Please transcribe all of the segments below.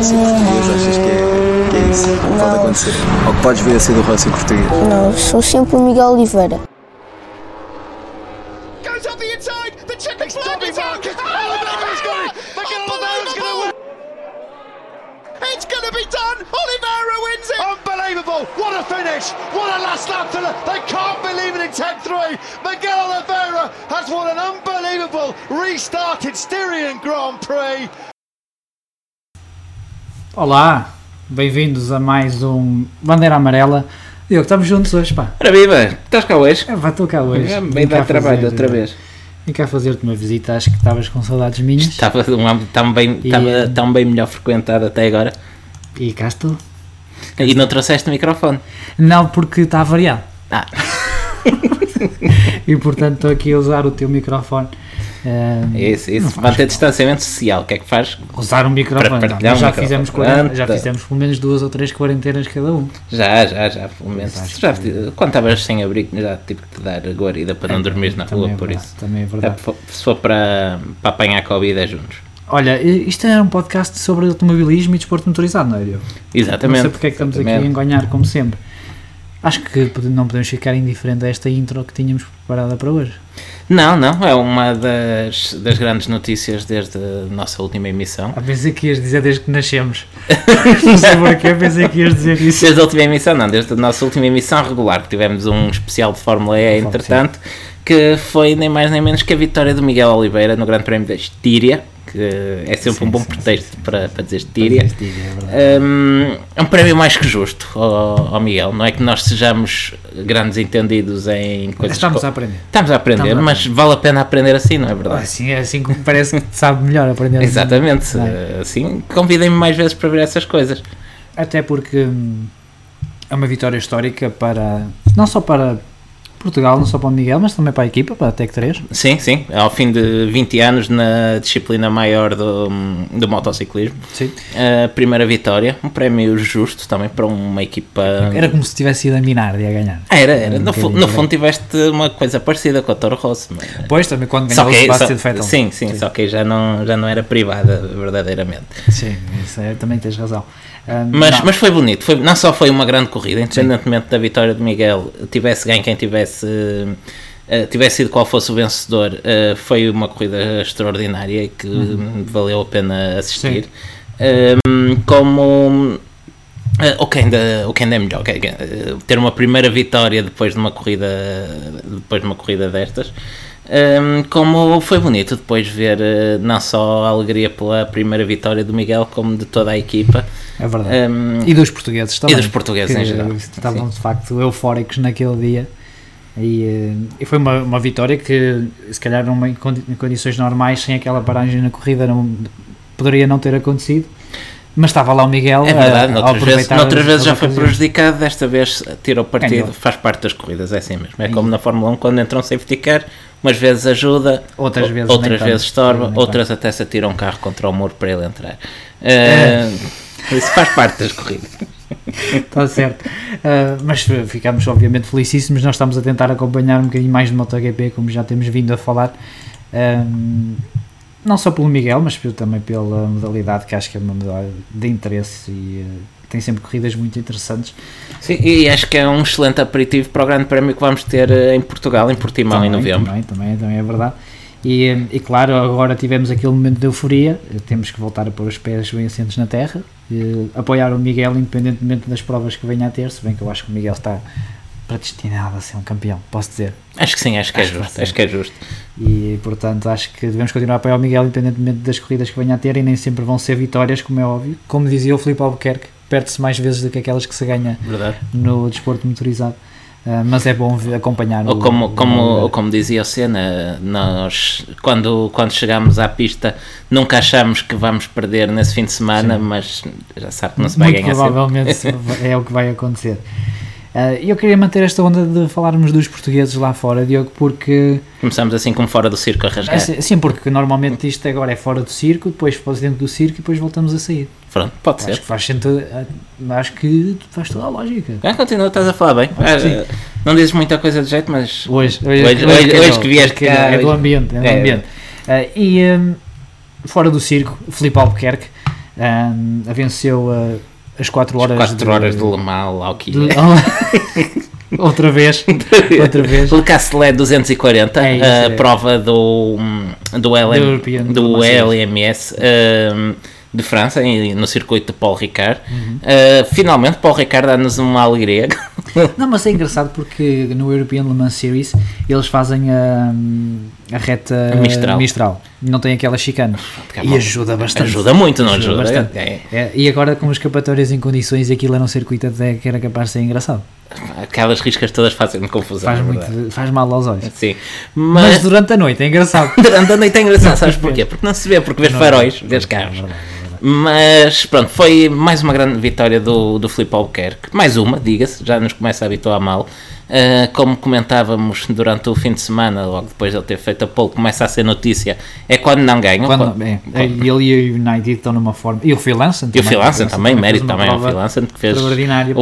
Racing português, achas que é, que é isso? Não pode acontecer. Ou que podes vir a ser do Racing português? Não, sou sempre o Miguel Oliveira. Goes up the inside. The chip ah! is Bobby Marcus. Oliveira's got it. Miguel Oliveira's going to win. It's going to be done. Oliveira wins it. Unbelievable. What a finish. What a last lap filler. They can't believe it in 10-3. Miguel Oliveira has won an unbelievable restarted Styrian Grand Prix. Olá, bem-vindos a mais um Bandeira Amarela. Diogo, estamos juntos hoje, pá. Ora viva, estás cá hoje? É, vai cá hoje. É, bem dar trabalho outra vez. Vim cá fazer-te uma visita, acho que estavas com saudades minhas. Estava tão, bem, E- estava tão bem melhor frequentado até agora. E cá estou. E não trouxeste o microfone. Não, porque está variado. Ah, E portanto estou aqui a usar o teu microfone. Isso, não isso. faz Manter distanciamento social. O que é que faz? Usar um microfone. Para não, um já, microfone. fizemos 40, já fizemos pelo menos duas ou três quarentenas cada um. Já, já, já. Pelo menos. Já, quando estavas sem abrigo, já tive que te dar guarida para não dormir na rua, é por isso. Também é É, verdade. se for para, para apanhar Covid é juntos. Olha, isto era um podcast sobre automobilismo e desporto motorizado, não é, Diogo? Exatamente. Não sei porque é que estamos aqui a exatamente. enganhar, como sempre. Acho que não podemos ficar indiferente a esta intro que tínhamos preparada para hoje. Não, não. É uma das, das grandes notícias desde a nossa última emissão. Ah, pensei que ias dizer desde que nascemos. não sei porquê, pensei que ias dizer isso. Desde a última emissão, não, desde a nossa última emissão regular, que tivemos um especial de Fórmula E, entretanto, que foi nem mais nem menos que a vitória do Miguel Oliveira no Grande Prémio da Estíria, que é sempre Sim, um bom sim, pretexto para, para dizer. Mas diga, é. Um, é um prémio mais que justo ao, ao Miguel, não é que nós sejamos grandes entendidos em coisas. Estamos a aprender. Estamos a aprender, Estamos a mas vale a pena aprender assim, não é verdade? Assim, é assim que parece que sabe melhor aprender. assim. Exatamente, é? assim convidem-me mais vezes para ver essas coisas. Até porque hum, é uma vitória histórica para. Não só para Portugal, não só para o Miguel, mas também para a equipa, para a Tec 3. Sim, sim, ao fim de 20 anos na disciplina maior do, do motociclismo. Sim. A primeira vitória, um prémio justo também para uma equipa. Era como se tivesse ido a Minardi a ganhar. Ah, era, era. No, Um fu- bocadinho no fundo tiveste uma coisa parecida com a Toro Rosso. Mas... Depois também quando Só ganhou que, o Sebastian só- Vettel. sim, sim, só que aí já não, já não era privada, verdadeiramente. Sim, isso é, também tens razão. Mas, não, mas foi bonito, foi, não só foi uma grande corrida, independentemente da vitória de Miguel, tivesse ganho quem tivesse, eh, tivesse sido qual fosse o vencedor, eh, foi uma corrida extraordinária que Uhum. valeu a pena assistir. Um, como eh, o, que ainda, o que ainda é melhor, é- eh, ter uma primeira vitória depois de uma corrida, depois de uma corrida destas. Um, como foi bonito depois ver eh, não só a alegria pela primeira vitória do Miguel, como de toda a equipa. é verdade. Um, E dos portugueses também. dos portugueses em geral, Estavam sim. de facto eufóricos naquele dia. E, eh, e foi uma, uma vitória que, se calhar, numa, em condi- em condições normais, sem aquela paragem na corrida, não, poderia não ter acontecido. Mas estava lá o Miguel. É verdade, a- noutras vezes, noutras as- vezes já foi prejudicado, desta vez tirou partido, Ganhou. faz parte das corridas, é assim mesmo. É como na Fórmula 1, quando entra um safety car, umas vezes ajuda, Outras vezes outras vezes estorba, outras até se atira um carro contra o muro para ele entrar. Eh, Isso faz parte das corridas. Está certo. Ah, mas ficamos obviamente felicíssimos. Nós estamos a tentar acompanhar um bocadinho mais de MotoGP, como já temos vindo a falar. Ahm, não só pelo Miguel, mas também pela modalidade, que acho que é uma modalidade de interesse e tem sempre corridas muito interessantes. Sim, e acho que é um excelente aperitivo para o grande prémio que vamos ter eh, em Portugal, em Portimão, em Também, novembro. Também, também, também é verdade. E, eh, e claro, agora tivemos aquele momento de euforia, eh, temos que voltar a pôr os pés bem assentos na terra, eh, apoiar o Miguel independentemente das provas que venha a ter, se bem que eu acho que o Miguel está predestinado a ser um campeão, posso dizer. Acho que sim, acho que é Acho vai justo. Acho que é justo. E portanto acho que devemos continuar a apoiar o Miguel independentemente das corridas que venha a ter e nem sempre vão ser vitórias, como é óbvio. Como dizia o Filipe Albuquerque, perde-se mais vezes do que aquelas que se ganha Verdade. no desporto motorizado. Ah, mas é bom acompanhar Ou o- como, o como, Miguel. ou como dizia o Senna, nós quando, quando chegamos à pista nunca achamos que vamos perder nesse fim de semana, Sim. mas já sabe que não se vai Muito ganhar provavelmente é o que vai acontecer. Ah, eu queria manter esta onda de falarmos dos portugueses lá fora, Diogo, porque Começamos assim como fora do circo a rasgar. assim, sim, porque normalmente isto agora é fora do circo, depois dentro do circo e depois voltamos a sair. Pronto, pode Acho ser. que faz sentido, ah, acho que faz toda a lógica. Ah, continua, estás a falar bem. Ah, não dizes muita coisa de jeito, mas Hoje, Hoje- hoje- hoje que vieste porque cá, É do hoje- ambiente, é do É. ambiente. Ah, e hum, fora do circo, Filipe Albuquerque, Um, venceu uh, as 4 horas, 4 horas de Le Mans, lá o que de- é. outra vez, outra vez. Le Castellet 240, É isso, a é. prova do, do, LM, do Mans LMS um, de França, em- no circuito de Paul Ricard. Uhum. Uh, finalmente, Paul Ricard dá-nos uma alegria. Não, mas é engraçado porque no European Le Mans Series eles fazem a, a reta Mistral. Não tem aquela chicane. E ajuda bastante. Ajuda muito, não ajuda? bastante. É. É, e agora com escapatórias em condições aquilo era um circuito até que era capaz de ser engraçado. Aquelas riscas todas fazem-me confusão. Faz, é muito, faz mal aos olhos. Sim. Mas, Mas, durante a noite é engraçado. durante a noite é engraçado, sabes porquê? Porque não se vê, porque vês Não, faróis, vês carros. verdade, é verdade. Mas pronto, foi mais uma grande vitória do, do Filipe Albuquerque. Mais uma, diga-se, já nos começa a habituar mal. Uh, como comentávamos durante o fim de semana, logo depois de ele ter feito a pole, começa a ser notícia, é quando não ganham. Quando, quando- é, ele e o United estão numa forma. E o Phil Lanson E o Phil Lanson também, mérito também ao Phil Lanson, que fez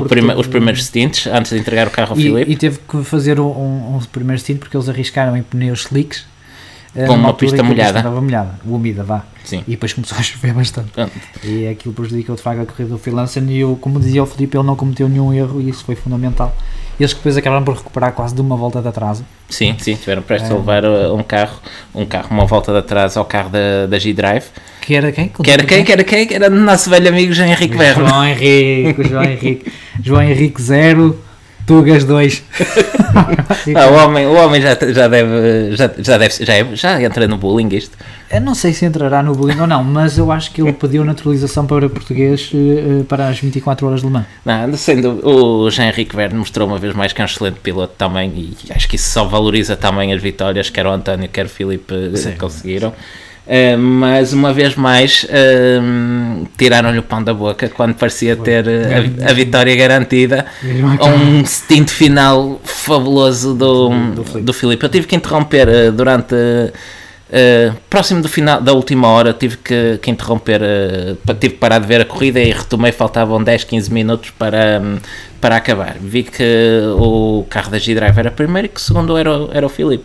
teve- os primeiros stints antes de entregar o carro ao E, Filipe. e teve que fazer um, um, um primeiro stint porque eles arriscaram em pneus slicks. Com uma pista a molhada. Estava molhada, úmida, vá. Sim. E depois começou a chover bastante. Pronto. E aquilo prejudicou de facto a corrida do Lanson. E eu, como dizia o Felipe, ele não cometeu nenhum erro e isso foi fundamental. Eles que depois acabaram por recuperar quase de uma volta de atraso. Sim, sim, tiveram prestes a É. levar uh, um carro, um carro, uma volta de atrás ao carro da, da G-Drive. Que era quem? Que era quem? Que era quem? Que era o nosso velho amigo Jean Henrique Berro. João Henrique, João Henrique. João Henrique 0, Tugas 2. Ah, o homem, o homem já, já deve, já, já deve, já, é, já entra no bullying isto. Eu não sei se entrará no bullying ou não, mas eu acho que ele pediu naturalização para português eh, eh, para as 24 horas de Le Mans. Não, sendo o Jean Henrique Verne mostrou uma vez mais que é um excelente piloto também e acho que isso só valoriza também as vitórias, quer o António, quer o Filipe eh, Sim. conseguiram. Eh, mas uma vez mais eh, tiraram-lhe o pão da boca quando parecia ter eh, a, a vitória garantida a um stint final fabuloso do, Do Filipe. do Filipe. Eu tive que interromper durante próximo do final da última hora tive que, que interromper tive que parar de ver a corrida e retomei faltavam 10, 15 minutos para, hum, para acabar. Vi que o carro da G-Drive era primeiro e que o segundo era, o- era o Filipe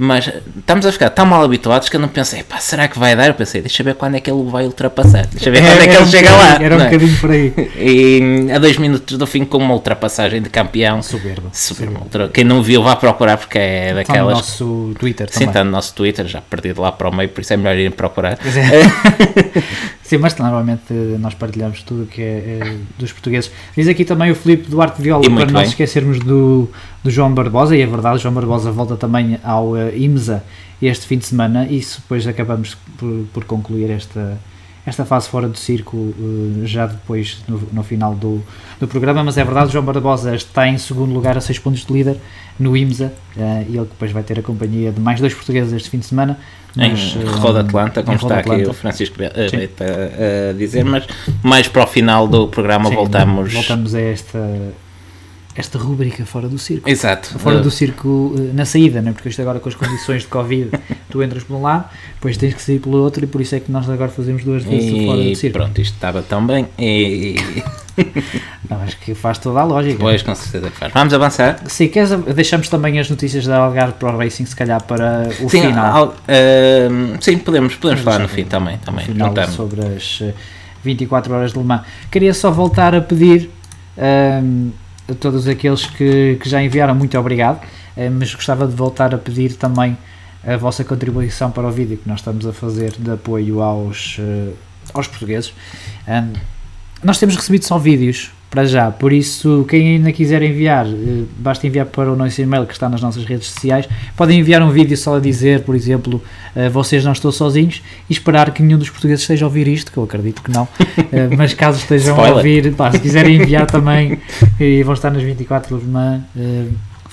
mas estamos a ficar tão mal habituados que eu não pensei, pá, será que vai dar? Eu pensei, deixa ver quando é que ele vai ultrapassar, deixa ver quando é que ele um chega lá. Era um é? bocadinho por aí. E a dois minutos do fim, com uma ultrapassagem de campeão, Soberbo. super ultra. Quem não viu, vá procurar porque é Está no daquelas. nosso Twitter Sim, também. está no nosso Twitter, já perdido lá para o meio, por isso é melhor irem procurar. É. Sim, mas normalmente eh, nós partilhamos tudo o que é eh, dos portugueses. Diz aqui também o Filipe Duarte Viola, para muito não bem. esquecermos do, do João Barbosa, e é verdade, o João Barbosa volta também ao eh, IMSA este fim de semana, e isso depois acabamos por, por concluir esta, esta fase fora do circo, eh, já depois no, no final do, do programa, mas é verdade, o João Barbosa está em segundo lugar a 6 pontos de líder no IMSA, eh, e ele depois vai ter a companhia de mais dois portugueses este fim de semana. Em mas, eh, Roda Atlanta, como em está aqui Atlanta. o Francisco. Beita a, dizer, mas mais para o final do programa Sim, voltamos. voltamos a esta, esta rubrica fora do circo. Exato. Fora Eh, do circo eh, na saída, não é? porque isto agora com as condições de Covid, tu entras por um lado, depois tens que sair pelo outro, e por isso é que nós agora fazemos duas vezes o fora E do circo. pronto, isto estava tão bem. E Não, acho que faz toda a lógica. depois, com certeza, que faz. Vamos avançar. Se queres, deixamos também as notícias da Algarve Pro Racing, se calhar para o Sim, final. al- eh, sim, podemos, podemos falar no fim também. também. final Juntamos. sobre as eh, 24 horas de Le Mans. Queria só voltar a pedir ahm, a todos aqueles que, que já enviaram, muito obrigado, eh, mas gostava de voltar a pedir também a vossa contribuição para o vídeo que nós estamos a fazer de apoio aos, eh, aos portugueses. Nós temos recebido só vídeos para já, por isso quem ainda quiser enviar, eh, basta enviar para o nosso e-mail que está nas nossas redes sociais. Podem enviar um vídeo só a dizer, por exemplo, eh, vocês não estão sozinhos e esperar que nenhum dos portugueses esteja a ouvir isto, que eu acredito que não, Eh, mas caso estejam a Spoiler. ouvir, pá, se quiserem enviar também e vão estar nas 24 de manhã,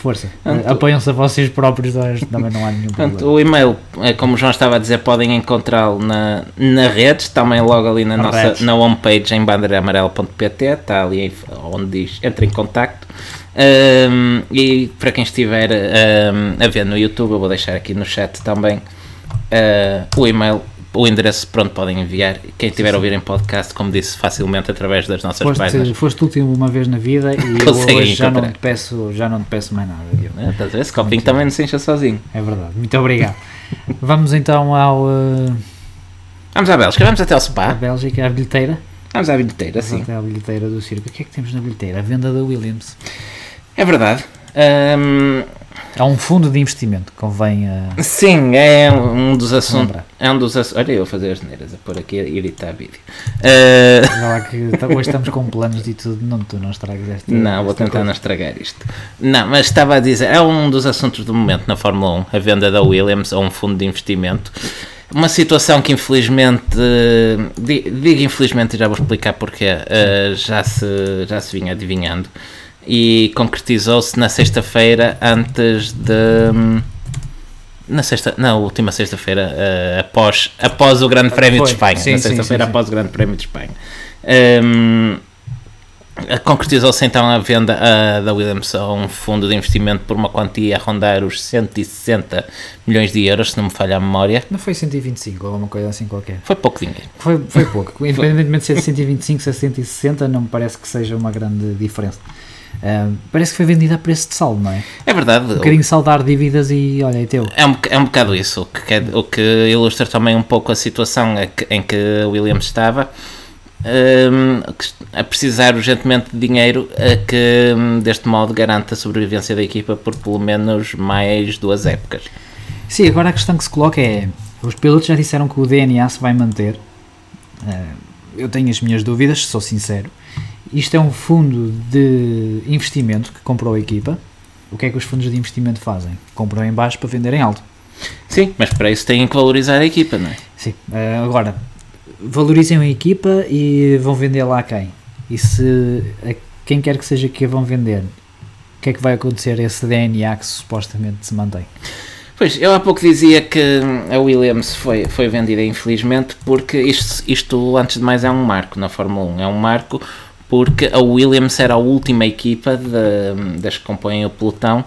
força, apoiam-se a vocês próprios, também não há nenhum problema. o e-mail, eh, como o João estava a dizer, podem encontrá-lo na, na redes, também logo ali na nossa redes. na homepage em bandeiraamarela.pt, está ali onde diz entre em contacto. Ahm, e para quem estiver ahm, a ver no YouTube, eu vou deixar aqui no chat também ah, o e-mail, o endereço, pronto, podem enviar. Quem estiver a ouvir em podcast, como disse, facilmente através das nossas páginas. Foste, foste último uma vez na vida e hoje já não, te peço, já não te peço mais nada. Diogo. Estás a ver? Esse copinho também não se encha sozinho. É verdade, muito obrigado. Vamos então ao, eh, Vamos à Bélgica, vamos até ao A spa. Bélgica, a bilheteira. Vamos à bilheteira, Vamos sim. até à bilheteira do circo. O que é que temos na bilheteira? A venda da Williams. É verdade. Ahm, Há um fundo de investimento, convém a. sim, é um dos assuntos. É um dos assuntos. Olha, eu a fazer as neiras, a pôr aqui a editar vídeo. Tá- hoje estamos com planos e tudo. Não, tu não estragas esta. Não, vou tentar não coisa. estragar isto. Não, mas estava a dizer, é um dos assuntos do momento na Fórmula 1, a venda da Williams a um fundo de investimento. Uma situação que infelizmente, eh, di- digo infelizmente e já vou explicar porque eh, já, se, já se vinha adivinhando e concretizou-se na sexta-feira antes de. hum, Na, sexta, na última sexta-feira, eh, após, após o Grande Prémio Foi. de Espanha. Sim, na sexta-feira, após o Grande Prémio de Espanha. Hum, Concretizou-se então a venda ah, da Williams a um fundo de investimento por uma quantia a rondar os 160 milhões de euros, se não me falha a memória. Não foi 125 ou alguma coisa assim qualquer. Foi pouco dinheiro. Foi, foi pouco. Independentemente de ser 125, se é 160, não me parece que seja uma grande diferença. Parece que foi vendida a preço de saldo, não é? É verdade. Um bocadinho saldar dívidas e olha, é teu. É um, é um bocado isso, o que, o que ilustra também um pouco a situação em que a Williams estava, hum, a precisar urgentemente de dinheiro a que, hum, deste modo, garanta a sobrevivência da equipa por pelo menos mais duas épocas. Sim, agora a questão que se coloca é: os pilotos já disseram que o DNA se vai manter. Ah, eu tenho as minhas dúvidas, sou sincero. Isto é um fundo de investimento que comprou a equipa. O que é que os fundos de investimento fazem? Compram em baixo para vender em alto. Sim, mas para isso têm que valorizar a equipa, não é? Sim. Ah, agora, valorizem a equipa e vão vender lá a quem? E se a quem quer que seja que a vão vender, o que é que vai acontecer a esse DNA que supostamente se mantém? Pois, eu há pouco dizia que a Williams foi, foi vendida infelizmente porque isto, isto, antes de mais, é um marco na Fórmula 1. É um marco porque a Williams era a última equipa de- das que compõem o pelotão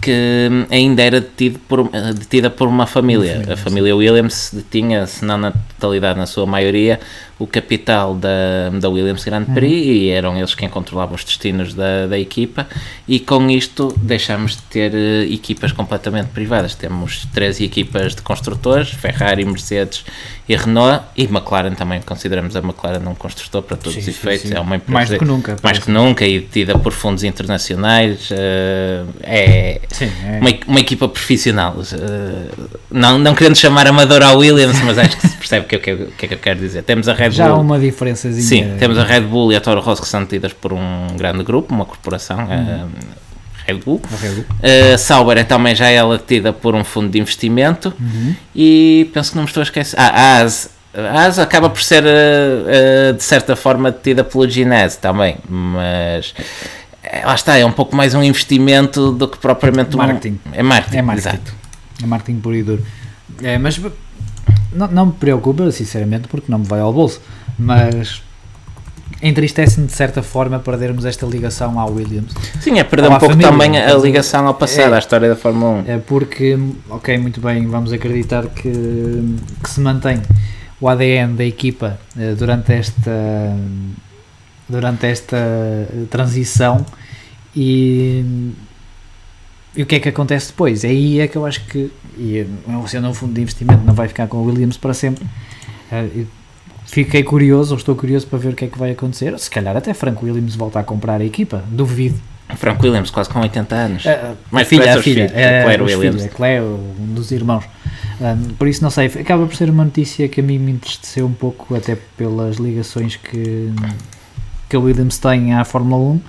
que ainda era detido por, detida por uma família. A família Williams detinha, se não na totalidade, na sua maioria, o capital da, da Williams Grand Prix e eram eles quem controlavam os destinos da, da equipa e com isto deixamos de ter eh, equipas completamente privadas. Temos três equipas de construtores, Ferrari, Mercedes e Renault e McLaren também, consideramos a McLaren um construtor para todos Sim, os sim, efeitos. sim. É uma empresa Mais que nunca, Mais parece. que nunca e detida por fundos internacionais. eh, é, Sim, é. uma, uma equipa profissional. eh, não, não querendo chamar amador ao Williams, mas acho que se percebe o que, é que que é que eu quero dizer. Temos a Red Já há uma diferençazinha. Sim, temos a Red Bull e a Toro Rosso que são detidas por um grande grupo, uma corporação, a Red Bull. a Red Bull. A Sauber é também já ela detida por um fundo de investimento Uhum. e penso que não me estou a esquecer. Ah, a AS. A AS acaba por ser eh, eh, de certa forma detida pelo Ginese também, mas lá está, é um pouco mais um investimento do que propriamente um- Marketing. É marketing, É marketing. exato. É marketing puro e duro. É, mas não, não me preocupa, sinceramente, porque não me vai ao bolso. Mas entristece-me de certa forma perdermos esta ligação à Williams. Sim, é perder um pouco família, também a ligação ao passado, é- à história da Fórmula 1. É porque, ok, muito bem, vamos acreditar que, que se mantém o ADN da equipa eh, durante esta durante esta transição e, e o que é que acontece depois? Aí é que eu acho que e eh, sendo um fundo de investimento não vai ficar com o Williams para sempre. E Fiquei curioso, ou estou curioso para ver o que é que vai acontecer. Se calhar até Franco Williams volta a comprar a equipa, duvido. Frank Williams, quase com 80 anos. A, Mais a filha, a filha, filhos, é, Claire Williams. a Claire, um dos irmãos. Um, por isso, não sei, acaba por ser uma notícia que a mim me entristeceu um pouco, até pelas ligações que, que a Williams tem à Fórmula 1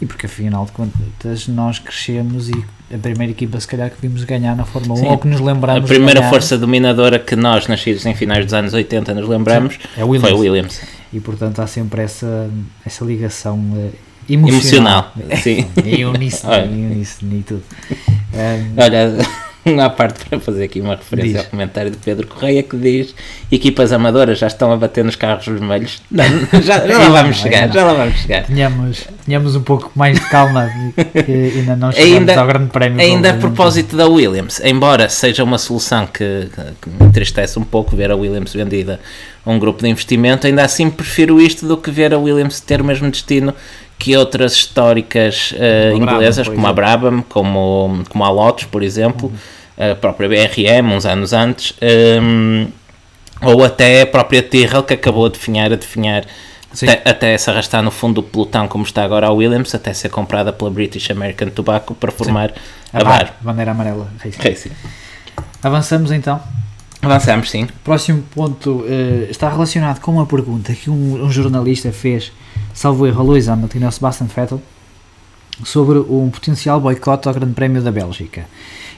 e porque, afinal de contas, nós crescemos e a primeira equipa, se calhar, que vimos ganhar na Fórmula 1 Sim, ou que nos A lembramos de primeira ganhar, força dominadora que nós, nascidos em finais dos anos 80, nos lembramos é a Williams. foi o Williams. E portanto, há sempre essa, essa ligação eh, emocional. Emocional, sim. E uníssono e tudo. Um, Olha, à parte para fazer aqui uma referência Diz. ao comentário de Pedro Correia que diz equipas amadoras já estão a bater nos carros vermelhos. Não, já, já lá vamos não, chegar, já lá vamos chegar. Tenhamos, tenhamos um pouco mais de calma que ainda não chegamos Ainda- ao grande prémio. Ainda a propósito da Williams, embora seja uma solução que, que me entristece um pouco ver a Williams vendida a um grupo de investimento, ainda assim prefiro isto do que ver a Williams ter o mesmo destino que outras históricas eh, a Brabham, inglesas, como a. Brabham, como, como a Lotus, por exemplo, a própria BRM, uns anos antes. ehm, ou até a própria Tyrrell que acabou a definhar, a definhar até, até se arrastar no fundo do pelotão como está agora a Williams, até ser comprada pela British American Tobacco para formar a, A bar. bar, bandeira amarela. Racing. Avançamos então. Avançamos sim. Próximo ponto eh, está relacionado com uma pergunta que um, um jornalista fez, salvo erro, a Lewis Hamilton e ao Sebastian Vettel, sobre um potencial boicote ao Grande Prémio da Bélgica.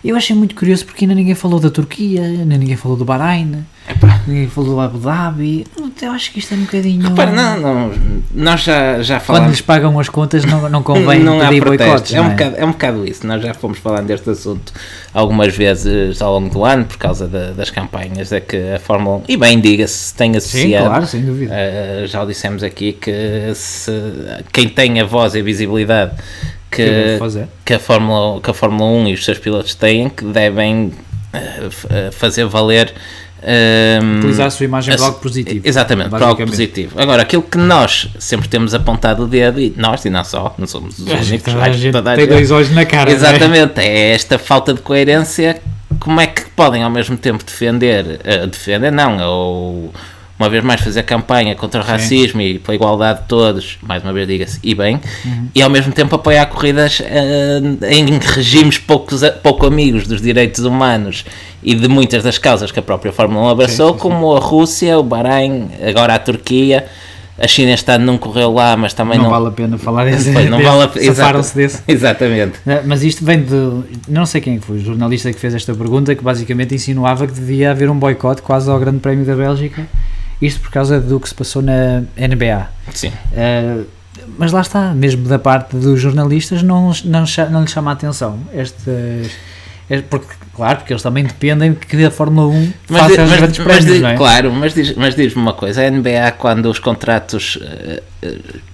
Eu achei muito curioso porque ainda ninguém falou da Turquia, ainda ninguém falou do Bahrein, ninguém falou do Abu Dhabi. Eu acho que isto é um bocadinho. Repara, não, não, nós já, já Quando falámos. lhes pagam as contas, não, não convém não pedir boicotes. É um, é? bocado, é um bocado isso. Nós já fomos falando deste assunto algumas vezes ao longo do ano por causa da- das campanhas. É que a Fórmula 1, e bem diga-se, tem Sim, associado. claro, sem dúvida. Uh, já o dissemos aqui que se, quem tem a voz e a visibilidade Que que, a Fórmula, que a Fórmula 1 e os seus pilotos têm, que devem uh, fazer valer. Um, Utilizar a sua imagem para algo positivo. Exatamente, para algo positivo. Agora, aquilo que nós sempre temos apontado o dedo, e nós e não só, não somos os únicos, a gente a tem gente- dois olhos na cara. é? Exatamente, é esta falta de coerência. Como é que podem ao mesmo tempo defender, eh, defender não, ou uma vez mais fazer campanha contra o racismo e pela igualdade de todos, mais uma vez diga-se, e bem, Uhum. e ao mesmo tempo apoiar corridas eh, em regimes poucos, pouco amigos dos direitos humanos e de muitas das causas que a própria Fórmula 1 abraçou, Sim, sim, sim. como a Rússia, o Bahrein, agora a Turquia. A China este ano não correu lá, mas também Não, não, vale a pena falar desse. Pois, não vale a. Safaram-se desse. Exatamente. Eh, Mas isto vem de. Não sei quem foi, o jornalista que fez esta pergunta, que basicamente insinuava que devia haver um boicote quase ao Grande Prémio da Bélgica. Isto por causa do que se passou na NBA. Sim. Eh, mas lá está, mesmo da parte dos jornalistas, não, não, não lhes chama a atenção. Estas. porque, claro, porque eles também dependem que a Fórmula 1 Mas, faça mas- grandes mas prémios, não é? Claro, mas diz- mas diz-me uma coisa: a NBA, quando os contratos eh,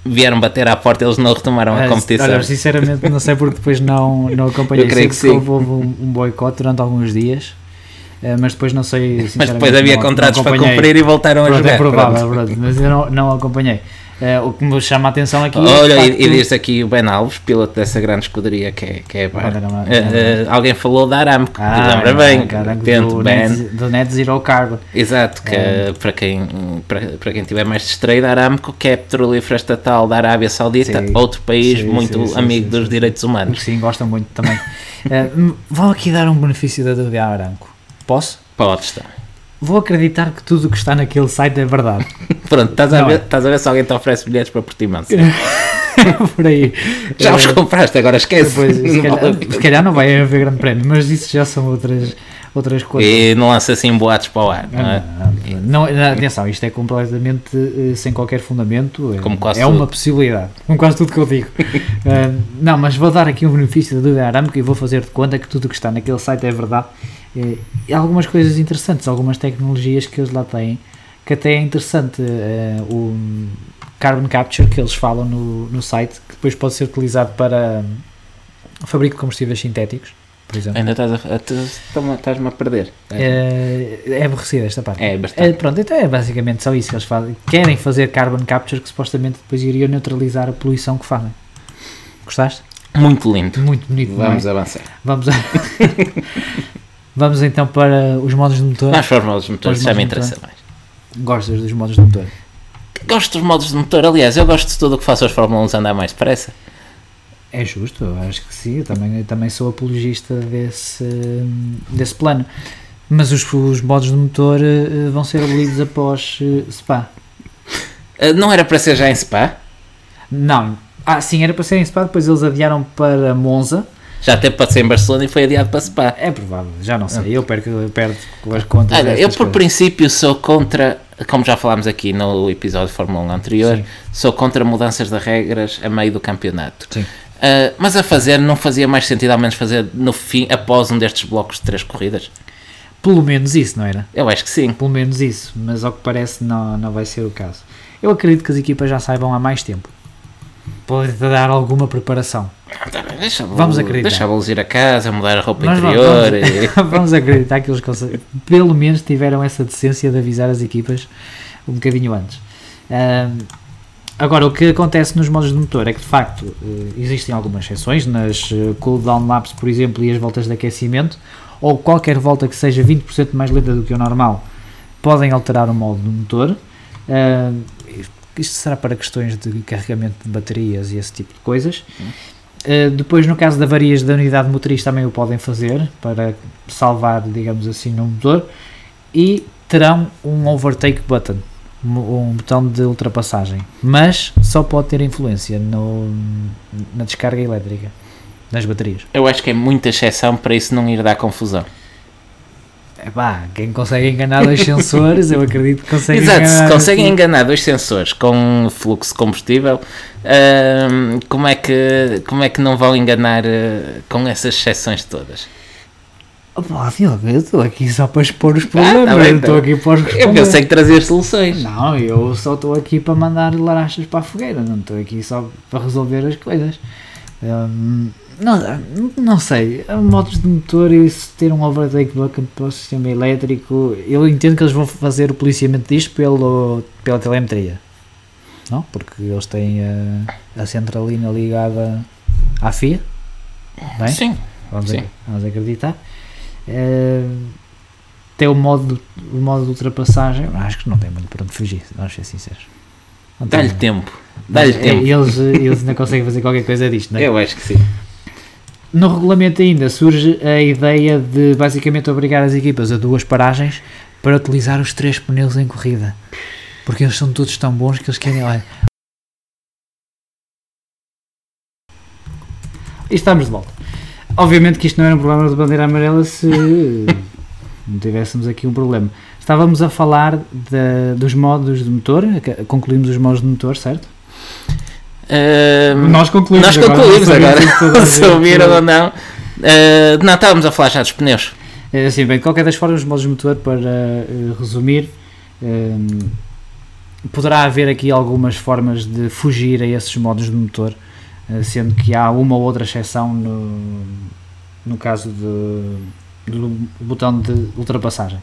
vieram bater à porta, eles não retomaram a competição. Olha, sinceramente não sei porque depois não, não acompanhei. Eu creio Sei que sim. houve, um, um boicote durante alguns dias, mas depois não sei. mas depois havia não- contratos não para cumprir e voltaram a Pronto, jogar. é provável, Pronto. pronto, mas eu não, não acompanhei. Eh, o que me chama a atenção aqui. é Olha, o e, e diz aqui o Ben Alves, piloto dessa grande escuderia que é, que é Bar. Não- Eh, eh, alguém falou da Aramco, Ah, lembra bem, é, atento, do, Ben. net, do Net Zero Carbon. Exato, que É. para, quem, para, para quem tiver mais distraído, a Aramco, que é a petrolífera estatal da Arábia Saudita, Sim. outro país Sim, muito sim, amigo dos direitos humanos. Sim, gostam muito também. Eh, m- vou aqui dar um benefício da dúvida a Aranco. Posso? Pode estar. Vou acreditar que tudo o que está naquele site é verdade. Pronto, estás a, Não ver, é. estás a ver se alguém te oferece bilhetes para Portimão. Por aí. Já os Eh, compraste, agora esquece. Depois, se, calhar, se calhar não vai haver grande prémio, mas isso já são outras, outras coisas. E não lança assim boatos para o ar, não é? Não, não, atenção, isto é completamente eh, sem qualquer fundamento. É, Como quase é tudo. uma possibilidade, como quase tudo que eu digo. Eh, não, mas vou dar aqui um benefício da dúvida Aramco e vou fazer de conta que tudo o que está naquele site é verdade. Eh, e algumas coisas interessantes, algumas tecnologias que eles lá têm, que até é interessante. eh, o carbon capture que eles falam no, no site, que depois pode ser utilizado para hum, fabrico de combustíveis sintéticos, por exemplo. Ainda estás a, a, estás-me- estás-me a perder. É, é aborrecida esta parte. É, bastante. É, pronto, então é basicamente só isso que eles fazem. Querem fazer carbon capture que supostamente depois iria neutralizar a poluição que fazem. Gostaste? Muito lindo. Muito bonito. é? Vamos avançar. Vamos, a- Vamos então para os modos de motor. Mais para os modos de motor, isso já me interessa mais. Gostas dos modos de motor? Gosto dos modos de motor, aliás, eu gosto de tudo o que faça os Fórmula 1 andar mais depressa. É justo, eu acho que sim. Eu também, eu também sou apologista desse, desse plano. Mas os, os modos de motor eh, vão ser abolidos após eh, Spa. Não era para ser já em Spa? Não. Ah, sim, era para ser em Spa, depois eles adiaram para Monza. Já até para ser em Barcelona e foi adiado para Spa. É provável, já não sei. Eu perco, eu perco com as contas. Olha, eu por coisas. princípio sou contra, como já falámos aqui no episódio de Fórmula 1 anterior, Sim. sou contra mudanças de regras a meio do campeonato. Sim. Ah, mas a fazer não fazia mais sentido ao menos fazer no fim, após um destes blocos de três corridas? Pelo menos isso, não era? Eu acho que sim. Pelo menos isso, mas ao que parece não, não vai ser o caso. Eu acredito que as equipas já saibam há mais tempo. Pode dar alguma preparação. Vamos acreditar. Deixa-los ir a casa, mudar a roupa Nós interior. vamos, vamos acreditar que eles conseguem, pelo menos tiveram essa decência de avisar as equipas um bocadinho antes. Ahm, agora, o que acontece nos modos de motor é que de facto eh, existem algumas exceções, nas eh, cooldown laps, por exemplo, e as voltas de aquecimento, ou qualquer volta que seja 20% mais lenta do que o normal, podem alterar o modo do motor. Uh, isto será para questões de carregamento de baterias e esse tipo de coisas. Uh, depois, no caso de avarias da unidade motriz, também o podem fazer para salvar, digamos assim, no motor. E terão um overtake button, um botão de ultrapassagem, mas só pode ter influência no, na descarga elétrica nas baterias. Eu acho que é muita exceção para isso não ir dar confusão. É pá, quem consegue enganar dois sensores, eu acredito que consegue Exato, enganar. se conseguem enganar dois sensores com fluxo de combustível, hum, como, é que, como é que não vão enganar uh, com essas exceções todas? Opa, Diogo, eu estou aqui só para expor os problemas, tá bem, estou tá. aqui para os Eu pensei que trazer soluções. Não, eu só estou aqui para mandar larachas para a fogueira, não estou aqui só para resolver as coisas. Hum, não, não sei, modos de motor e se ter um overtake button para o sistema elétrico, eu entendo que eles vão fazer o policiamento disto pelo, pela telemetria, não? Porque eles têm a, a centralina ligada à FIA, bem? Sim, vamos, sim. vamos acreditar. Eh, tem o modo, o modo de ultrapassagem, acho que não tem muito para onde fugir, vamos ser sinceros. Dá-lhe tempo. Dá-lhe é, tempo. Eles, eles ainda conseguem fazer qualquer coisa disto, não é? Eu acho que sim. No regulamento ainda surge a ideia de basicamente obrigar as equipas a duas paragens para utilizar os três pneus em corrida. Porque eles são todos tão bons que eles querem, olha... E estamos de volta. Obviamente que isto não era um problema de bandeira amarela se não tivéssemos aqui um problema. Estávamos a falar da- dos modos de motor, concluímos os modos de motor, certo? Nós concluímos Nós agora, concluímos agora. sabemos se ouviram ou não. Uh, não, estávamos a falar já dos pneus. É assim, bem, de qualquer das formas, os modos de motor, para eh, resumir, ehm, poderá haver aqui algumas formas de fugir a esses modos de motor, sendo que há uma ou outra exceção no, no caso de, do botão de ultrapassagem.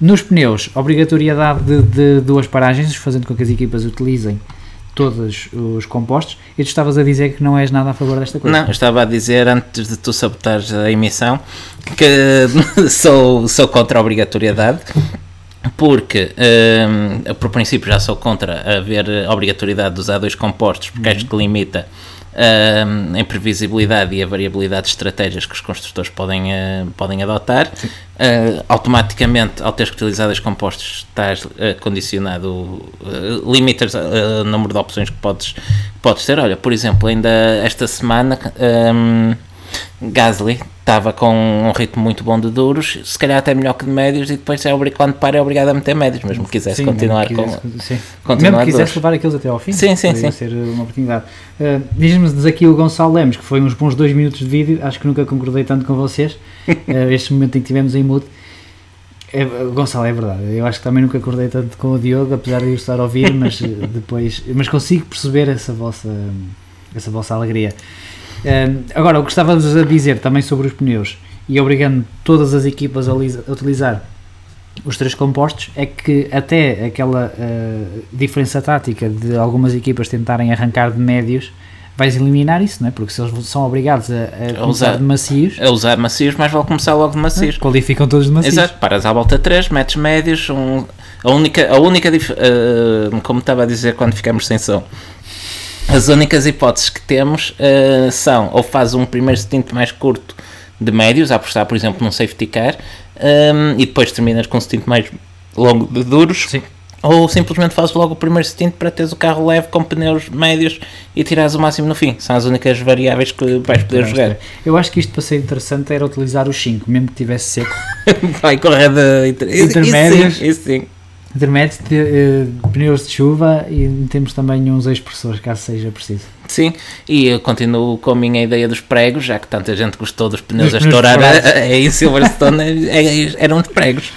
Nos pneus, obrigatoriedade de, de duas paragens, fazendo com que as equipas utilizem todos os compostos, e tu estavas a dizer que não és nada a favor desta coisa. Não, eu estava a dizer antes de tu sabotares a emissão que sou, sou contra a obrigatoriedade. Porque, hum, por princípio, já sou contra haver obrigatoriedade de usar dois compostos, porque acho que limita a imprevisibilidade e a variabilidade de estratégias que os construtores podem, eh, podem adotar. Eh, automaticamente, ao teres que utilizar dois compostos, estás eh, condicionado, uh, limitas o número de opções que podes, podes ter. Olha, por exemplo, ainda esta semana. hum, Gasly estava com um ritmo muito bom de duros, se calhar até melhor que de médios, e depois é obri- quando para é obrigado a meter médios, mesmo que quisesse Sim, continuar mesmo com. quisesse, sim. continuar mesmo que quisesse levar aqueles até ao fim, Sim, sim, sim. ser uma oportunidade. Uh, Diz-nos aqui o Gonçalo Lemos, que foi uns bons dois minutos de vídeo, acho que nunca concordei tanto com vocês, uh, este momento em que tivemos em mute. É, Gonçalo, é verdade, eu acho que também nunca acordei tanto com o Diogo, apesar de eu estar a ouvir, mas uh, depois, mas consigo perceber essa vossa, essa vossa alegria. Uh, agora, o que estávamos a dizer também sobre os pneus, e obrigando todas as equipas a a utilizar os três compostos é que até aquela eh, diferença tática de algumas equipas tentarem arrancar de médios vais eliminar isso, não é? Porque se eles são obrigados a, a começar usar- de macios, A usar macios, mas vale começar logo de macios. qualificam todos de macios. Exato, paras à volta 3, metes médios. um- a única, a única eh, como estava a dizer quando ficamos sem som, as únicas hipóteses que temos eh, são ou faz um primeiro stint mais curto de médios, a apostar, por exemplo, num safety car, ehm, e depois terminas com um stint mais longo de duros. Sim. Ou simplesmente fazes logo o primeiro stint para teres o carro leve com pneus médios e tirares o máximo no fim. São as únicas variáveis que vais poder jogar. Eu acho que isto para ser interessante era utilizar os 5, mesmo que tivesse seco. Vai correr de inter... Intermédios. Isso sim, isso sim. Intermédios, de, eh, pneus de chuva e temos também uns expressores, caso seja preciso. Sim, e eu continuo com a minha ideia dos pregos, já que tanta gente gostou dos pneus Dos a estourar a- em Silverstone, é- é- eram de pregos.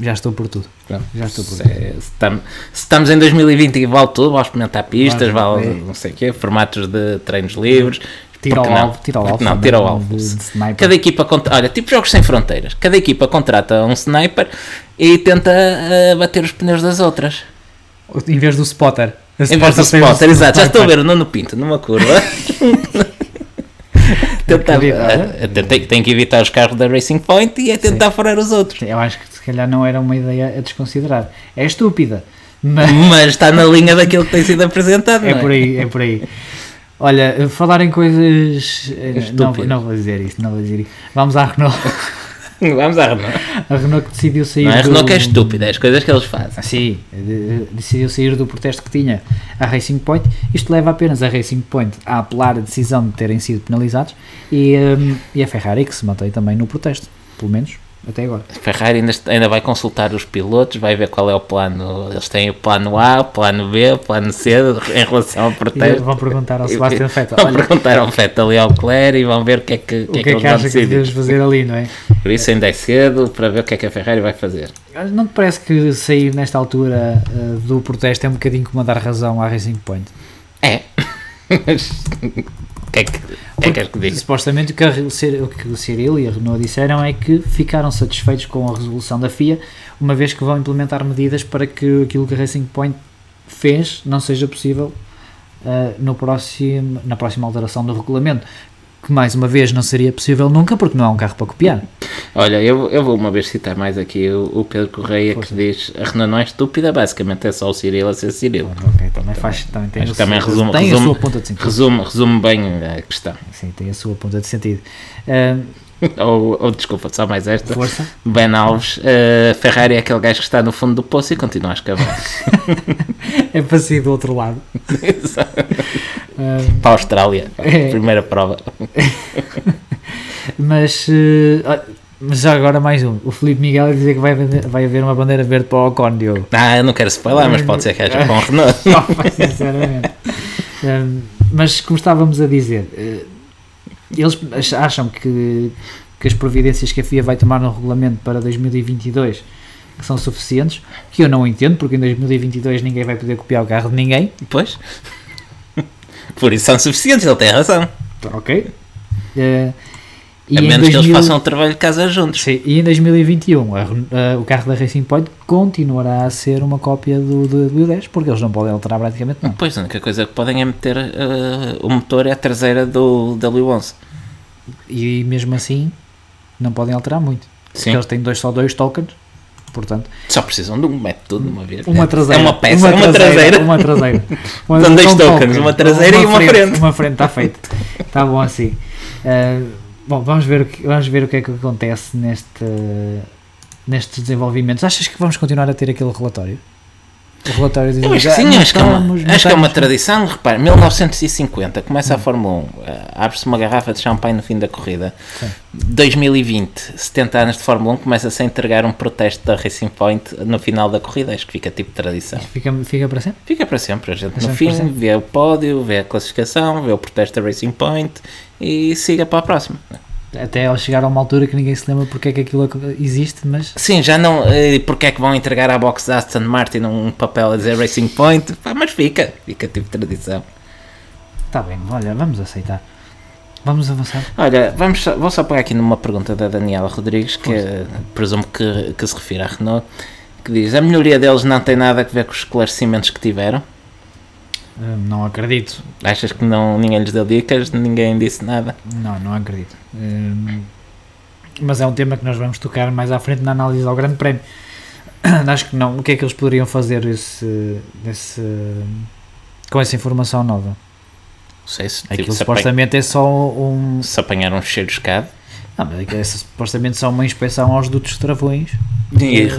Já estou por tudo. Já estou por Se, tudo. se estamos, se estamos em 2020 e vale tudo, vale experimentar pistas, Vale, vale é. não sei o quê, formatos de treinos livres. Tira porque não? alvo, tira Porque alvo. Não, tira também, alvo. Cada equipa, contra- olha, tipo jogos sem fronteiras, cada equipa contrata um sniper e tenta eh, bater os pneus das outras. Em vez do spotter. Em vez do o spotter, exato. Já estou a ver o Nuno Pinto numa curva. tentar, a- a- tem, tem que evitar os carros da Racing Point e é tentar furar os outros. Eu acho que se calhar não era uma ideia a desconsiderar. É estúpida, mas Mas está na linha daquilo que tem sido apresentado, é é? por aí, é por aí. Olha, falar em coisas. eh, Não, não vou dizer isso, não vou dizer isso. Vamos à Renault. Vamos à Renault. A Renault que decidiu sair Não a do- Renault que é estúpida, é as coisas que eles fazem. Sim, de- decidiu sair do protesto que tinha a Racing Point. Isto leva apenas a Racing Point a apelar a decisão de terem sido penalizados e, hum, e a Ferrari que se mantém também no protesto, pelo menos até agora. A Ferrari ainda, ainda vai consultar os pilotos, vai ver qual é o plano. Eles têm o plano A, o plano B, o plano C em relação ao protesto. vão perguntar ao Sebastian Vettel: Vão olha, perguntar ao Vettel e ao Leclerc e vão ver o que é que, o que é que, eles vão acha que devemos fazer ali, não é? Por isso ainda é cedo para ver o que é que a Ferrari vai fazer. Não te parece que sair nesta altura uh, do protesto é um bocadinho como a dar razão à Racing Point? É. O que é que, o que, é que, és que digo? Supostamente o que, o que o Cyril e a Renault disseram é que ficaram satisfeitos com a resolução da FIA, uma vez que vão implementar medidas para que aquilo que a Racing Point fez não seja possível uh, no próximo, na próxima alteração do regulamento. Que mais uma vez não seria possível nunca porque não há um carro para copiar. Olha, eu, eu vou uma vez citar mais aqui o, o Pedro Correia Força. que diz a Renault não é estúpida, basicamente é só o Cyril a ser Cyril. Ok, também faz, também tem, Acho também seu- resume- tem resume- a sua ponta de sentido. Resume, resume bem a questão. Sim, tem a sua ponta de sentido. Uh, Ou, ou desculpa, só mais esta. força. Ben Alves, eh, Ferrari é aquele gajo que está no fundo do poço e continua a escavar. É para sair do outro lado. Uh, Para a Austrália, É. primeira prova. Mas, olha, mas já agora mais um. O Felipe Miguel a dizer que vai, vai haver uma bandeira verde para o Ocon, Diogo. Ah, eu não quero spoiler, mas pode ser que haja com o Renault. Opa, sinceramente. Um, mas como estávamos a dizer, eh, eles ach- acham que, que as providências que a FIA vai tomar no regulamento para 2022 que são suficientes, que eu não entendo, porque em 2022 ninguém vai poder copiar o carro de ninguém. Pois. Por isso são suficientes, ele tem razão. Ok. Eh, e a menos que eles 2000 façam o trabalho de casa juntos. Sim, e em 2021 a a- o carro da Racing Point continuará a ser uma cópia do, do, do 10 porque eles não podem alterar praticamente nada. Pois, a única coisa que podem é meter eh, o motor é a traseira do W11. E mesmo assim não podem alterar muito. Porque Sim. eles têm dois, só dois tokens, portanto, Só precisam de um, mete tudo de uma vez. uma É- traseira. É uma peça, é uma traseira. Uma traseira. Uma, São dois um tokens, token, uma traseira e uma frente. Uma frente, está feito. Está bom assim. Uh, bom, vamos ver, o que, vamos ver o que é que acontece neste, nestes desenvolvimentos. Achas que vamos continuar a ter aquele relatório? O relatório diz Eu acho que "Ah, sim, acho que, é uma, acho que é uma tradição. Repare, 1950 começa a. Fórmula 1, eh, abre-se uma garrafa de champanhe no fim da corrida. Sim. 2020, 70 anos de Fórmula 1, começa-se a entregar um protesto da Racing Point no final da corrida. Acho que fica tipo tradição. Fica, fica para sempre? Fica para sempre. A gente no fim vê o pódio, vê a classificação, vê o protesto da Racing Point e siga para a próxima. Até ela chegar a uma altura que ninguém se lembra porque é que aquilo existe, mas Sim, já não. eh, Porque é que vão entregar à box da Aston Martin um papel a dizer Racing Point? Pá, mas fica, fica tipo tradição. está bem, olha, vamos aceitar. Vamos avançar. Olha, vamos só- vou só pegar aqui numa pergunta da Daniela Rodrigues, que eh, presumo que, que se refere à Renault, que diz: A melhoria deles não tem nada a ver com os esclarecimentos que tiveram? Hum, não acredito. Achas que não, ninguém lhes deu dicas, ninguém disse nada? Não, não acredito. Hum, mas é um tema que nós vamos tocar mais à frente na análise ao Grande Prémio. Acho que não. O que é que eles poderiam fazer esse, esse, com essa informação nova? Não sei se, tipo, Aquilo apanha, supostamente é só um. se apanharam um cheiro escado. Não, mas aquilo é supostamente só uma inspeção aos dutos travões. E ah,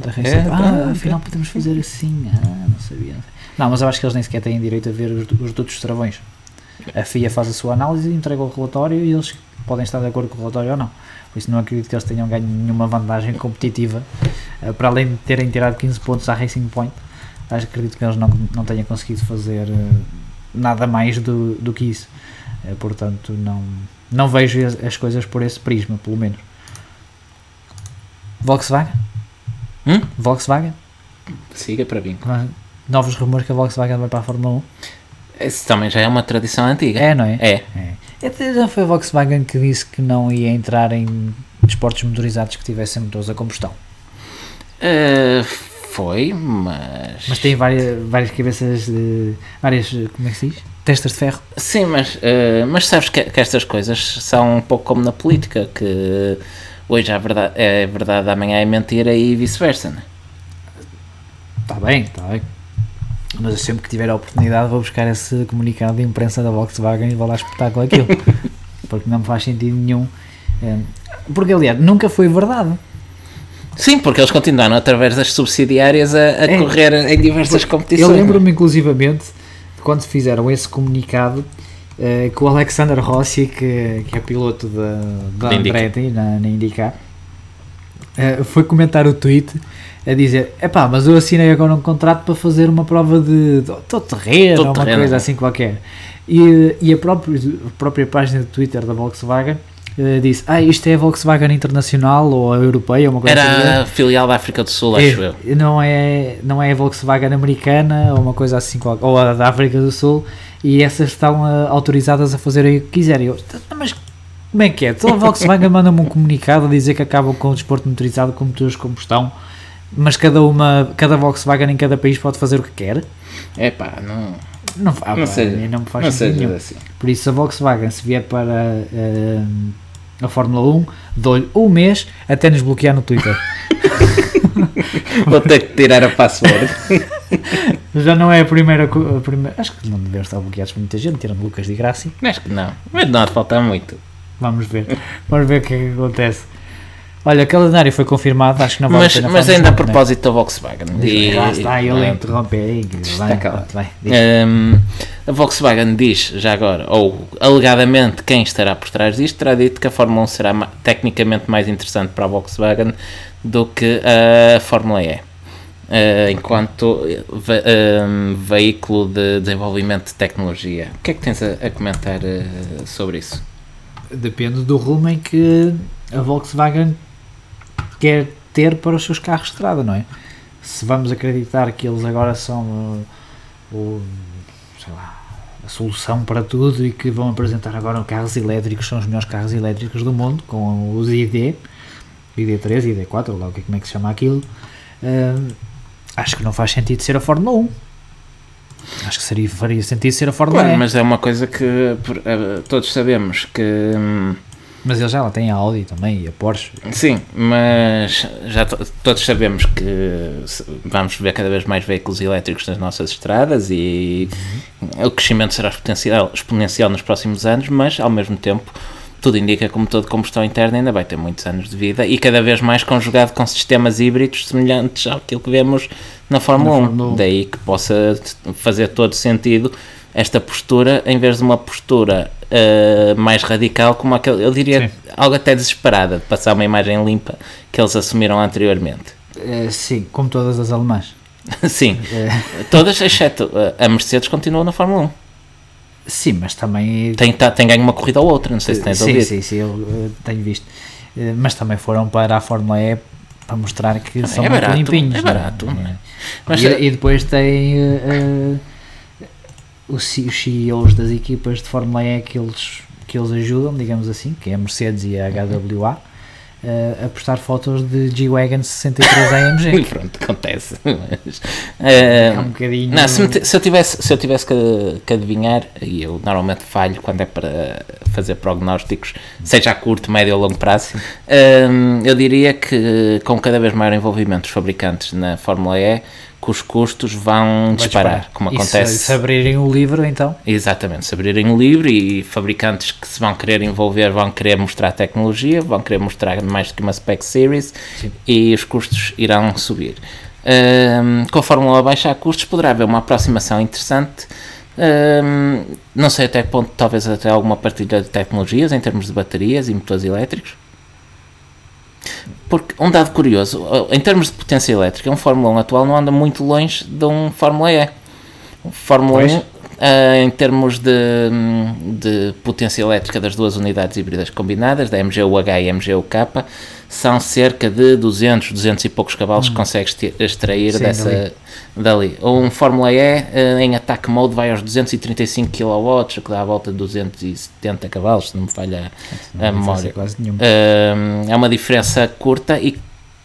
Da Racing. É, ah, pronto. afinal podemos fazer assim. Ah, não sabia. Não, mas eu acho que eles nem sequer têm direito a ver os, os dutos travões. A FIA faz a sua análise, entrega o relatório e eles podem estar de acordo com o relatório ou não. Por isso não acredito que eles tenham ganho nenhuma vantagem competitiva, eh, para além de terem tirado 15 pontos à Racing Point. Acho que acredito que eles não, não tenham conseguido fazer eh, nada mais do, do que isso. Eh, Portanto, não, não vejo as, as coisas por esse prisma, pelo menos. Volkswagen? Hum? Volkswagen? siga para mim. Novos rumores que a Volkswagen vai para a Fórmula 1. Isso também já é uma tradição antiga. É, não é? É. É. Até já foi a Volkswagen que disse que não ia entrar em esportes motorizados que tivessem motores a combustão. Uh, Foi, mas. Mas tem várias, várias cabeças de. várias. como é que se diz? Testas de ferro. Sim, mas, eh, mas sabes que, que estas coisas são um pouco como na política, que hoje é verdade, é verdade amanhã é mentira e vice-versa. né? Está bem, está bem. Mas eu sempre que tiver a oportunidade vou buscar esse comunicado de imprensa da Volkswagen e vou lá espetar com aquilo. porque não me faz sentido nenhum. eh, Porque aliás, nunca foi verdade. Sim, porque eles continuaram através das subsidiárias a, a É. correr em diversas competições. Eu lembro-me inclusivamente de quando fizeram esse comunicado eh, que o Alexander Rossi, que, que é piloto da. Andretti na, na IndyCar, eh, foi comentar o tweet a dizer: Epá, mas eu assinei agora um contrato para fazer uma prova de, de, de terreno Todo ou uma terreno. coisa assim qualquer. E, e a, própria, a própria página de Twitter da Volkswagen eh, disse: Ah, isto é a Volkswagen Internacional ou a Europeia, ou uma coisa assim. Era a filial da África do Sul, acho eu. É, não é, não é a Volkswagen americana ou uma coisa assim, ou a da África do Sul, e essas estão ah, autorizadas a fazerem o que quiserem. Eu, "Tá, mas como é que é? Então a Volkswagen manda-me um comunicado a dizer que acabam com o desporto motorizado com motores de combustão, mas cada, uma, cada Volkswagen em cada país pode fazer o que quer? É pá, não, Não, ah, não pá, seja, não me faz não sentido assim. Por isso, a Volkswagen, se vier para ah, a Fórmula 1, dou-lhe um mês até nos bloquear no Twitter. Vou ter que tirar a password. Já não é a primeira, a primeira. Acho que não devem estar bloqueados por muita gente, tirando Lucas de Graça. acho que não, mas não faltar muito. Vamos ver. Vamos ver o que é que acontece. Olha, o calendário foi confirmado, acho que não vale Mas, a pena mas ainda a propósito da Volkswagen. Diz, lá está, ele Ah, interrompe aí. Está Vai. Hum, a Volkswagen diz, já agora, ou alegadamente quem estará por trás disto, terá dito que a Fórmula 1 será ma- tecnicamente mais interessante para a Volkswagen do que a Fórmula E. Uh, enquanto ve- hum, veículo de desenvolvimento de tecnologia. O que é que tens a, a comentar uh, sobre isso? Depende do rumo em que a Volkswagen quer ter para os seus carros de estrada, não é? Se vamos acreditar que eles agora são uh, o, sei lá, a solução para tudo e que vão apresentar agora carros elétricos, são os melhores carros elétricos do mundo, com os ID, ID3, ID4, ou lá o que é- como é que se chama aquilo, hum, acho que não faz sentido ser a Fórmula 1. Acho que seria, faria sentido ser a Fórmula Claro, E. mas é uma coisa que eh, todos sabemos que. hum, Mas eles já lá têm a Audi também e a Porsche. Sim, mas já to- todos sabemos que vamos ver cada vez mais veículos elétricos nas nossas estradas e o crescimento será exponencial, exponencial nos próximos anos, mas ao mesmo tempo tudo indica como toda combustão interna ainda vai ter muitos anos de vida e cada vez mais conjugado com sistemas híbridos semelhantes àquilo que vemos na Fórmula, Na 1. Fórmula 1. Daí que possa fazer todo sentido esta postura em vez de uma postura eh, mais radical como aquele, eu diria Sim. algo até desesperada de passar uma imagem limpa que eles assumiram anteriormente. Eh, sim, como todas as alemãs. Sim, Eh, todas exceto a Mercedes continua na Fórmula 1. sim, mas também. Tem, tá- tem ganho uma corrida ou outra, não sei se tens sim, ouvido. sim, sim, eu tenho visto. Mas também foram para a Fórmula E para mostrar que são é muito barato, limpinhos. é não barato. Mas, e, e depois tem eh, os, CEOs das equipas de Fórmula E que eles, que eles ajudam, digamos assim, que é a Mercedes e a HWA, eh, a postar fotos de G-Wagon 63 AMG. Pronto, acontece. Mas, eh, É um bocadinho. Não, se, me se eu tivesse, se eu tivesse que, que adivinhar, e eu normalmente falho quando é para fazer prognósticos, seja a curto, médio ou longo prazo, hum, eu diria que com cada vez maior envolvimento dos fabricantes na Fórmula E, que os custos vão vai disparar, como E se- acontece. Se, abrirem o livro, então. Exatamente, se abrirem o livro e fabricantes que se vão querer envolver vão querer mostrar tecnologia, vão querer mostrar mais do que uma spec series Sim. e os custos irão subir. Ahm, com a Fórmula a baixar custos poderá haver uma aproximação interessante. Ahm, não sei até que ponto, talvez até alguma partilha de tecnologias em termos de baterias e motores elétricos. Porque um dado curioso, em termos de potência elétrica, um Fórmula 1 atual não anda muito longe de um Fórmula E. Fórmula Pois. 1, ah, em termos de, de potência elétrica das duas unidades híbridas combinadas, da MGU-H e MGU-K, são cerca de 200, 200 e poucos cavalos que consegues extrair Sim, dessa, dali. Um Fórmula E ah, em ataque mode vai aos 235 kW, que dá a volta de 270 cavalos, se não me falha a Não memória. quase nenhuma. Hum, é uma diferença curta e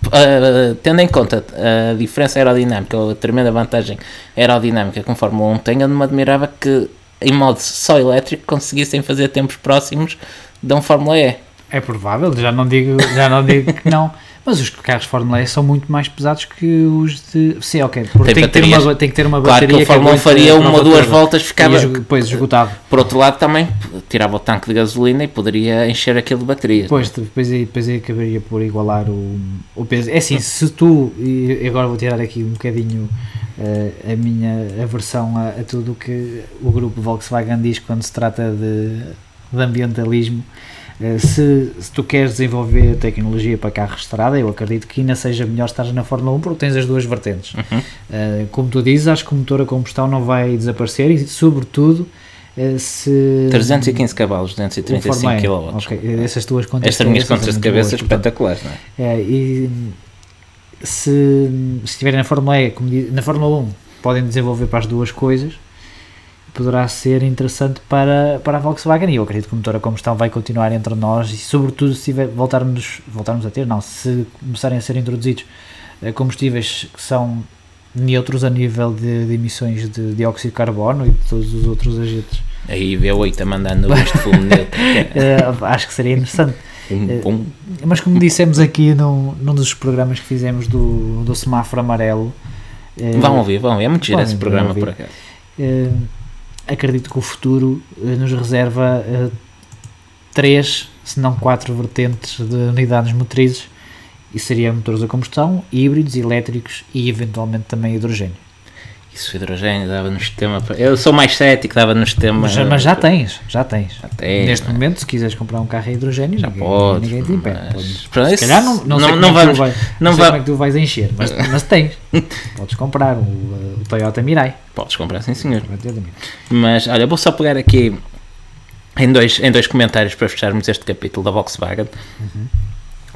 Uh, tendo em conta a diferença aerodinâmica ou a tremenda vantagem aerodinâmica que a Fórmula 1 tem, eu não me admirava que em modo só elétrico conseguissem fazer tempos próximos de um Fórmula E. É provável, já não digo, já não digo que não. Mas os carros Fórmula E são muito mais pesados que os de. Sim, ok. Porque tem, tem, que, ter uma, tem que ter uma claro bateria. que o Fórmula 1 faria uma ou duas toda. voltas, ficava. E depois esgotado. Por outro lado, também tirava o tanque de gasolina e poderia encher aquilo de baterias. Depois, depois, aí, depois aí acabaria por igualar o, o peso. É assim, se tu. E agora vou tirar aqui um bocadinho uh, a minha aversão a, a tudo o que o grupo Volkswagen diz quando se trata de, de ambientalismo. Uh, se, se, tu queres desenvolver tecnologia para carro estrada, eu acredito que ainda seja melhor estar na Fórmula 1 porque tens as duas vertentes. Uhum. Uh, como tu dizes, acho que o motor a combustão não vai desaparecer e, sobretudo, uh, se. 315 cavalos, 235 kW. Ok, essas tuas contas. Estas minhas contas de cabeça espetaculares, não é? é e se, se estiverem na Fórmula E, como diz, na Fórmula 1, podem desenvolver para as duas coisas poderá ser interessante para, para a Volkswagen e eu acredito que o motor a combustão vai continuar entre nós e sobretudo se tiver, voltarmos, voltarmos a ter, não, se começarem a ser introduzidos combustíveis que são neutros a nível de, de emissões de dióxido de carbono e de todos os outros agentes. Aí V8 a mandar no de fumo neutro. uh, acho que seria interessante. Um, um. Uh, mas como dissemos aqui num, num dos programas que fizemos do, do semáforo amarelo. Vão ouvir, vão ouvir. É muito giro esse programa por acaso acredito que o futuro nos reserva uh, três, se não quatro vertentes de unidades motrizes e seria motores a combustão, híbridos, elétricos e eventualmente também hidrogênio. Isso, hidrogênio dava no sistema. Eu sou mais cético, dava no sistema. Mas, mas já tens, já tens. Já tens Neste mas... momento, se quiseres comprar um carro a hidrogênio, já ninguém, podes, ninguém te impede. Mas... Podes, se calhar não, não, não, não, vamos, vai, não, sei como é que tu vais encher, mas, mas tens. podes comprar o, o, Toyota Mirai. Podes comprar, sim senhor. Mas olha, vou só pegar aqui em dois, em dois comentários para fecharmos este capítulo da Volkswagen. Uhum.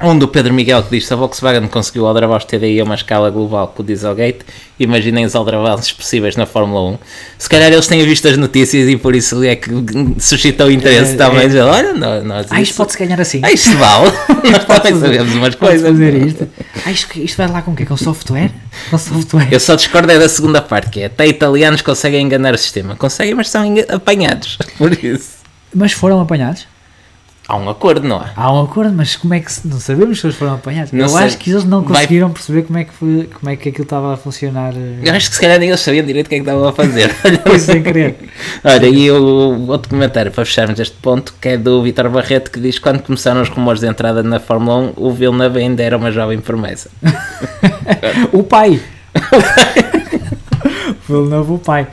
Um do Pedro Miguel que diz se a Volkswagen conseguiu aldrabar os TDI a uma escala global com o Dieselgate, imaginem os aldrabados possíveis na Fórmula 1. Se calhar eles têm visto as notícias e por isso é que suscitou interesse é, também. É. Olha, nós, nós ah, isto pode-se ganhar assim. Ah, isto vale. nós também sabemos umas coisas. fazer isto. Ah, isto, isto vai lá com o quê? Com software? Com software? Eu só discordo é da segunda parte, que é até italianos conseguem enganar o sistema. Conseguem, mas são apanhados. Por isso. Mas foram apanhados? Há um acordo, não é? Há um acordo, mas como é que se, não sabemos se eles foram apanhados? Não eu sei. acho que eles não conseguiram Vai... perceber como é, que foi, como é que aquilo estava a funcionar. eh, Eu acho que se calhar nem eles sabiam direito o que é que estavam a fazer. Foi sem querer. Olha, e o outro comentário para fecharmos este ponto que é do Vitor Barreto que diz que quando começaram os rumores de entrada na Fórmula 1, o Villeneuve ainda era uma jovem promessa. o pai! o Villeneuve, o pai.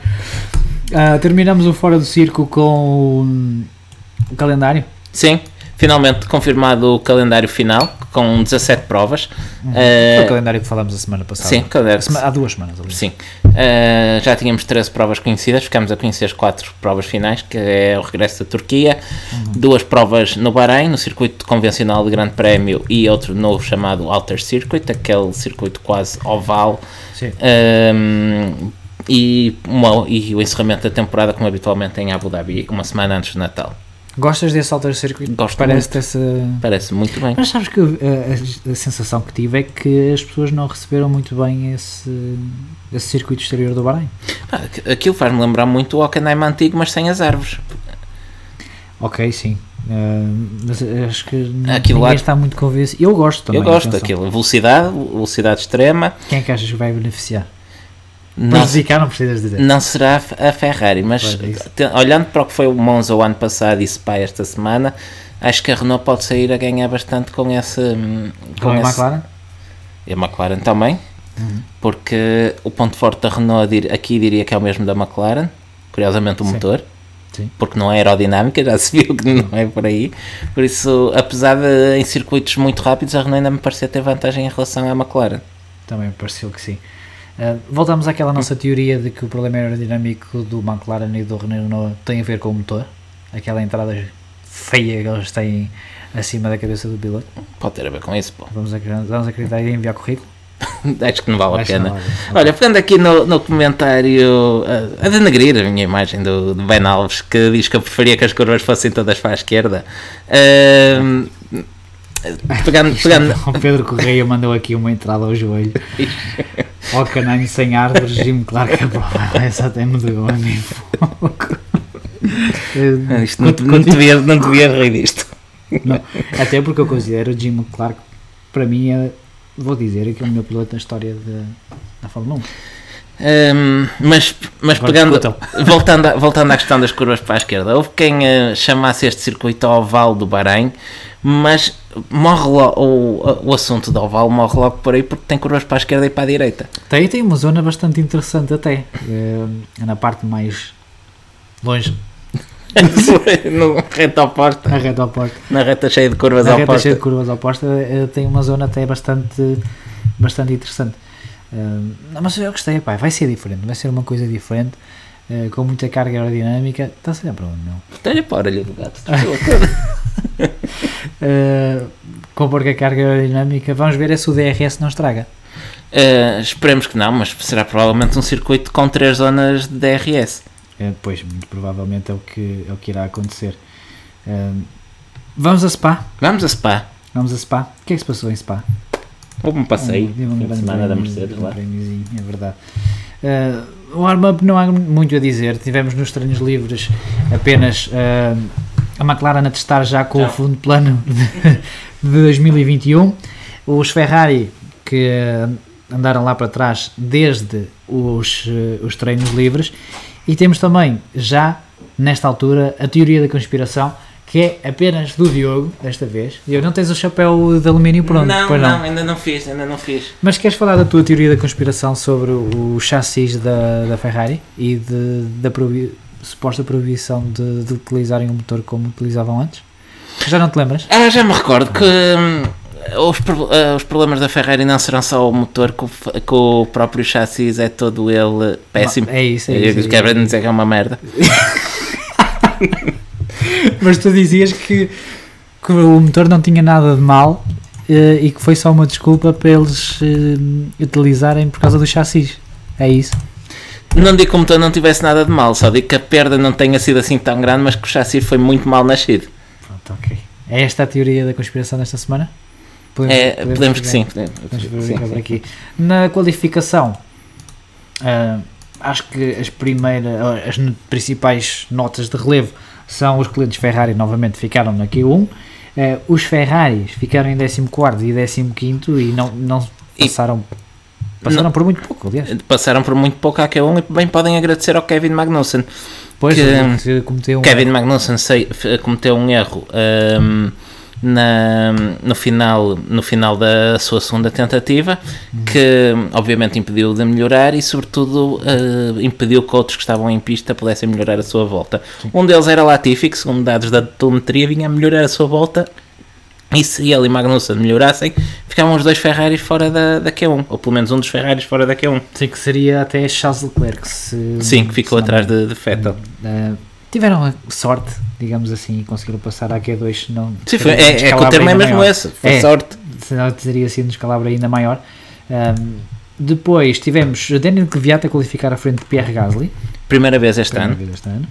Ah, terminamos o Fora do Circo com o, o calendário. Sim, finalmente confirmado o calendário final com 17 provas. Uhum. Uh, Foi o calendário que falamos a semana passada. Sim, calendário. Há duas semanas. Sim. Uh, já tínhamos 13 provas conhecidas, ficámos a conhecer as 4 provas finais, que é o regresso da Turquia, uhum. duas provas no Bahrein, no circuito convencional de Grande Prémio e outro novo chamado Outer Circuit, aquele circuito quase oval. Sim. Um, e, uma, e o encerramento da temporada, como habitualmente em Abu Dhabi, uma semana antes do Natal. Gostas desse alter circuito? Gosto Parece muito. Essa... Parece muito bem. Mas sabes que a, a, a, sensação que tive é que as pessoas não receberam muito bem esse, esse circuito exterior do Bahrein. Ah, aquilo faz-me lembrar muito o Hockenheim antigo, mas sem as árvores. Ok, sim. Uh, mas acho que Aquilo ninguém lá... está muito convencido. Eu gosto também. Eu gosto daquilo. Velocidade, velocidade extrema. Quem é que achas que vai beneficiar? Não, Prejudicar não precisas dizer. Não será a Ferrari, mas te, olhando para o que foi o Monza o ano passado e Spa esta semana, acho que a Renault pode sair a ganhar bastante com esse. Com, com a esse, McLaren? E a McLaren também, uhum. porque o ponto forte da Renault aqui diria que é o mesmo da McLaren, curiosamente o Sim. motor. Sim. Porque não é aerodinâmica, já se viu que não é por aí. Por isso, apesar de em circuitos muito rápidos, a Renault ainda me parecia ter vantagem em relação à McLaren. Também me pareceu que sim. Uh, voltamos àquela nossa teoria de que o problema aerodinâmico do McLaren e do Renault tem a ver com o motor, aquela entrada feia que eles têm acima da cabeça do piloto. Pode ter a ver com isso. Pô. Vamos, acreditar, vamos acreditar em enviar currículo? Acho que não vale Acho a pena. Vale. Olha, pegando aqui no, no comentário uh, a denegrir a minha imagem do, do, Ben Alves, que diz que eu preferia que as curvas fossem todas para a esquerda. Uh, pegando, pegando, O Pedro Correia mandou aqui uma entrada ao joelho. Ao cananho sem árvores, Jim Clark aprova. Essa até me deu a mim. Isto não, não, devia, não devia rir disto. Não, até porque eu considero o Jim Clark, para mim, é, vou dizer, que é o melhor piloto na história de, da Fórmula 1. Um, mas mas Agora pegando, voltando, a- voltando à questão das curvas para a esquerda, houve quem eh, chamasse este circuito oval do Bahrein, mas morre logo, o, o assunto do oval morre logo por aí porque tem curvas para a esquerda e para a direita. Tem, tem uma zona bastante interessante até. É, na parte mais longe, no reta oposta, a reta oposta. na reta cheia de curvas A reta opostas. cheia de curvas opostas eh, tem uma zona até bastante, bastante interessante. Eh, não, mas eu gostei, pá, vai ser diferente, vai ser uma coisa diferente, eh, com muita carga aerodinâmica. Está-se a olhar para onde, não? Olha para a orelha do gato. Eh, com pouca carga aerodinâmica, vamos ver é se o DRS não estraga. Eh, esperemos que não, mas será provavelmente um circuito com três zonas de DRS. Eh, pois, muito provavelmente é o que, é o que irá acontecer. Eh, vamos a Spa. Vamos a Spa. Vamos a Spa. O que é que se passou em Spa? Houve um passeio, Um- um fim de grande semana da Mercedes um lá. é verdade. Uh, o warm-up não há muito a dizer. Tivemos nos treinos livres apenas uh, a McLaren a testar já com o fundo plano de, de 2021. Os Ferrari que uh, andaram lá para trás desde os, uh, os treinos livres. E temos também, já nesta altura, a teoria da conspiração. Que é apenas do Diogo, desta vez. Diogo, não tens o chapéu de alumínio pronto? não, pois não, ainda não fiz, ainda não fiz. mas queres falar da tua teoria da conspiração sobre o chassis da, da Ferrari e de, da proibi- suposta proibição de, de utilizarem o motor como utilizavam antes? Já não te lembras? Ah, já me recordo que hum, os, ah, os problemas da Ferrari não serão só o motor, que o, f- que o próprio chassis é todo ele péssimo. É isso, é isso. é quero isso. dizer que é uma merda. Mas tu dizias que, que o motor não tinha nada de mal eh, e que foi só uma desculpa para eles eh, utilizarem por causa do chassis. É isso? Não digo que o motor não tivesse nada de mal, só digo que a perda não tenha sido assim tão grande, mas que o chassi foi muito mal nascido. Pronto, ok. É esta a teoria da conspiração desta semana? Podemos, É, podemos que pegar- sim. podemos- Vamos sim, sim. aqui. Na qualificação, ah, acho que as primeiras, ah, as principais notas de relevo são os clientes Ferrari, novamente ficaram na Q1. Ah, os Ferraris ficaram em 14 e 15 e não, não E- passaram, passaram por muito pouco, aliás. Passaram por muito pouco à Q1 e bem podem agradecer ao Kevin Magnussen. Pois, que- que cometeu um Kevin Magnussen sei- cometeu um erro hum, na, no, final, no final da sua segunda tentativa, que obviamente impediu de melhorar e, sobretudo, uh, impediu que outros que estavam em pista pudessem melhorar a sua volta. Um deles era Latifi, que, segundo dados da telemetria, vinha a melhorar a sua volta. E se ele e Magnussen melhorassem, ficavam os dois Ferraris fora da, da Q1, ou pelo menos um dos Ferraris fora da Q1. Sim, que seria até Charles Leclerc. Se, Sim, que ficou atrás de, de Vettel. Tiveram a sorte, digamos assim, e conseguiram passar à Q2. Não, Sim, foi, é, é que o termo é mesmo maior. esse, foi É. sorte. senão teria sido um descalabro ainda maior. Um, depois tivemos Daniel Kvyat a qualificar à frente de Pierre Gasly, Primeira vez este primeira ano. vez este ano.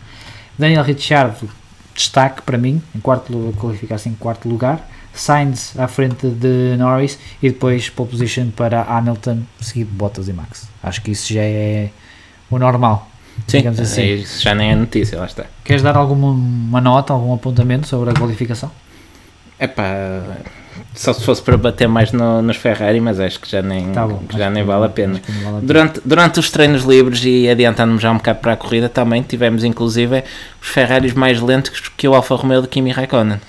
Daniel Ricciardo, destaque para mim, em quarto lugar, qualificar-se em quarto lugar. Sainz à frente de Norris e depois pole position para Hamilton, seguido de Bottas e Max. Acho que isso já é o normal. Sim, digamos assim. isso já nem é notícia, lá está. Queres dar alguma uma nota, algum apontamento sobre a qualificação? É pá, só se fosse para bater mais no- nos Ferrari, mas acho que já nem, Tá bom, já nem vale a pena. vale a pena. Durante, durante os treinos livres e adiantando-me já um bocado para a corrida, também tivemos inclusive os Ferraris mais lentos que o Alfa Romeo de Kimi Raikkonen.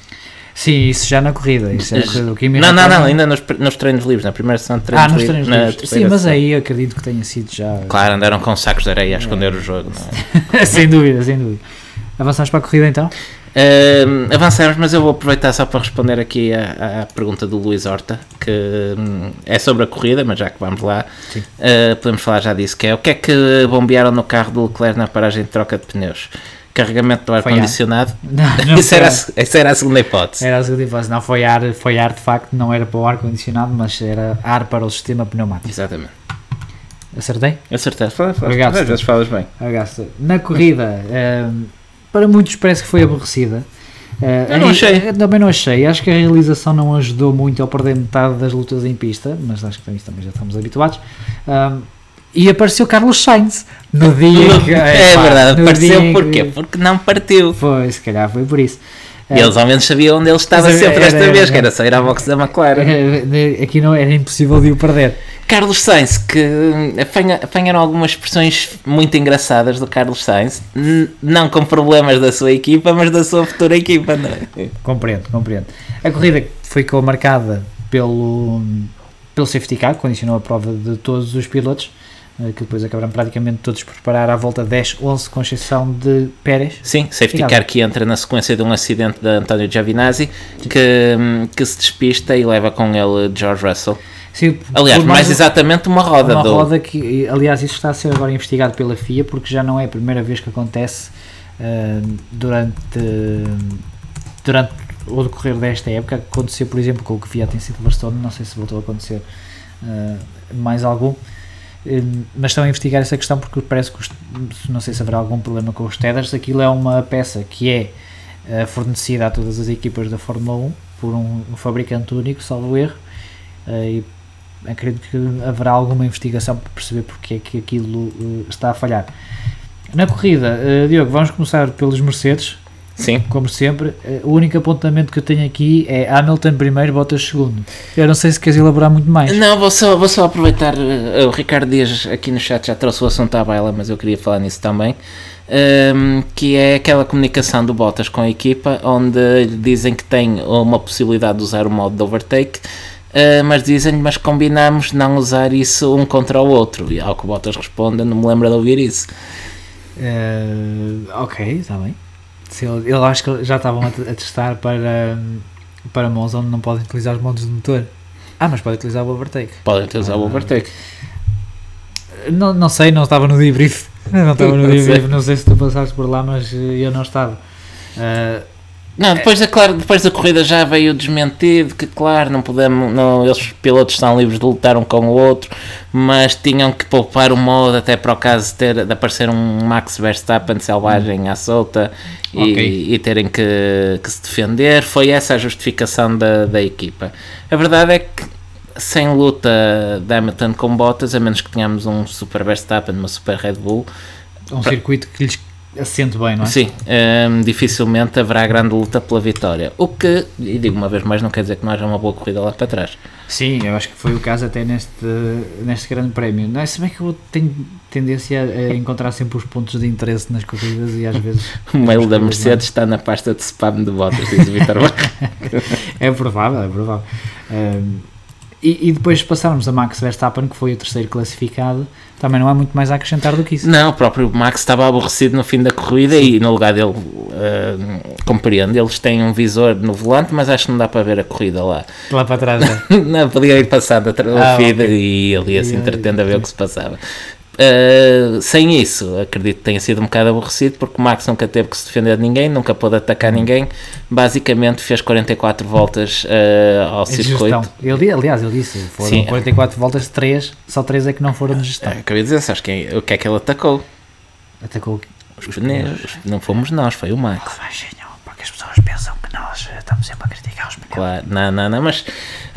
Sim, isso já na corrida. Isso é a corrida do Kimi não, não, não, ainda nos, nos treinos livres, na primeira sessão de treinos Ah, nos livres. treinos na livres. Sim, mas aí eu acredito que tenha sido já. Claro, andaram com sacos de areia a esconder o jogo. é? sem dúvida, sem dúvida. Avançamos para a corrida então? Ahm, avançamos, mas eu vou aproveitar só para responder aqui à, pergunta do Luís Horta, que hum, é sobre a corrida, mas já que vamos lá, ah, podemos falar já disso, que é o que é que bombearam no carro do Leclerc na paragem de troca de pneus? Carregamento do ar-condicionado? Isso, era, essa era a segunda hipótese. Era a segunda hipótese. Não foi ar, foi ar de facto, não era para o ar-condicionado, mas era ar para o sistema pneumático. Exatamente. Acertei? Fala, Obrigado, às vezes falas bem. Agasta. Na corrida, ehm, para muitos parece que foi aborrecida. Uh, Eu não achei. Também não achei. Acho que a realização não ajudou muito ao perder metade das lutas em pista, mas acho que isso também já estamos habituados. Um, e apareceu Carlos Sainz no dia que. é pá, verdade, apareceu porquê? que- Porque não partiu. Foi, se calhar foi por isso. E eles ao menos sabiam onde ele estava Mas era- sempre desta era- vez, era- que era só ir à box da McLaren. Aqui não era impossível de o perder. Carlos Sainz, que apanha, apanharam algumas expressões muito engraçadas do Carlos Sainz, não com problemas da sua equipa, mas da sua futura equipa, não é? Compreendo, compreendo. A corrida ficou marcada pelo, pelo safety car, que condicionou a prova de todos os pilotos, que depois acabaram praticamente todos por parar à volta 10, 11, com exceção de Pérez. Sim, safety car que entra na sequência de um acidente de António Giovinazzi, que, que se despista e leva com ele George Russell. Sim, Aliás, por mais exatamente uma roda uma do... roda que, aliás, isso está a ser agora investigado pela FIA, porque já não é a primeira vez que acontece eh, durante, durante o decorrer desta época. Aconteceu, por exemplo, com o que Fiat em Silverstone, não sei se voltou a acontecer eh, mais algum. Eh, Mas estão a investigar essa questão porque parece que os, não sei se haverá algum problema com os tethers. Aquilo é uma peça que é eh, fornecida a todas as equipas da Fórmula 1 por um, fabricante único, salvo erro, eh, e acredito que haverá alguma investigação para perceber porque é que aquilo está a falhar. Na corrida, Diogo, vamos começar pelos Mercedes, Sim, como sempre. Eh, o único apontamento que eu tenho aqui é Hamilton primeiro, Bottas segundo. Eu não sei se queres elaborar muito mais. Não, vou só, vou só aproveitar. eh, O Ricardo Dias aqui no chat já trouxe o assunto à baila, mas eu queria falar nisso também. ehm, que é aquela comunicação do Bottas com a equipa, onde dizem que tem uma possibilidade de usar o modo de overtake, eh, mas dizem-lhe, mas combinamos não usar isso um contra o outro. E ao que o Bottas responde, não me lembro de ouvir isso. Eh, ok, está bem. Ele, eu acho que já estavam a, a testar para, para Monza onde não podem utilizar os modos de motor. Ah, mas podem utilizar o overtake. Podem utilizar o overtake. Não, não sei, não estava no debrief. Não estava no debrief, não sei se tu passaste por lá, mas eu não estava. Eh, Não, depois da, claro, depois da corrida já veio desmentido que, claro, não podemos, não, eles, os pilotos são livres de lutar um com o outro, mas tinham que poupar o modo até para o caso de, ter, de aparecer um Max Verstappen selvagem à solta e, e terem que, que se defender. Foi essa a justificação da, da equipa. A verdade é que sem luta de Hamilton com Bottas, a menos que tenhamos um Super Verstappen, uma Super Red Bull, um circuito que lhes assente bem, não é? Sim, hum, dificilmente haverá grande luta pela vitória. O que, e digo uma vez mais, não quer dizer que não haja uma boa corrida lá para trás. Sim, eu acho que foi o caso até neste, neste grande prémio. Não é? Se bem que eu tenho tendência a encontrar sempre os pontos de interesse nas corridas e às vezes. O mail da coisas, Mercedes está na pasta de spam de botas, diz o Vitor. É provável, é provável. Um, e, e depois de passarmos a Max Verstappen, que foi o terceiro classificado, também não há muito mais a acrescentar do que isso. Não, o próprio Max estava aborrecido no fim da corrida e no lugar dele, hum, compreendo, eles têm um visor no volante, mas acho que não dá para ver a corrida lá. Lá para trás. é. não, podia ir passando o Ah, feed ok. e ele ia se E- entretendo a ver o que se passava. Uh, sem isso, acredito que tenha sido um bocado aborrecido porque o Max nunca teve que se defender de ninguém, nunca pôde atacar ninguém. Basicamente, fez 44 voltas uh, ao É circuito. gestão. Ele, aliás, ele disse: foram Sim. 44 voltas, 3, só 3 é que não foram de gestão. Ah, Acabei de dizer, sabes quem, o que é que ele atacou? Atacou Os pneus. Não fomos nós, foi o Max. baixinho, porque as pessoas pensam que nós eh, estamos sempre a criticar os pneus. Claro, não, não, não, mas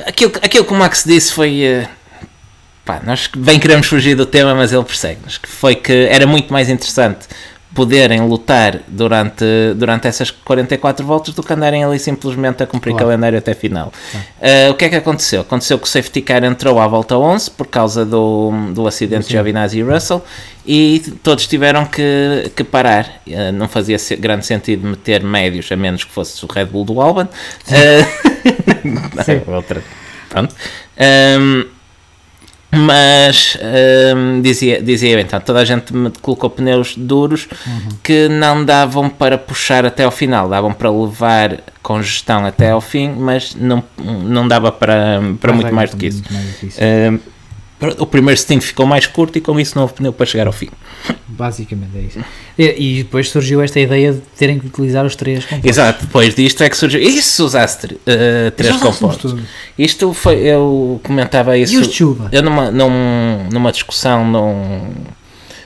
aquilo, aquilo que o Max disse foi. Pá, nós bem queremos fugir do tema, mas ele persegue-nos. Que foi que era muito mais interessante poderem lutar durante, durante essas 44 voltas do que andarem ali simplesmente a cumprir Claro. calendário até final. Eh, o que é que aconteceu? Aconteceu que o safety car entrou à volta 11 por causa do, do acidente de Giovinazzi e Russell e todos tiveram que, que parar. Eh, não fazia grande sentido meter médios, a menos que fosse o Red Bull do Alban. Eh, Sim. outra. Pronto. Ahm, mas ahm, dizia, dizia eu, então, toda a gente me colocou pneus duros Uhum. que não davam para puxar até ao final, davam para levar com gestão até ao fim, mas não, não dava para, para muito mais do que isso. Muito mais do que isso. O primeiro stint ficou mais curto e com isso não houve pneu para chegar ao fim. Basicamente é isso. E, e depois surgiu esta ideia de terem que utilizar os três compostos. Exato, depois disto é que surgiu. E se usasse tr- eh, três compostos? Isto foi, eu comentava isso. E os de chuva? Eu numa, num, numa discussão num,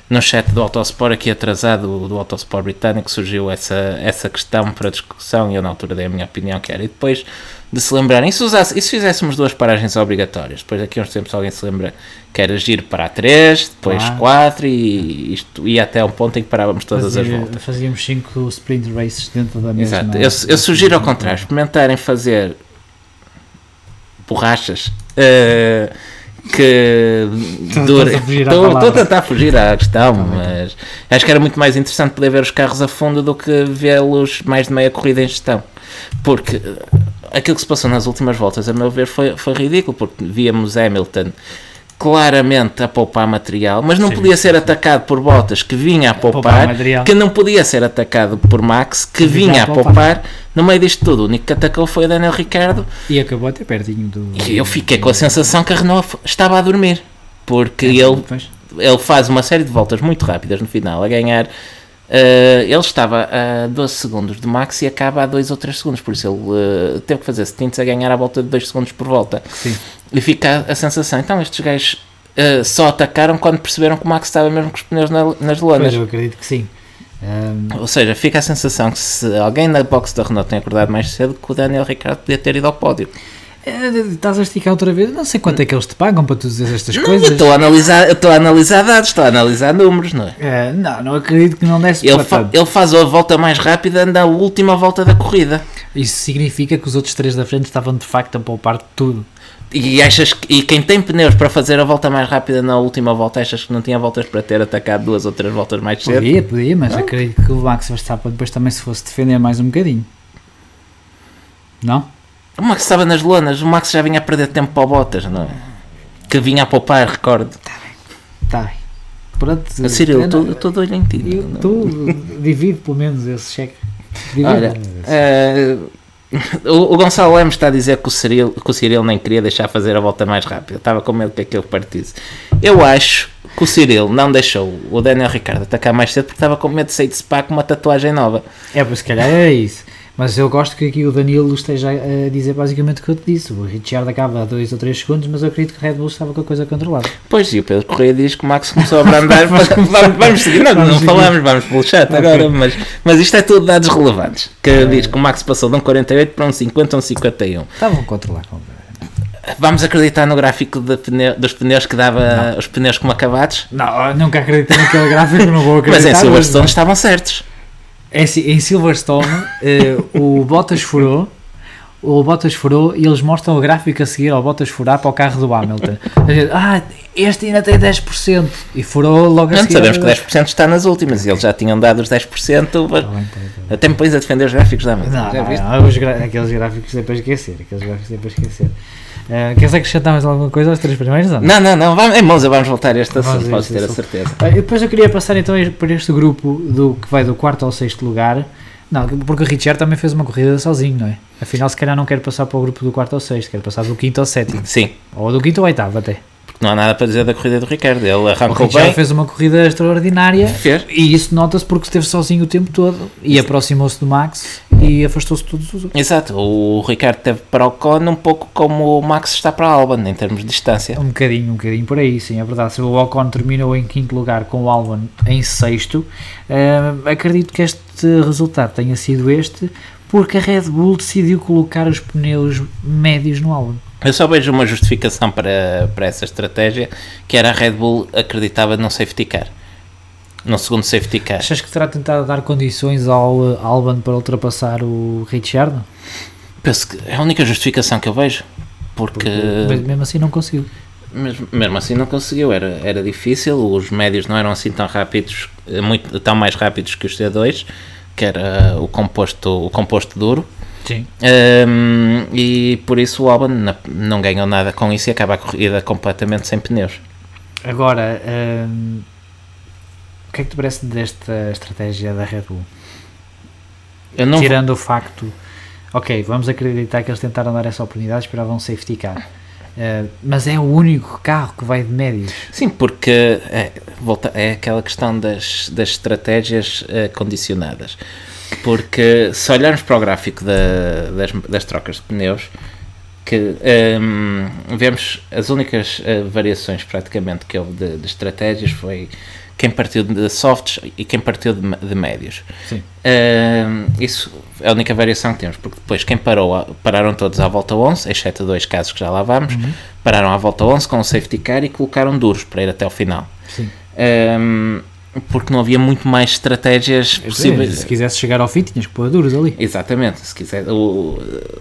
no chat do Autosport, aqui atrasado do Autosport britânico, surgiu essa, essa questão para discussão e eu na altura dei a minha opinião que era. E depois de se lembrarem, e se, usasse, e se fizéssemos duas paragens obrigatórias? Depois daqui a uns tempos alguém se lembra que era giro para a 3, depois Claro. 4 e isto ia até um ponto em que parávamos todas as Fazia- voltas. Fazíamos 5 sprint races dentro da mesma. Exato. Eu, eu sugiro ao contrário, experimentarem fazer borrachas eh, que a à Estou estou a tentar fugir à questão, mas acho que era muito mais interessante poder ver os carros a fundo do que vê-los mais de meia corrida em gestão. Porque eh, aquilo que se passou nas últimas voltas, a meu ver, foi, foi ridículo, porque víamos Hamilton claramente a poupar material, mas não Sim, podia ser atacado por Bottas, que vinha a poupar poupar, que não podia ser atacado por Max, que vinha a poupar. No meio disto tudo, o único que atacou foi o Daniel Ricciardo E acabou até pertinho do. e eu fiquei com a sensação que a Renault estava a dormir, porque É, ele, Pois. ele faz uma série de voltas muito rápidas no final, a ganhar. eh, ele estava a 12 segundos de Max e acaba a 2 ou 3 segundos, por isso ele eh, teve que fazer stints a ganhar à volta de 2 segundos por volta. Sim. E fica a sensação, então estes gajos eh, só atacaram quando perceberam que o Max estava mesmo com os pneus na- nas lonas. Pois, eu acredito que sim. Ahm, Ou seja, fica a sensação que se alguém na box da Renault tem acordado mais cedo, que o Daniel Ricciardo podia ter ido ao pódio. eh, estás a esticar outra vez? Não sei quanto é que eles te pagam para tu dizer estas Não, coisas. eu estou a analisar, estou a analisar dados, estou a analisar números, não é? Eh, não, não acredito que não desse Ele, fa- ele faz a volta mais rápida na última volta da corrida. Isso significa que os outros três da frente estavam de facto a poupar de tudo. E, achas que, e quem tem pneus para fazer a volta mais rápida na última volta, achas que não tinha voltas para ter atacado duas ou três voltas mais cedo? Podia, podia, mas acredito que o Max Verstappen depois também se fosse defender mais um bocadinho. Não? O Max estava nas lonas, o Max já vinha a perder tempo para o Bottas, não é? Que vinha a poupar, recordo. Tá bem. Pronto. A Cyril, eu eu estou- não- de olho em ti. eu- não- Tu divide pelo menos esse cheque. Olha, eh, o, o Gonçalo Lemos está a dizer que o, Cyril, que o nem queria deixar fazer a volta mais rápida. Estava com medo que aquilo partisse. Eu acho que o Cyril não deixou o Daniel Ricardo atacar mais cedo porque estava com medo de sair de Spa com uma tatuagem nova. É, pois se calhar é isso. Mas eu gosto que aqui o Danilo esteja a dizer basicamente o que eu te disse. O Richard acaba a 2 ou 3 segundos, mas eu acredito que a Red Bull estava com a coisa controlada. Pois, e o Pedro Correia diz que o Max começou a abrandar. vamos, vamos seguir, não, Vamos não seguir. falamos, vamos pelo chat Ok. agora, mas, mas isto é tudo dados relevantes. Que diz que o Max passou de um 48 para um 50 ou um 51. Estavam a controlar com Vamos acreditar no gráfico pneu- dos pneus que dava os pneus como acabados? Não, nunca acreditei naquele gráfico, não vou Mas acreditar. em Silverstone estavam certos. É assim, em Silverstone, eh, o Bottas furou, o Bottas furou e eles mostram o gráfico a seguir ao Bottas furar para o carro do Hamilton. A gente, ah, este ainda tem 10% e furou logo a Não, seguir. sabemos que 10% está nas últimas e eles já tinham dado os 10%. Tá bem, tá bem, tá bem. Até me pões a defender os gráficos da mesa. Não, não, não, os gra- aqueles gráficos é para esquecer, aqueles gráficos é para esquecer. Eh, queres acrescentar mais alguma coisa aos três primeiros? Não? Não, não, não. Vamos, em Monza vamos voltar a este assunto, podes ter a certeza. E depois eu queria passar então para este grupo do que vai do quarto ao sexto lugar. Não, porque o Richard também fez uma corrida sozinho, não é? Afinal, se calhar não quer passar para o grupo do quarto ao sexto, quer passar do quinto ao sétimo. Sim, Ou do quinto ao oitavo até. Porque não há nada para dizer da corrida do Ricardo. Ele O arrancou Richard bem. fez uma corrida extraordinária Fez. e isso nota-se porque esteve sozinho o tempo todo e aproximou-se do Max e afastou-se de todos os outros. Exato, o Ricardo teve para o Ocon um pouco como o Max está para a Albon em termos de distância. Um bocadinho, um bocadinho por aí, sim, é verdade. Se o Ocon terminou em quinto lugar com o Albon em sexto, eh, acredito que este resultado tenha sido este porque a Red Bull decidiu colocar os pneus médios no Albon. Eu só vejo uma justificação para, para essa estratégia que era a Red Bull acreditava no safety car. No segundo safety car. Achas que terá tentado dar condições ao eh, Albon para ultrapassar o Richard? Penso que é a única justificação que eu vejo. Porque, Mas mesmo assim não conseguiu. mesmo, mesmo assim não conseguiu, era, era difícil, os médios não eram assim tão rápidos, eh, muito, tão mais rápidos que os C2, que era o composto, o composto duro. Sim. Ehm, e por isso o Albon na- não ganhou nada com isso e acaba a corrida completamente sem pneus. Agora, hum, o que é que te parece desta estratégia da Red Bull? Não, Tirando o facto, ok, vamos acreditar que eles tentaram dar essa oportunidade, esperavam um safety car. Uh, mas é o único carro que vai de médios. Sim, porque é, volta, é aquela questão das, das estratégias eh, condicionadas. Porque se olharmos para o gráfico da- das, das trocas de pneus, que ehm, vemos as únicas eh, variações praticamente que houve de, de estratégias foi quem partiu de softs e quem partiu de, de médios. Sim. Uh, isso é a única variação que temos, porque depois quem parou, pararam todos à volta 11, exceto dois casos que já lá vamos, pararam à volta 11 com o safety car e colocaram duros para ir até ao final. Sim. Um, porque não havia muito mais estratégias possíveis. Se quisesse chegar ao fim, tinhas que pôr duros ali. Exatamente, se quiser, o,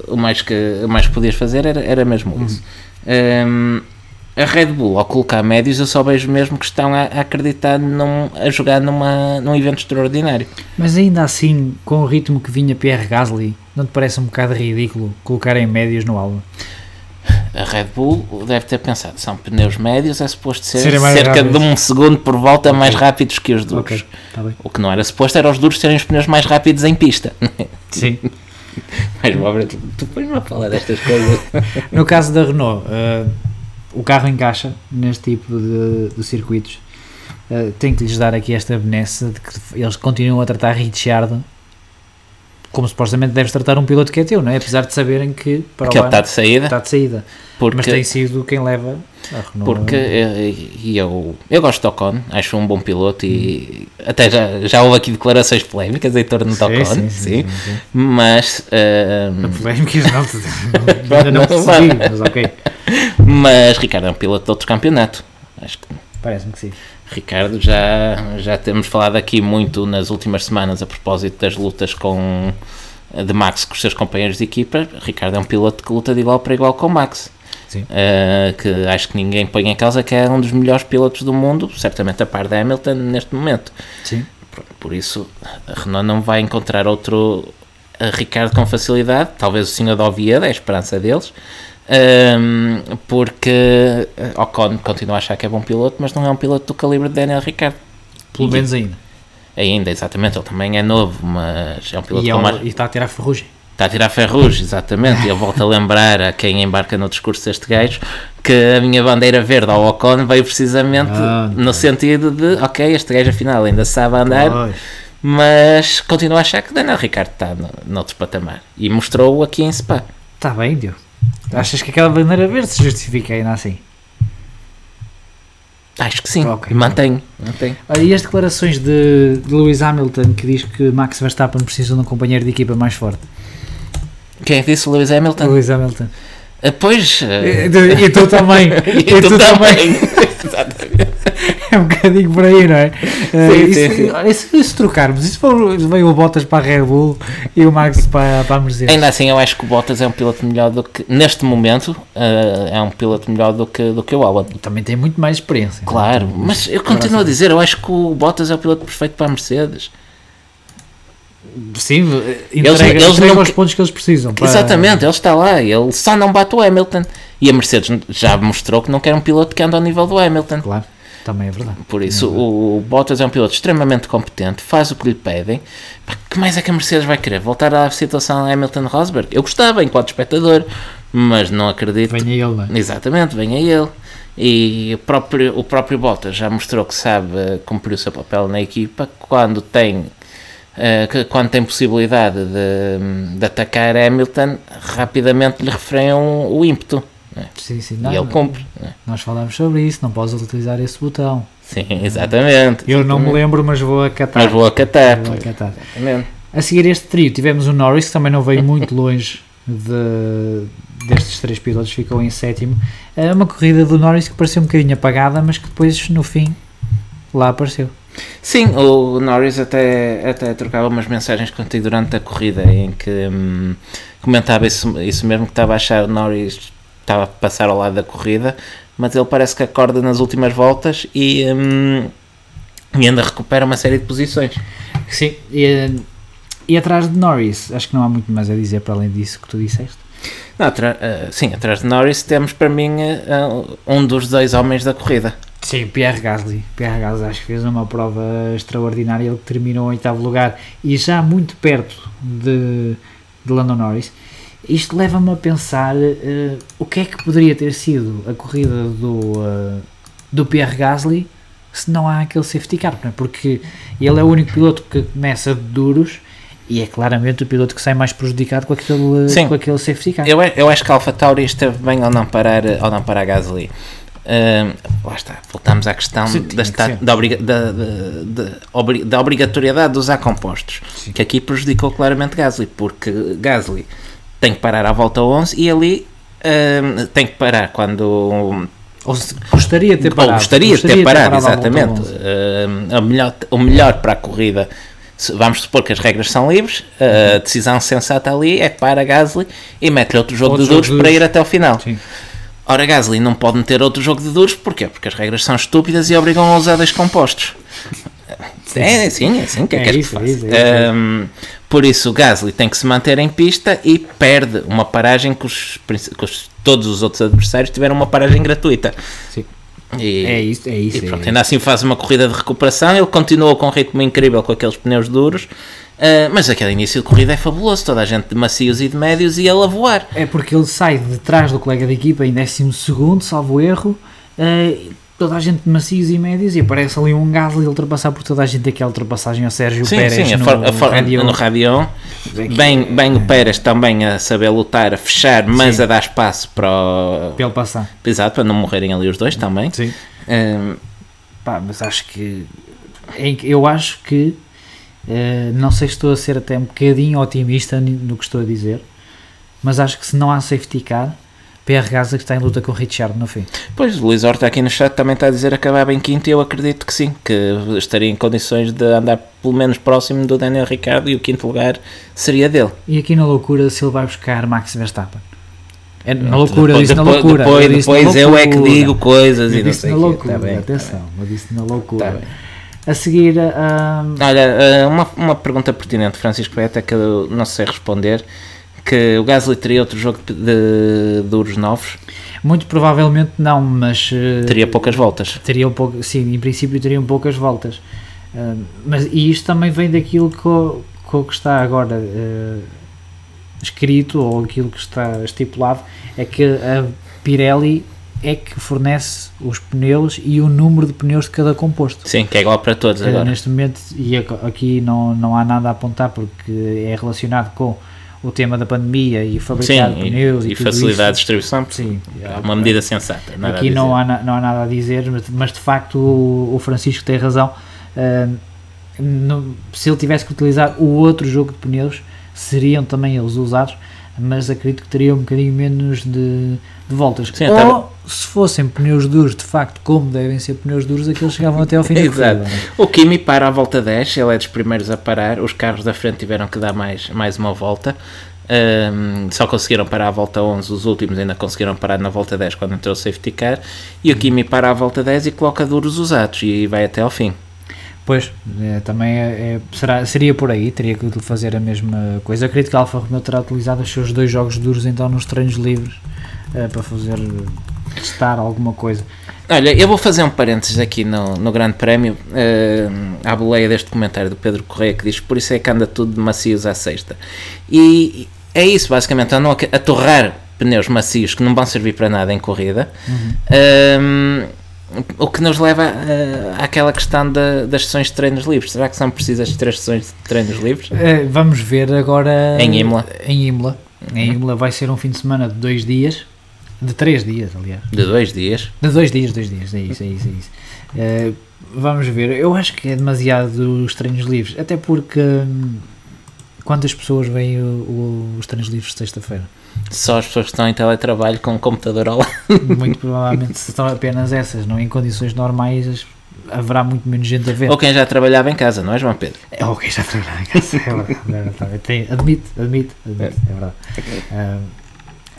o, mais que, o mais que podias fazer era, era mesmo isso. Um, a Red Bull, ao colocar médios, eu só vejo mesmo que estão a, a acreditar num, a jogar numa, num evento extraordinário. Mas ainda assim, com o ritmo que vinha Pierre Gasly, não te parece um bocado ridículo colocar em médios no álbum? A Red Bull deve ter pensado, são pneus médios, é suposto ser Serem cerca de rápidos. um segundo por volta mais rápidos que os duros. Ok, está bem. O que não era suposto era os duros serem os pneus mais rápidos em pista. Sim. Mas, pobre, tu, tu pões-me a falar destas coisas. No caso da Renault, eh, o carro encaixa neste tipo de, de circuitos. Eh, tenho que lhes dar aqui esta benesse de que eles continuam a tratar Ricciardo como supostamente deves tratar um piloto que é teu, não é? Apesar de saberem que para Porque o ele está ano de saída. está de saída. Porque, Mas tem sido quem leva a Renault. Porque eh, e eu, eu gosto de Ocon, acho um bom piloto e até já, já houve aqui declarações polémicas em torno de Ocon, sim, sim, sim, sim, sim. mas eh, Polémicas não, ainda não percebi, mas ok, mas Ricardo é um piloto de outro campeonato. Acho que parece-me que sim. Ricardo já, já temos falado aqui muito nas últimas semanas a propósito das lutas com de Max com os seus companheiros de equipa. Ricardo é um piloto que luta de igual para igual com o Max. Sim. Uh, que acho que ninguém põe em causa que é um dos melhores pilotos do mundo, certamente a par da Hamilton neste momento. Sim. Por, por isso, a Renault não vai encontrar outro a Ricardo com facilidade, talvez o Senhor da Oviedo, é a esperança deles, um, porque Ocon continua a achar que é bom piloto, mas não é um piloto do calibre de Daniel Ricciardo. Pelo E- menos ainda. Ainda, exatamente, ele também é novo, mas é um piloto E, mais... e está a tirar ferrugem. Está a tirar ferrugem, exatamente. E eu volto a lembrar a quem embarca no discurso deste gajo que a minha bandeira verde ao Ocon veio precisamente Ah, no sentido de, ok, este gajo afinal ainda sabe andar, Pois. mas continua a achar que Daniel Ricardo está no, noutro patamar. E mostrou aqui em Spa. Está Tá bem, Diogo. Achas que aquela bandeira verde se justifica ainda assim? Acho que sim, Ok. mantenho, mantenho. E as declarações de, de Lewis Hamilton que diz que Max Verstappen precisa de um companheiro de equipa mais forte? Quem é que disse Lewis Hamilton? Lewis Hamilton. Ah, Pois. E, e tu também. e tu também. Exatamente. É um bocadinho por aí, não é? Eh, sim, se- sim. olha, e se, e se trocarmos, for, veio o Bottas para a Red Bull e o Max para, para a Mercedes? Ainda assim, eu acho que o Bottas é um piloto melhor do que, neste momento, eh, é um piloto melhor do que, do que o Albon. Também tem muito mais experiência. Claro, mas eu continuo a dizer, eu acho que o Bottas é o piloto perfeito para a Mercedes. Sim, Eles- entrega, eles entrega não os pontos que eles precisam. para- Exatamente, ele está lá, ele só não bate o Hamilton. E a Mercedes já mostrou que não quer um piloto que anda ao nível do Hamilton. Claro, também é verdade. Por isso, o, o Bottas é um piloto extremamente competente, faz o que lhe pedem. Pá, que mais é que a Mercedes vai querer? Voltar à situação Hamilton-Rosberg? Eu gostava, enquanto espectador, mas não acredito. Venha ele, não é? Exatamente, venha ele. E o próprio, o próprio Bottas já mostrou que sabe cumprir o seu papel na equipa quando tem, eh, que- quando tem possibilidade de, de atacar Hamilton, rapidamente lhe refreiam o ímpeto. Né? Sim, sim. e Não, ele cumpre. né? Nós falámos sobre isso, não podes utilizar esse botão. Sim, exatamente. Eu não me exatamente. lembro, mas vou acatar. Mas vou acatar. Vou acatar. Exatamente. A seguir este trio tivemos o Norris, que também não veio muito longe de, destes três pilotos, ficou em sétimo. É uma corrida do Norris que pareceu um bocadinho apagada, mas que depois no fim lá apareceu. Sim, o Norris até, até trocava umas mensagens contigo durante a corrida em que hum, comentava isso, isso mesmo, que estava a achar o Norris estava a passar ao lado da corrida, mas ele parece que acorda nas últimas voltas e, hum, e ainda recupera uma série de posições. Sim, e, e atrás de Norris, acho que não há muito mais a dizer para além disso que tu disseste. Não, atra- ah, sim, atrás de Norris temos para mim ah, um dos dois homens da corrida. Sim, Pierre Gasly. Pierre Gasly acho que fez uma prova extraordinária, ele terminou em oitavo lugar e já muito perto de, de Lando Norris. Isto leva-me a pensar eh, o que é que poderia ter sido a corrida do, eh, do Pierre Gasly se não há aquele safety car, não é? porque ele é o único piloto que começa de duros e é claramente o piloto que sai mais prejudicado com aquele, Sim. com aquele safety car. Eu, eu acho que a AlphaTauri esteve bem ao não parar, ao não parar Gasly. Uh, lá está, voltamos à questão Sim, da, da, obriga- da- da- da obri- da obrigatoriedade de usar compostos, que aqui prejudicou claramente Gasly, porque Gasly tem que parar à volta 11 e ali uh, tem que parar quando Ou gostaria de ter ou parado. gostaria, de ter parado, à volta exatamente. 11. Uh, a melhor, o melhor para a corrida, se- vamos supor que as regras são livres, a decisão sensata ali é que para Gasly e mete-lhe outro jogo Outro de duros para ir até ao final. Sim. Ora, Gasly não pode meter outro jogo de duros, porquê? Porque as regras são estúpidas e obrigam a usar dois compostos. É assim, é assim que é, É que isso, é isso, é isso. Hum, por isso, o Gasly tem que se manter em pista e perde uma paragem que, os, que os- todos os outros adversários tiveram uma paragem gratuita. Sim. E, É isso, é isso. e é pronto, ainda assim faz uma corrida de recuperação. Ele continuou com um ritmo incrível com aqueles pneus duros, ah, mas aquele início de corrida é fabuloso. Toda a gente de macios e de médios e ele a voar. É porque ele sai de trás do colega de equipa em 12 segundo, salvo erro, eh, toda a gente de macios e médios e aparece ali um Gasly ultrapassar por toda a gente aquela ultrapassagem ao Sérgio Sim, Pérez sim, no, a for- radio. no Radion. Bem, bem o Pérez também a saber lutar, a fechar, mas Sim. a dar espaço para o... para ele passar. Exato, para não morrerem ali os dois também. Sim. Hum, Pá, mas acho que eu acho que eh, não sei se estou a ser até um bocadinho otimista no que estou a dizer, mas acho que se não há safety car, PR Gaza que está em luta com o Richard no fim. pois, o Luís Horta aqui no chat também está a dizer que acabava em quinto e eu acredito que sim, que estaria em condições de andar pelo menos próximo do Daniel Ricciardo e o quinto lugar seria dele. E aqui na loucura se ele vai buscar Max Verstappen. É na loucura, depois, eu disse na depois- loucura. Depois, eu depois eu é que loucura. digo coisas Eu e não sei na loucura, Tá bem, tá atenção, eu disse na loucura. Tá. A seguir, ah, Olha, eh, uma, uma pergunta pertinente, Francisco Beta, que eu não sei responder, que o Gasly teria outro jogo de, de duros novos, muito provavelmente não, mas eh, teria poucas voltas. teriam pouco, sim, em princípio teriam poucas voltas. Ah, mas e isto também vem daquilo que, o- que está agora eh, escrito ou aquilo que está estipulado é que a Pirelli é que fornece os pneus e o número de pneus de cada composto. Sim, que é igual para todos Eh, agora. neste momento, e aqui não, não há nada a apontar porque é relacionado com o tema da pandemia e Sim, fabricar pneus e, e, e de isso. distribuição, Sim, é uma medida sensata. Aqui a não há, não há nada a dizer, mas, mas de facto o, o Francisco tem razão. Ah, no- se ele tivesse que utilizar o outro jogo de pneus, seriam também eles usados, mas acredito que teriam um bocadinho menos de, de voltas. Sim, Ou se fossem pneus duros, de facto, como devem ser pneus duros, aqueles chegavam até ao fim da Exato. corrida. O Kimi para a volta 10, ele é dos primeiros a parar. Os carros da frente tiveram que dar mais, mais uma volta. Ahm, só conseguiram parar a volta 11, os últimos ainda conseguiram parar na volta 10 quando entrou o safety car. E o Kimi para a volta 10 e coloca duros usados e vai até ao fim. Pois, é, também é, é- será, seria por aí, teria que fazer a mesma coisa. Acredito que a Alfa Romeo terá utilizado os seus dois jogos duros então nos treinos livres eh, para fazer testar alguma coisa. Olha, eu vou fazer um parênteses aqui no, no Grande Prémio, ahm, à boleia deste comentário do Pedro Correia que diz por isso é que anda tudo de macios à sexta. E é isso, basicamente, andam a, a torrar pneus macios que não vão servir para nada em corrida. Ahm, o que nos leva ah, àquela questão da- das sessões de treinos livres. Será que são precisas três sessões de treinos livres? Eh, vamos ver agora Em Imola. Em Imola. Em Imola vai ser um fim de semana de dois dias, de três dias, aliás. De dois dias. De dois dias, dois dias, é isso, é isso, é isso. Eh, vamos ver, eu acho que é demasiado os treinos livres, até porque hum, quantas pessoas veem o- o- os treinos livres de sexta-feira? Só as pessoas que estão em teletrabalho com um computador ao lado. Muito provavelmente se são apenas essas, não em condições normais haverá muito menos gente a ver. Ou quem já trabalhava em casa, não é, João Pedro? É ok, já trabalhar em casa, é verdade, é verdade. Tem- admite, admite, admite, é verdade. Ah,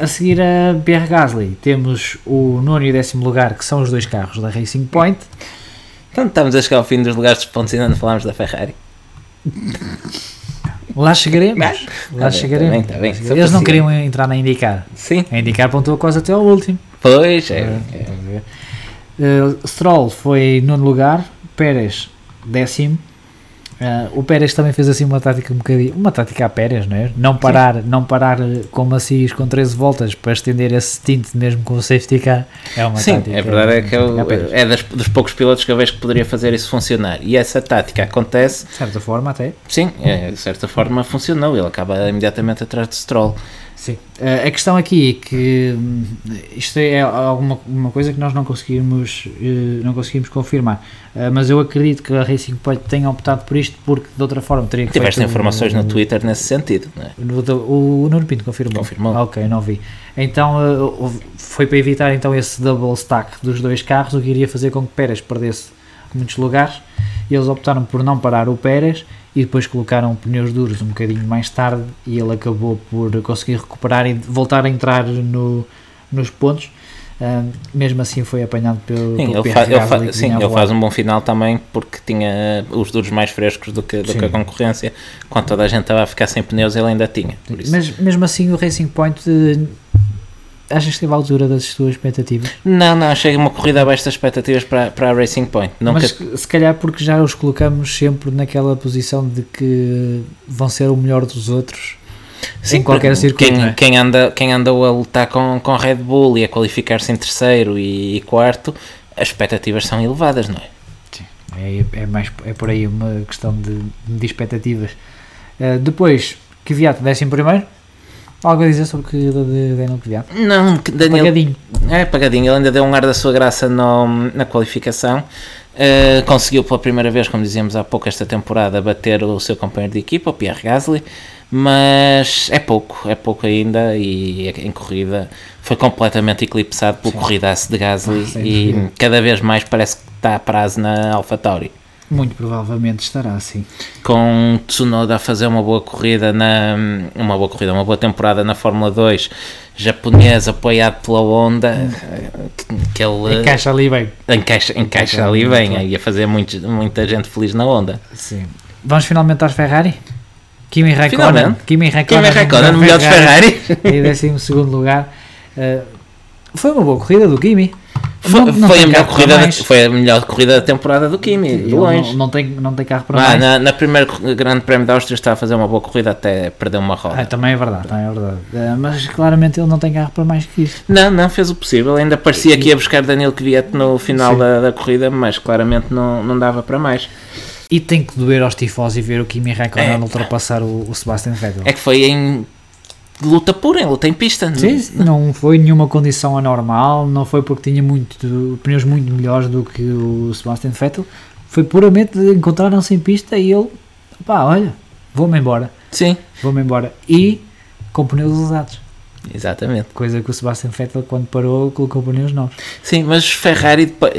a seguir a Pierre Gasly, temos o nono e o décimo lugar, que são os dois carros da Racing Point. Então estamos a chegar ao fim dos lugares dos pontos e ainda não falámos da Ferrari. Lá chegaremos. Tá Lá bem, chegaremos. tá bem, tá bem. Só Eles não paciência. queriam entrar na indicar. Sim. A indicar pontuou quase até ao último. Pois, é. Ah, ver? Ah, Stroll foi nono lugar, Pérez décimo. Ah, o Pérez também fez assim uma tática um bocadinho, uma tática a Pérez, não é? Não parar, não parar eh, com macios com 13 voltas para estender esse stint mesmo com o safety car. É uma Sim, tática. é verdade é que a eu, é das- dos poucos pilotos que eu vejo que poderia fazer isso funcionar. E essa tática acontece, De certa forma até. sim, é, de certa forma funcionou. Ele acaba imediatamente atrás de Stroll. Sim. Eh, a questão aqui é que hum, isto é alguma uma coisa que nós não conseguimos, eh, não conseguimos confirmar. Eh, mas eu acredito que a Racing Point tenha optado por isto porque de outra forma teria que Tiveste informações um- no Twitter nesse sentido, não é? no- O, Nuno Pinto confirmou. Confirmou. Ah, ok, não vi. Então foi para evitar então esse double stack dos dois carros, o que iria fazer com que Pérez perdesse muitos lugares. E eles optaram por não parar o Pérez e depois colocaram pneus duros um bocadinho mais tarde e ele acabou por conseguir recuperar e voltar a entrar no, nos pontos. Ah, mesmo assim foi apanhado pelo, Sim, pelo ele, Pierre fa- ele fa- Gasly, que sim, ele faz um bom final também porque tinha os duros mais frescos do que, do que a concorrência. Quando toda a gente estava a ficar sem pneus, ele ainda tinha. Mas mesmo assim o Racing Point eh, achas que esteve à altura das tuas expectativas? Não, não, chega uma corrida abaixo das expectativas para, para a Racing Point. Nunca, Mas se calhar porque já os colocamos sempre naquela posição de que vão ser o melhor dos outros Sim, em qualquer circuito. Quem, é? quem, anda, quem andou a lutar com, com Red Bull e a qualificar-se em terceiro e, e quarto, as expectativas são elevadas, não é? É, é, mais, é por aí uma questão de, de expectativas. Uh, depois, Kvyat, décimo primeiro. Algo a dizer sobre que de Daniel Kvyat? Não, que Daniel, Pagadinho. É, pagadinho. Ele ainda deu um ar da sua graça no- na qualificação. Uh, conseguiu pela primeira vez, como dizíamos há pouco esta temporada, bater o seu companheiro de equipa, o Pierre Gasly, mas é pouco, é pouco ainda e em corrida foi completamente eclipsado pelo Sim. corridaço de Gasly Ah, e cada vez mais parece que está a prazo na AlphaTauri. Muito provavelmente estará assim. Com Tsunoda a fazer uma boa corrida na uma boa corrida, uma boa temporada na Fórmula 2 japonês apoiado pela Honda que, ele Encaixa ali bem. encaixa, encaixa Encaixa ali muito bem bem. ia fazer muitos, muita gente feliz na onda Sim. Vamos finalmente aos Ferrari? Kimi Raikkonen. Finalmente. Kimi Raikkonen, Kimi Raikkonen, na melhor de Ferrari em 12 lugar. Uh, foi uma boa corrida do Kimi. foi, Não- não foi a melhor corrida mais. foi a melhor corrida da temporada do Kimi de longe Não, não, tem, não tem carro para Ah, mais. na, na primeira grande prémio da Áustria está a fazer uma boa corrida até perder uma roda Ah, também é verdade, também é verdade. Uh, mas claramente ele não tem carro para mais que isto. Não, não fez o possível. Ainda parecia que ia buscar Daniel Kvyat no final da, da corrida, mas claramente não, não dava para mais. E tem que doer aos tifós e ver o Kimi Raikkonen É. ultrapassar o, o Sebastian Vettel. É que foi em luta pura, em luta em pista. Sim, sim, não foi nenhuma condição anormal, não foi porque tinha muito, pneus muito melhores do que o Sebastian Vettel, foi puramente encontraram-se em pista e ele, pá, olha, vou-me embora, Sim, vou-me embora. E com pneus usados, exatamente. coisa que o Sebastian Vettel quando parou colocou pneus novos. Sim, mas Ferrari, depois-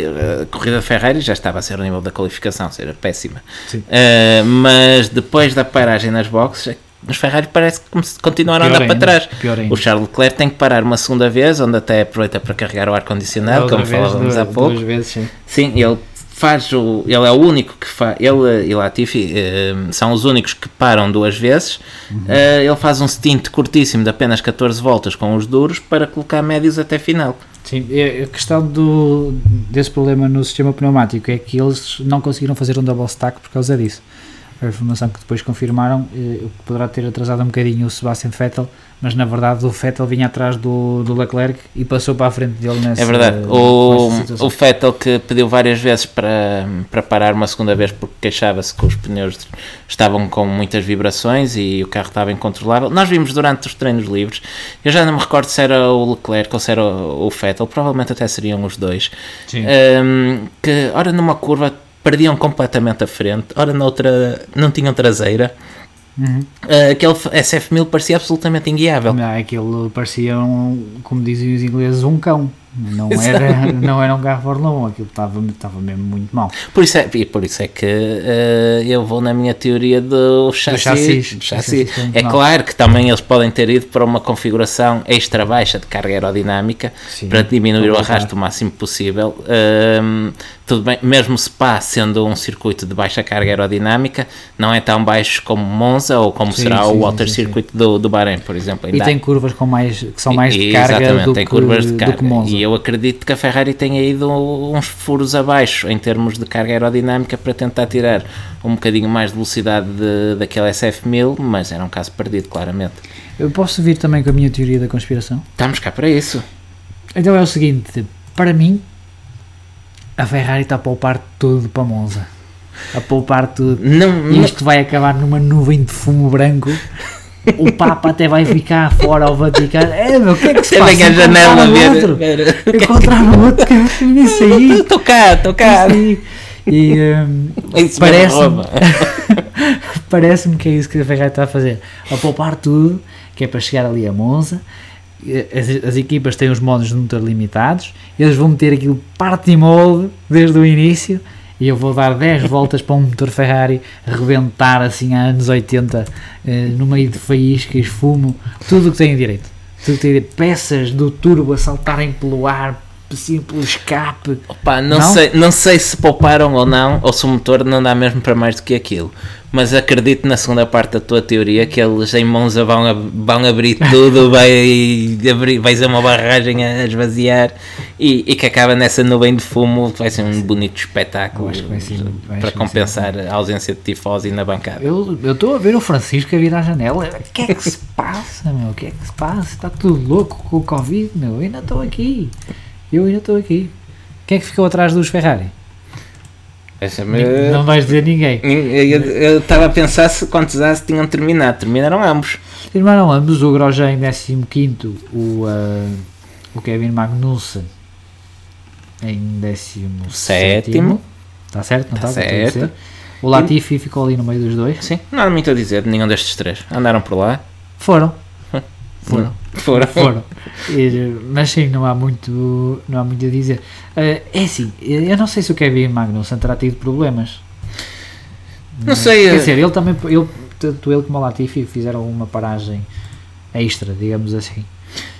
a corrida Ferrari já estava a ser o nível da qualificação, seja, péssima. Sim. Eh, mas depois da paragem nas boxes, os Ferrari parece que continuaram a andar para ainda, trás. pior ainda. O Charles Leclerc tem que parar uma segunda vez, onde até aproveita para carregar o ar-condicionado, como falávamos duas- há pouco. vezes, sim. Sim, ele faz o. Ele é o único que faz. Ele e Latifi eh, são os únicos que param duas vezes. Eh, ele faz um stint curtíssimo de apenas 14 voltas com os duros para colocar médios até final. Sim, a questão do, desse problema no sistema pneumático é que eles não conseguiram fazer um double stack por causa disso. Foi a informação que depois confirmaram, eh, o que poderá ter atrasado um bocadinho o Sebastian Vettel, mas na verdade o Vettel vinha atrás do, do Leclerc e passou para a frente dele nessa É verdade. O, o Vettel que pediu várias vezes para, para parar uma segunda vez porque queixava-se que os pneus estavam com muitas vibrações e o carro estava incontrolável. Nós vimos durante os treinos livres, eu já não me recordo se era o Leclerc ou se era o o Vettel, provavelmente até seriam os dois, Sim. um, que ora numa curva perdiam completamente a frente, ora noutra não tinham traseira. Uhum. Uh, aquele SF1000 parecia absolutamente inguiável. Não, Aquilo parecia, um, como dizem os ingleses, um cão. Não era, não era um carro Fórmula 1, aquilo estava, estava mesmo muito mal. Por isso é, e por isso é que eh, eu vou na minha teoria do chassi. chassis. do. Do É claro que também eles podem ter ido para uma configuração extra baixa de carga aerodinâmica Sim, para diminuir o arrasto o máximo possível. Ehm, tudo bem, mesmo Spa sendo um circuito de baixa carga aerodinâmica, não é tão baixo como Monza ou como Sim, será sim, o sim, Circuit do, do Bahrein, por exemplo. E Ainda há- tem curvas com mais, que são mais de e- carga Exatamente, do tem que, curvas de carga. que Monza. E eu acredito que a Ferrari tenha ido uns furos abaixo em termos de carga aerodinâmica para tentar tirar um bocadinho mais de velocidade de, daquele SF1000, mas era um caso perdido, claramente. Eu posso vir também com a minha teoria da conspiração? Estamos cá para isso. Então é o seguinte, para mim, a Ferrari está a poupar tudo para Monza. A poupar tudo. Não, E não- isto vai acabar numa nuvem de fumo branco o Papa até vai ficar fora ao Vaticano. É, meu, o que é que se passa? vem à janela Encontraram ver. outro. Encontraram outro, que isso aí. Estou cá, estou cá. E Isso parece-me Roma. parece-me que é isso que a Ferrari está a fazer. A poupar tudo, que é para chegar ali a Monza. As, as equipas têm os modos de motor limitados, eles vão meter aquilo parte e molde desde o início. E eu vou dar 10 voltas para um motor Ferrari rebentar assim a anos 80 eh, no meio de faíscas, fumo, tudo o que tem direito. Tudo que direito. Peças do turbo a saltarem pelo ar, assim, pelo escape. Opa, não, Não? Sei, não sei se pouparam ou não, ou se o motor não dá mesmo para mais do que aquilo. Mas acredito na segunda parte da tua teoria que eles em Monza vão, ab- vão abrir tudo, vai, abrir, vai ser uma barragem a esvaziar e, e que acaba nessa nuvem de fumo, vai ser um bonito espetáculo ser- para compensar a ausência de tifosi na bancada. Eu estou a ver o Francisco a vir à janela. O que é que se passa, meu? O que é que se passa? Está tudo louco com o Covid, meu? Eu ainda estou aqui. Eu ainda estou aqui. Quem é que ficou atrás dos Ferrari? Deixa-me- Ni- Não vais dizer ninguém. Eu estava a pensar se quantos as tinham terminado. Terminaram ambos. Firmaram ambos o Grosjean em 15, o, ah, o Kevin Magnussen em 17. Sétimo. Está certo? Não Tá está? Certo. O Latifi ficou ali no meio dos dois. Sim, não há muito a dizer de nenhum destes três. Andaram por lá. Foram. Foram. Foram. Foram. Mas sim, não há muito, não há muito a dizer. Eh, é assim, eu não sei se o Kevin Magnussen terá tido problemas. Não sei. Quer eh, dizer, ele também, ele, tanto ele como o Latifi fizeram uma paragem extra, digamos assim.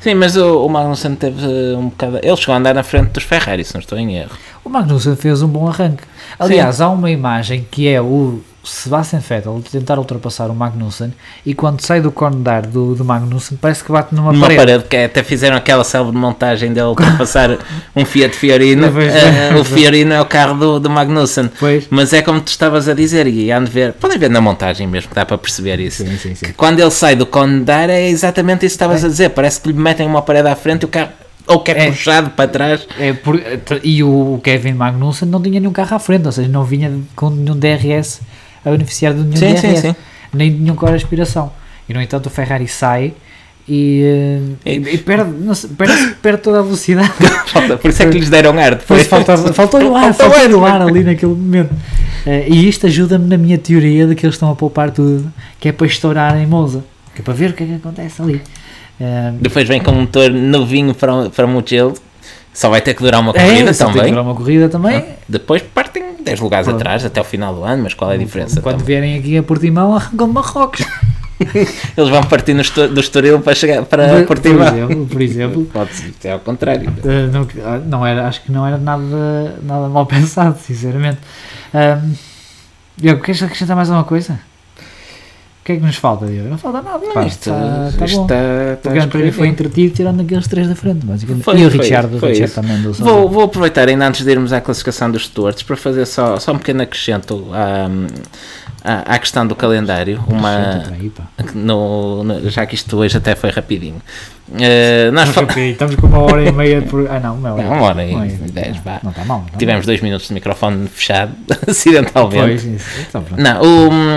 Sim, mas o, o Magnussen teve uh, um bocado. Ele chegou a andar na frente dos Ferrari, se não estou em erro. O Magnussen fez um bom arranque. Aliás, há uma imagem que é o Sebastian Vettel tentar ultrapassar o Magnussen e quando sai do de ar do, do Magnussen parece que bate numa, Numa parede. parede, que até fizeram aquela selva de montagem dele ultrapassar um Fiat Fiorino. Uh, é. o Fiorino é o carro do, do Magnussen. Pois. Mas é como tu estavas a dizer, e há de ver, podem ver na montagem mesmo, dá para perceber isso. Sim, sim, sim. Que quando ele sai do de ar é exatamente isso que estavas a dizer. Parece que lhe metem uma parede à frente e o carro ou que é, É. puxado para trás. É por- e o Kevin Magnussen não tinha nenhum carro à frente, ou seja, não vinha com nenhum DRS a beneficiar de nenhum Sim, DRS, sim, sim. nem de nenhum cor aspiração. E no entanto o Ferrari sai e, eh, e, e perde, não sei, que perde toda a velocidade. Falta- Por isso é que lhes deram ar Depois depois. falta, faltou o ar, Faltou o ar, ali naquele momento. Eh, e isto ajuda-me na minha teoria de que eles estão a poupar tudo, que é para estourar em Monza, que é para ver o que é que acontece ali. Eh, Depois vem com um motor novinho para, para Mugello. Só vai ter que durar uma é, corrida que também. durar uma corrida também. Depois partem 10 lugares Pronto. atrás até o final do ano, mas qual é a diferença? Quando também? vierem aqui a Portimão, arrancam Marrocos. Eles vão partir no do Estoril para chegar para Por- Portimão. Por exemplo, por exemplo Pode ser ao contrário. eh, não, ah, não era, acho que não era nada, nada mal pensado, sinceramente. Um, Diogo, queres acrescentar mais alguma coisa? O que é que nos falta, Diogo? Não falta nada. pá, isto, está, está isto bom. está- está o grande prémio foi entretido tirando aqueles três da frente, basicamente. Foi, e o foi, Richard, o foi Richard isso. também do Vou, vou aproveitar ainda antes de irmos à classificação dos stewards para fazer só, só um pequeno acrescento à, à, questão do calendário. Uma, no, no- já que isto hoje até foi rapidinho. Eh, nós Mas, fa- ok, estamos com uma hora e meia por. Ah, não, uma hora. Não, uma hora e dez, vá. Não está mal. não está tivemos dois minutos de microfone fechado, acidentalmente. Pois, isso. Então. Não,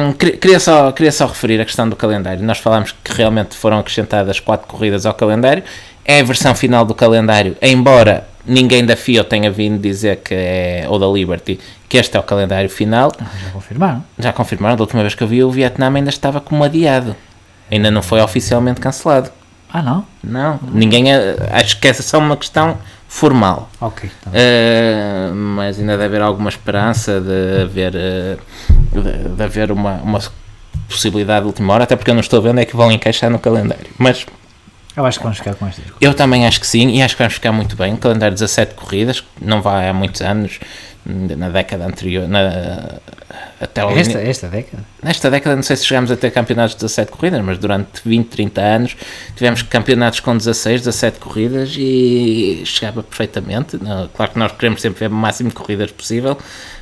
o, queria- queria, só, queria só referir a questão do calendário. Nós falámos que realmente foram acrescentadas quatro corridas ao calendário. É a versão final do calendário, embora ninguém da FIA tenha vindo dizer que é, ou da Liberty, que este é o calendário final. Ah, Já confirmaram. Já confirmaram, da última vez que eu vi, o Vietnã ainda estava como adiado. Ainda não foi oficialmente cancelado. Ah, não? Não, ninguém. é- Acho que essa é só uma questão formal. Ok. tá. Uh, mas ainda deve haver alguma esperança de haver, uh, de, de haver uma, uma possibilidade de última hora, até porque eu não estou vendo é que vão encaixar no calendário. Mas Eu acho que vamos ficar com estas coisas. eu também acho que sim, e acho que vamos ficar muito bem. Um calendário de 17 corridas, não vai há muitos anos, na década anterior, na, até ao Esta, esta década? Nesta década, não sei se chegámos a ter campeonatos de 17 corridas, mas durante 20, 30 anos tivemos campeonatos com 16, 17 corridas e chegava perfeitamente. Claro que nós queremos sempre ver o máximo de corridas possível,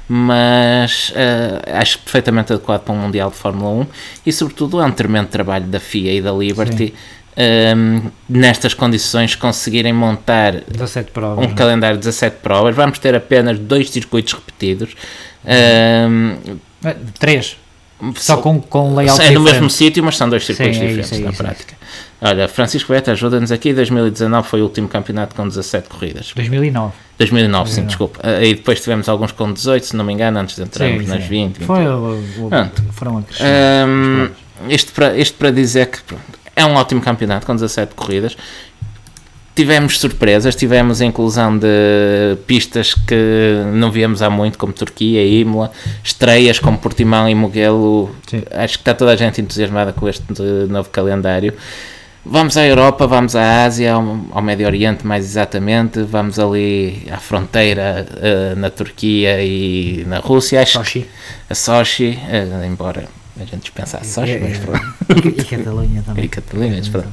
mas eh, acho perfeitamente adequado para um Mundial de Fórmula 1 e, sobretudo, é um tremendo trabalho da FIA e da Liberty. Ehm, nestas condições conseguirem montar 17 provas. um não é? calendário de 17 provas, vamos ter apenas dois circuitos repetidos. Ehm, Ah, Três. Só com, com layout é no mesmo sítio, mas são dois circuitos Sim, é diferentes isso, é na isso, é prática. Olha, Francisco Beta ajuda-nos aqui. 2019 foi o último campeonato com 17 corridas. 2009. 2009, sim, 2009. desculpa. Aí depois tivemos alguns com 18, se não me engano, antes de entrarmos Sim, nas sim. 20. Foi, o- o- Pronto. foram a crescer. Hum, isto, para, isto para dizer que pronto, é um ótimo campeonato com 17 corridas. Tivemos surpresas, tivemos a inclusão de pistas que não víamos há muito, como Turquia, Imola, estreias como Portimão e Mugello. Sim. Acho que está toda a gente entusiasmada com este novo calendário. Vamos à Europa, vamos à Ásia, ao, ao Médio Oriente mais exatamente, vamos ali à fronteira eh, na Turquia e na Rússia. Acho Sochi. a Sochi, eh, embora a gente dispensa a Sochi, É, mas é. pronto. E Catalunha E também. Catalunha, mas pronto.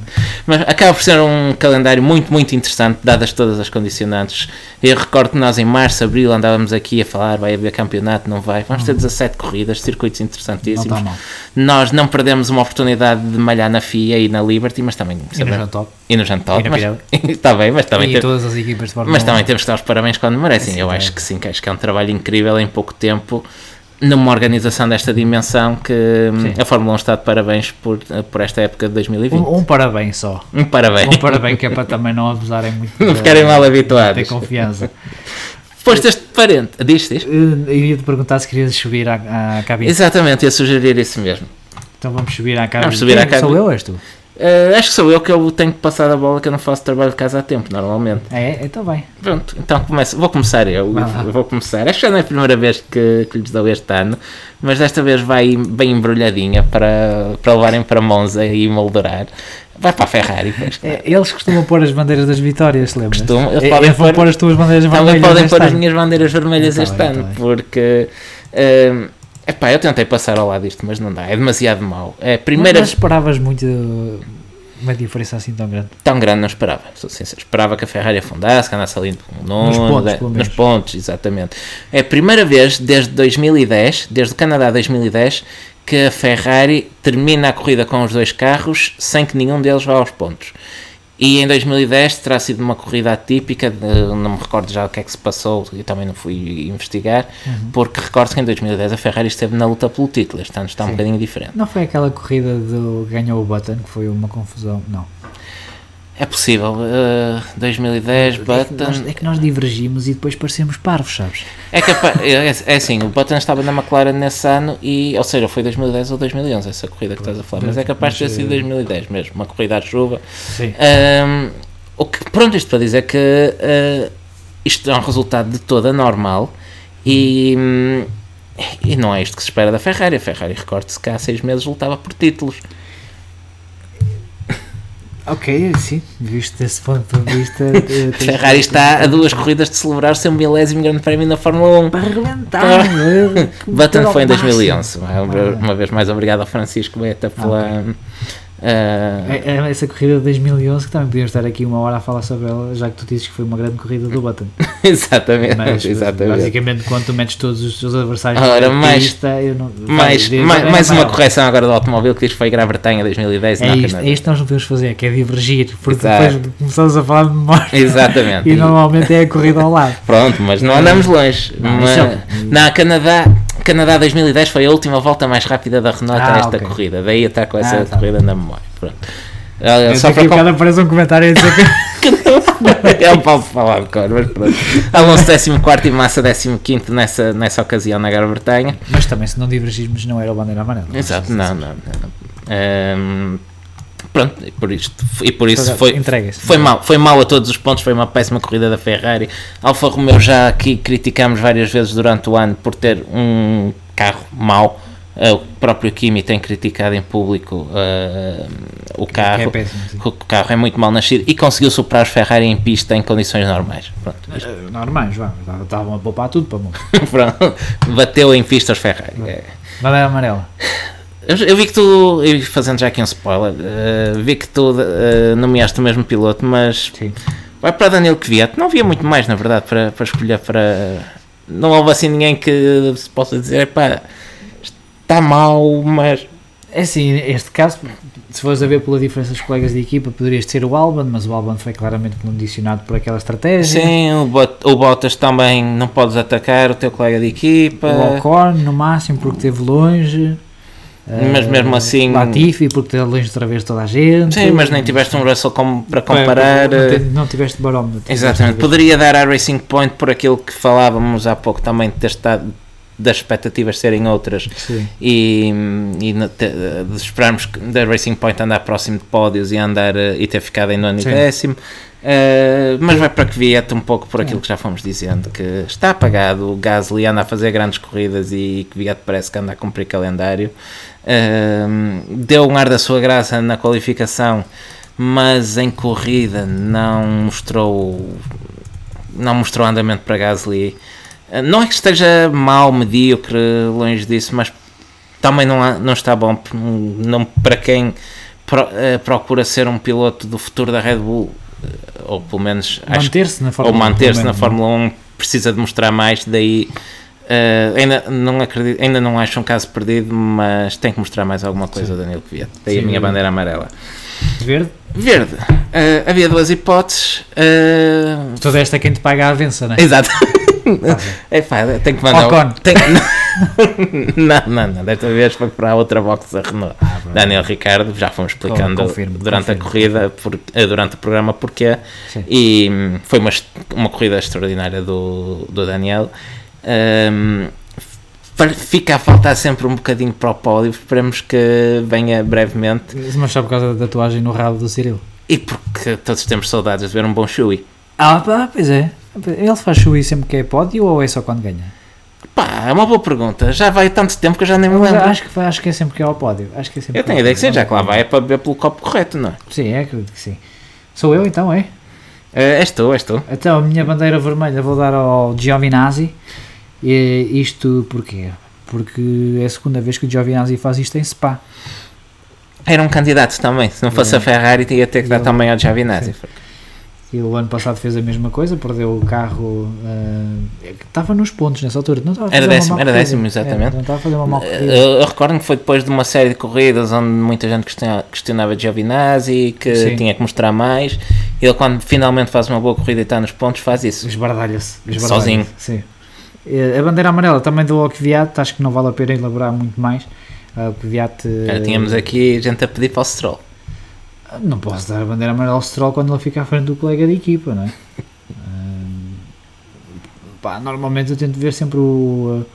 Mas acaba por ser um calendário muito, muito interessante, dadas todas as condicionantes. Eu recordo que nós em março, abril andávamos aqui a falar, vai haver campeonato, não vai. Vamos ter 17 corridas, circuitos Não interessantíssimos. está mal. Nós não perdemos uma oportunidade de malhar na FIA e na Liberty, mas também E no Jantop. e no Jantop, E. Está bem, mas também E todas as equipas de mas 1. também temos que dar os parabéns quando merecem. Sim, Eu é. acho que sim, que acho que é um trabalho incrível em pouco tempo, numa organização desta dimensão, que hum, Sim. a Fórmula 1 está de parabéns por, por esta época de 2020. Um, um parabéns só. Um parabéns. Um parabéns que é para também não abusarem muito. Não ficarem mal Ter habituados. confiança. Posto este parente. Diz, diz. Eu ia-te perguntar se querias subir à, à cabine. Exatamente, ia sugerir isso mesmo. Então vamos subir à cabine. Vamos subir à Sou cabine. eu ou és tu? Eh, acho que sou eu que eu tenho que passar a bola, que eu não faço trabalho de casa a tempo, normalmente. É, então bem. Pronto, então começo, vou começar eu. Lá. Vou começar. Acho que já não é a primeira vez que, que lhes dou este ano, mas desta vez vai bem embrulhadinha para, para levarem para Monza e moldurar. Vai para a Ferrari. pois. É, Eles costumam pôr as bandeiras das vitórias, lembras? Costumam, eles podem pôr- pôr as tuas bandeiras Também vermelhas. podem este pôr as minhas bandeiras vermelhas Tá este ano, bem. porque. eh, epá, eu tentei passar ao lado disto, mas não dá, é demasiado mau. É primeira Mas esperavas muito uma diferença assim tão grande. tão grande não esperava, sou sincero. Esperava que a Ferrari afundasse, que andasse ali no nono, pontos, de- nos pontos, exatamente. É a primeira vez desde 2010, desde o Canadá 2010, que a Ferrari termina a corrida com os dois carros sem que nenhum deles vá aos pontos. E em 2010 terá sido uma corrida atípica, de- não me recordo já o que é que se passou, eu também não fui investigar, Uhum. porque recordo que em 2010 a Ferrari esteve na luta pelo título, este ano está um Sim. bocadinho diferente. Não foi aquela corrida do ganhou o Button que foi uma confusão? Não. É possível, eh, 2010, É que, nós, Button. é que nós divergimos e depois parecemos parvos, sabes? É, capaz, é, é assim, o Button estava na McLaren nesse ano, e, ou seja, foi 2010 ou 2011 essa corrida que estás a falar, mas é capaz de ter sido eh, 2010 mesmo, uma corrida à chuva. Sim. O que, pronto, isto para dizer que ah, isto é um resultado de toda normal e, hum, e não é isto que se espera da Ferrari. A Ferrari, recorde-se que há seis meses lutava por títulos. Ok, sim, visto desse ponto de vista. eh, Ferrari está a duas corridas de celebrar o seu milésimo grande prémio na Fórmula 1. para arrebentar. eh, Button foi em ao máximo. 2011. Uma, vez mais obrigado ao Francisco Beta pela. ah, É essa corrida de 2011 que também podíamos estar aqui uma hora a falar sobre ela, já que tu dizes que foi uma grande corrida do Button. exatamente, Mas exatamente. basicamente quando tu metes todos os teus adversários Ora, na mais- pista, eu não, Mais, mais, mais uma correção agora do automóvel que diz que foi Grã-Bretanha 2010 É não isto, é isto nós não podemos fazer, que é divergir, porque Exato. depois começamos a falar de memória Exatamente. e normalmente é a corrida ao lado. Pronto, mas não andamos longe. Não, Mas- Não, Canadá, Canadá 2010 foi a última volta mais rápida da Renault Ah, a esta ok. corrida. Daí está com essa Ah, tá. corrida na memória. Pronto. Eu só para bocado aparece um comentário a dizer que É um pau de falar de cor, mas pronto. Alonso 14 e Massa 15 nessa, nessa ocasião na Grã-Bretanha. Mas também se não divergirmos não era o bandeira amarela. Exato, não, não. não, não. Ahm, pronto, e por, isto, e por isso Foi- foi, mal. Foi mal a todos os pontos, foi uma péssima corrida da Ferrari. Alfa Romeo já aqui criticamos várias vezes durante o ano por ter um carro mau. Ah, o próprio Kimi tem criticado em público ah, o Que é carro. péssimo, sim. o carro é muito mal nascido e conseguiu superar os Ferrari em pista em condições normais. Pronto, Eh, Normais, vá, estavam a poupar tudo para mundo. pronto. bateu em pista os Ferrari. É. Bandeira amarela. Eu, eu vi que tu, fazendo já aqui um spoiler, eh, vi que tu eh, nomeaste o mesmo piloto, mas Sim. vai para Daniel Kvyat. Não havia muito mais, na verdade, para, para escolher para. Não houve assim ninguém que se possa dizer, pá, está mal, mas. É assim, este caso, se fores a ver pela diferença dos colegas de equipa, poderias ser o Alban, mas o Alban foi claramente condicionado por aquela estratégia. Sim, o, Bot- o Bottas também não podes atacar o teu colega de equipa. O Ocon, no máximo, porque esteve longe. Mas mesmo assim- Latifi, porque te longe outra vez toda a gente. Sim, mas nem tiveste um Russell como para comparar. Não, eh, não tiveste barómetro. Exatamente, poderia dar à Racing Point por aquilo que falávamos há pouco também de ter estado das expectativas serem outras Sim. e, e de esperarmos que- da Racing Point andar próximo de pódios e andar eh, e ter ficado em nono e décimo Eh, mas vai para que Vieta um pouco por aquilo que já fomos dizendo que está apagado, o Gasly anda a fazer grandes corridas e que Vieta parece que anda a cumprir calendário Eh, deu um ar da sua graça na qualificação mas em corrida não mostrou não mostrou andamento para Gasly. Eh, Não é que esteja mal, medíocre, longe disso, mas também não, há- não está bom não, para quem pro- eh, procura ser um piloto do futuro da Red Bull, eh, ou pelo menos Manter-se na ou Fórmula 1, manter-se na menos, Fórmula 1 precisa de mostrar mais, daí eh, ainda, não acredito, ainda não acho um caso perdido, mas tem que mostrar mais alguma coisa, Danilo Kvyat. Daí a Sim. minha bandeira amarela. Verde? Verde, eh, havia duas hipóteses. eh, Toda esta é quem te paga a avença, não é? Exato. É pá, tenho que mandar. Ocon. Tenho... não, não, não. Desta vez foi para a outra box da Renault. Daniel Ricardo, já fomos explicando Ah, Confirmo, durante a confirmo. corrida, por, eh, durante o programa, porquê. Sim. E hum, foi uma, uma corrida extraordinária do, do Daniel. Fa- fica a faltar sempre um bocadinho para o pódio. Esperemos que venha brevemente. Mas só por causa da tatuagem no rabo do Cirilo. E porque todos temos saudades de ver um bom Shui. Ah, pá, pois é. Ele faz chui sempre que é pódio ou é só quando ganha? Pá, é uma boa pergunta. Já vai tanto tempo que eu já nem me lembro. acho, que, acho que é sempre que é ao pódio. Acho que é sempre Eu tenho é a ideia que sim, já que lá vai é para ver pelo copo correto, não é? Sim, é, acredito que sim. Sou eu então, é? Eh, És tu, és tu. Então, a minha bandeira vermelha vou dar ao Giovinazzi. E isto porquê? Porque é a segunda vez que o Giovinazzi faz isto em Spa. Era um candidato também. Se não fosse É. a Ferrari, ia ter que dar Eu- também ao Giovinazzi. E o ano passado fez a mesma coisa, perdeu o carro. ah, que estava nos pontos nessa altura. Não estava a Era fazer uma décimo, era décimo, exatamente. É, não estava a fazer uma má Eh, corrida. Eu, eu recordo que foi depois de uma série de corridas onde muita gente questiona- questionava Giovinazzi, que Sim. tinha que mostrar mais. Ele, quando finalmente faz uma boa corrida e está nos pontos, faz isso. Esbardalha-se. esbardalha-se, Sozinho. Sim. Eh, A bandeira amarela também do Kvyat, acho que não vale a pena elaborar muito mais. O eh, tínhamos aqui gente a pedir para o Stroll. Não posso dar a bandeira amarela ao Stroll quando ele fica à frente do colega de equipa, não é? Hum, pá, normalmente eu tento ver sempre o, uh,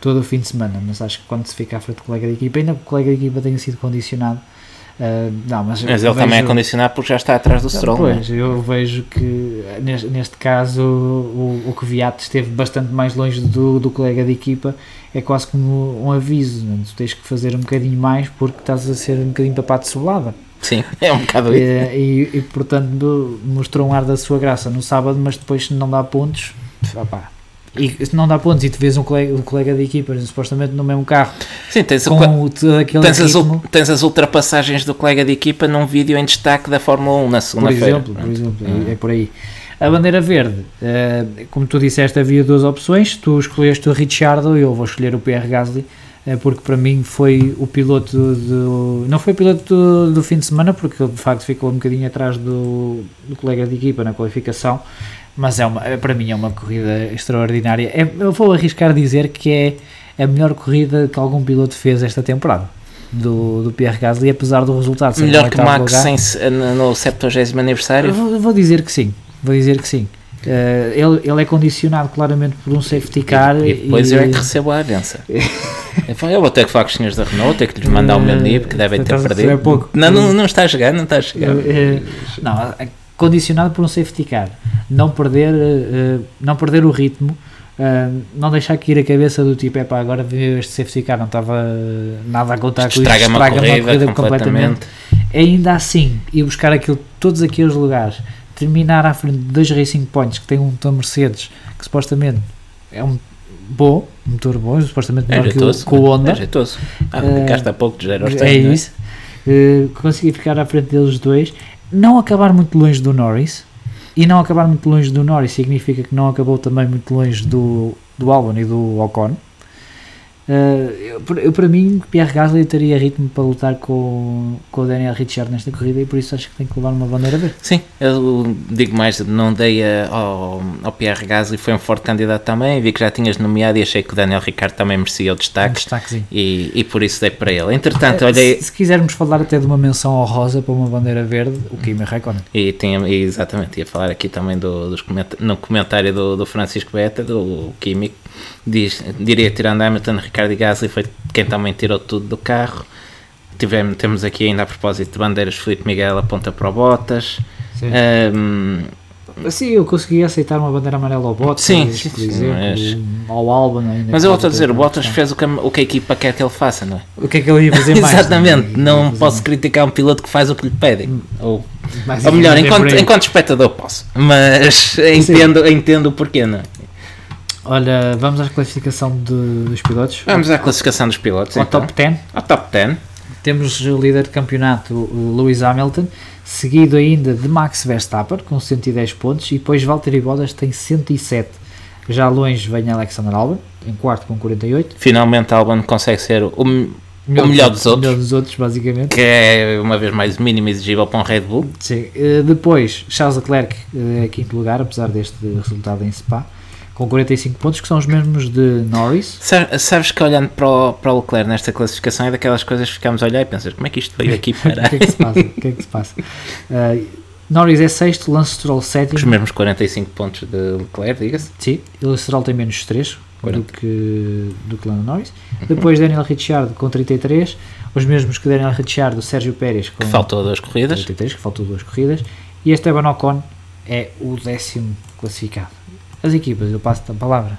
todo o fim de semana, mas acho que quando se fica à frente do colega de equipa, ainda que o colega de equipa tenha sido condicionado, uh, não, mas, Mas ele também é vejo- condicionado porque já está atrás do Stroll. não é? Pois, eu vejo que neste, neste caso o, o Kvyat esteve bastante mais longe do, do colega de equipa, é quase como um aviso, não é? tu tens que fazer um bocadinho mais porque estás a ser um bocadinho papado de cebolada. Sim, é um bocado isso. E, e, e, portanto mostrou um ar da sua graça no sábado, mas depois se não dá pontos, opá. e se não dá pontos e tu vês um colega, um colega de equipa supostamente no mesmo carro Sim, tens, com o, aquele tens, as, ritmo, tens as ultrapassagens do colega de equipa num vídeo em destaque da Fórmula 1 na por segunda-feira. exemplo, por exemplo é, é por aí. A bandeira verde, eh, como tu disseste, havia duas opções. Tu escolheste o Ricciardo e eu vou escolher o Pierre Gasly, porque para mim foi o piloto do. Não foi o piloto do, do fim de semana, porque ele de facto ficou um bocadinho atrás do, do colega de equipa na qualificação, mas é uma, é- para mim é uma corrida extraordinária. É- eu vou arriscar dizer que é a melhor corrida que algum piloto fez esta temporada. Do, do Pierre Gasly, apesar do resultado ser Melhor que Max lugar. sem, no no 70 Eu aniversário. Vou, vou dizer que sim, vou dizer que sim. Eh, ele, ele é condicionado claramente por um safety car E depois eu é que recebo a avença. Eu falo, eu vou ter que falar com os senhores da Renault, ter que lhes mandar o meu NIP, que devem ter perdido. pouco. Não, não, não está a chegar, não está a chegar. Eh, não, é condicionado por um safety car, não perder, eh, não perder o ritmo, eh, não deixar cair a cabeça do tipo, é pá, agora este safety car, não estava nada a contar com isto, Estraga-me a corrida completamente. ainda assim, ir buscar aquilo, todos aqueles lugares, terminar à frente de dois Racing Points que têm um motor Mercedes que supostamente é um bom, um motor bom, supostamente É melhor que o, que o Honda. É jeitoso. Ah, Eh, ficaste há pouco de zero aos É 100, não isso. Uh, consegui ficar à frente deles dois, não acabar muito longe do Norris. E não acabar muito longe do Norris significa que não acabou também muito longe do, do Albon e do Ocon. Uh, eu, para mim, Pierre Gasly teria ritmo para lutar com, com o Daniel Ricciardo nesta corrida e por isso acho que tem que levar uma bandeira verde. Sim, eu digo mais, não dei a, ao, ao Pierre Gasly, foi um forte candidato também, vi que já tinhas nomeado e achei que o Daniel Ricciardo também merecia o destaque, um e, e por isso dei para ele. Entretanto, é, olhei... Se, se, quisermos falar até de uma menção honrosa para uma bandeira verde, o Kimi Raikkonen. E tinha, exatamente, ia falar aqui também do, dos coment no comentário do, do Francisco Beta, do Kimi, diz, diria tirando Hamilton, Ricardo e Gasly foi quem também tirou tudo do carro. Tivemos, temos aqui ainda a propósito de bandeiras, Felipe Miguel aponta para o Bottas. Sim. Um, Sim, eu consegui aceitar uma bandeira amarela ao Bottas, sim, sim, por exemplo, mas... ao Albon. Mas eu volto a dizer, o Bottas fez o que, o que a equipa quer que ele faça, não é? O que é que ele ia fazer mais? Exatamente, não, não posso criticar um piloto que faz o que lhe pedem. Ou, ou melhor, enquanto, enquanto espectador posso, mas entendo, entendo o porquê, não é? Olha, vamos à classificação de, dos pilotos. Vamos à classificação dos pilotos. Ao então. top 10. Ao top 10. Temos o líder de campeonato, Lewis Hamilton, seguido ainda de Max Verstappen, com 110 pontos, e depois Valtteri Bottas tem 107. Já longe vem Alexander Albon, em quarto com 48. Finalmente Albon consegue ser o, melhor, o melhor dos, outros. melhor dos outros, basicamente. Que é, uma vez mais, o mínimo exigível para um Red Bull. Sim. Eh, depois, Charles Leclerc, em quinto lugar, apesar deste resultado em Spa com 45 pontos, que são os mesmos de Norris. Sabes que olhando para o, para o Leclerc nesta classificação é daquelas coisas que ficamos a olhar e pensas como é que isto veio aqui para. o que é que se passa? O que é que se passa? Uh, Norris é sexto, Lance Stroll sétimo. Os mesmos 45 pontos de Leclerc, diga-se. Sim, o Stroll tem menos 3 do que, do que Lando Norris. Uhum. Depois Daniel Ricciardo com 33, os mesmos que Daniel Ricciardo, Sérgio Pérez com. Que faltou duas corridas. 33, que faltou duas corridas. E Esteban Ocon é o décimo classificado. As equipas, eu passo a palavra.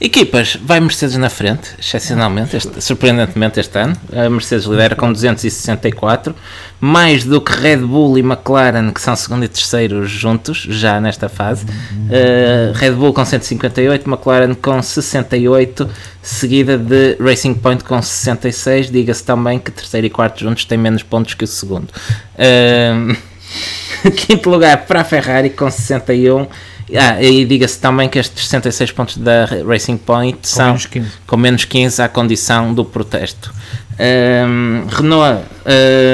Equipas, vai Mercedes na frente, excepcionalmente, este, surpreendentemente este ano. A Mercedes lidera com 264, mais do que Red Bull e McLaren, que são segundo e terceiro juntos, já nesta fase. Uh, Red Bull com 158, McLaren com 68, seguida de Racing Point com 66. Diga-se também que terceiro e quarto juntos têm menos pontos que o segundo. Uh, quinto lugar para a Ferrari com 61 ah, e diga-se também que estes 66 pontos da Racing Point com são menos com menos 15 à condição do protesto. Um, Renault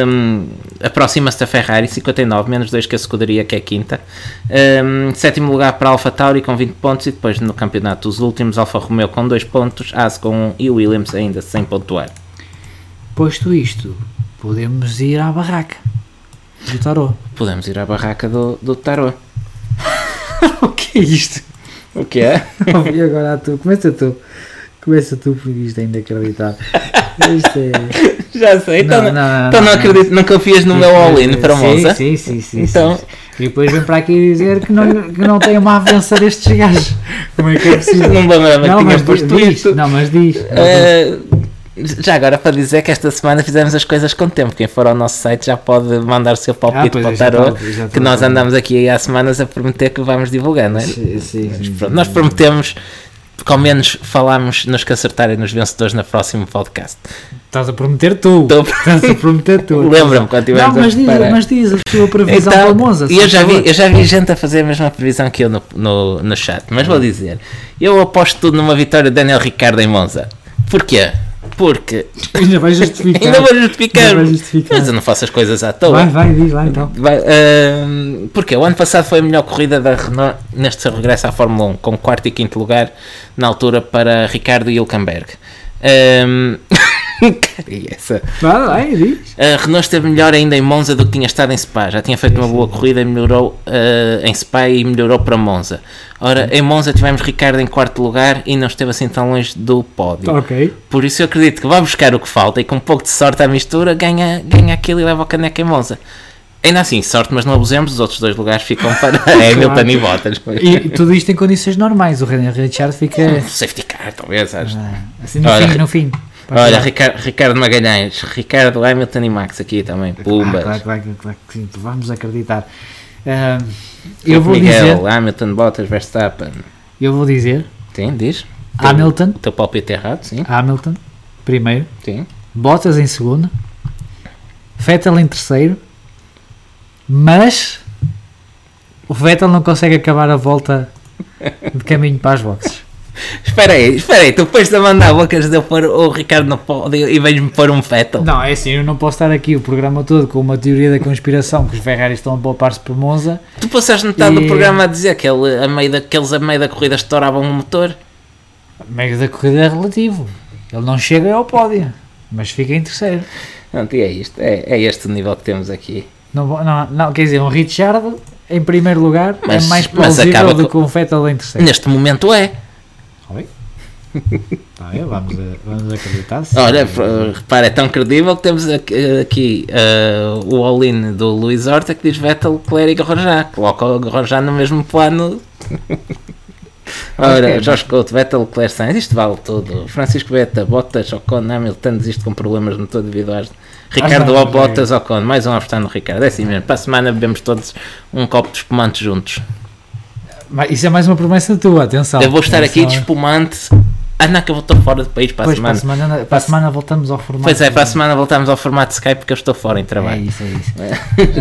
um, aproxima-se da Ferrari, 59, menos 2 que a escuderia, que é quinta. Um, sétimo lugar para a Alfa Tauri com 20 pontos e depois no campeonato os últimos Alfa Romeo com 2 pontos, Haas com 1 um, e Williams ainda sem pontuar. Posto isto, podemos ir à barraca do Tarot. Podemos ir à barraca do, do Tarot. o que é isto? O que é? e agora tu, começa tu. Começa tu porque isto é inacreditável. Isto é. Já sei, então não, não, então não, acredito, não confias no meu all-in para Monza? Sim, sim, sim. Então. Sim, E depois vem para aqui dizer que não, que não tem uma avança destes gajos. Como é que é possível? Não que tinha posto diz. Não, mas diz. Uh, já agora para dizer que esta semana fizemos as coisas com tempo. Quem for ao nosso site já pode mandar o seu palpite ah, para o tarot, que nós andamos aqui há semanas a prometer que vamos divulgar, não é? Sim, sim, pronto, nós prometemos ao menos falamos nos que acertarem nos vencedores no próximo podcast. Estás a prometer tu. Estou... Estás a prometer tu. Lembra-me quando tivemos Não, mas diz, mas diz a tua previsão então, Monza. Eu já, vi, eu já vi gente a fazer a mesma previsão que eu no, no, no chat, mas vou dizer. Eu aposto tudo numa vitória de Daniel Ricardo em Monza. Porquê? Porque. Ainda vai justificar. Ainda vou justificar. Ainda vai justificar. Mas eu não faço as coisas à toa. Vai, vai, diz lá então. Vai, uh, porque o ano passado foi a melhor corrida da Renault neste regresso à Fórmula 1, com quarto e quinto lugar na altura para Ricardo Hülkenberg. Um, e essa. Vai, vai, diz. A Renault esteve melhor ainda em Monza do que tinha estado em Spa. Já tinha feito uma boa corrida e melhorou uh, em Spa e melhorou para Monza. Ora, em Monza tivemos Ricardo em quarto lugar e não esteve assim tão longe do pódio. Ok. Por isso eu acredito que vai buscar o que falta e com um pouco de sorte à mistura ganha, ganha aquilo e leva o caneco em Monza. Ainda assim, sorte, mas não abusemos, os outros dois lugares ficam para Hamilton claro. e Bottas. E tudo isto em condições normais, o Richard fica... Um safety car, talvez, acho. Ah, assim no Olha, fim, no fim. Olha, Ricardo, Ricardo Magalhães, Ricardo Hamilton e Max aqui também, Pumbas. Claro, claro, claro, vamos acreditar. Uh, eu vou Miguel, dizer... Hamilton, Bottas, Verstappen. Eu vou dizer... Sim, diz. Hamilton. O teu palpite errado, sim. Hamilton, primeiro. Sim. Bottas em segundo. Vettel em terceiro mas o Vettel não consegue acabar a volta de caminho para as boxes. Espera aí, espera aí, tu depois de mandar bocas de eu pôr o Ricardo no pódio e vens-me pôr um Vettel. Não, é assim, eu não posso estar aqui o programa todo com uma teoria da conspiração que os Ferraris estão a poupar-se por Monza. Tu passaste metade E- do programa a dizer que, ele, a meio da, que eles a meio da corrida estouravam o motor. Meio da corrida é relativo. Ele não chega ao pódio, mas fica em terceiro. Pronto, e é isto, é, é este o nível que temos aqui. Não, não, não, quer dizer, um Richard em primeiro lugar Mas- é mais plausível do com- que um Vettel em terceiro. Neste momento é. Oi? Tá vamos, a- vamos acreditar. Olha, f- repara, é tão credível que temos aqui, aqui, eh, o all-in do Luís Horta que diz Vettel, Leclerc e Grosjean. Coloca o Grosjean no mesmo plano. Ora, Ok. Jorge Couto, Vettel, Leclerc, Sainz, isto vale tudo. Francisco Beta, Bottas, Ocon, Hamilton desiste com problemas no motor devido às... Ricardo não, ou Bottas, Ocon, mais um apostar no Ricardo. É assim mesmo, para a semana bebemos todos um copo de espumante juntos. Isso é mais uma promessa tua, atenção. Eu vou estar aqui de Atenção. espumante. Não, que eu vou estar fora do país para a Pois, para a semana. semana, para a semana voltamos ao formato. Pois é, para a semana voltamos ao formato Skype porque eu estou fora em É trabalho. isso, é isso.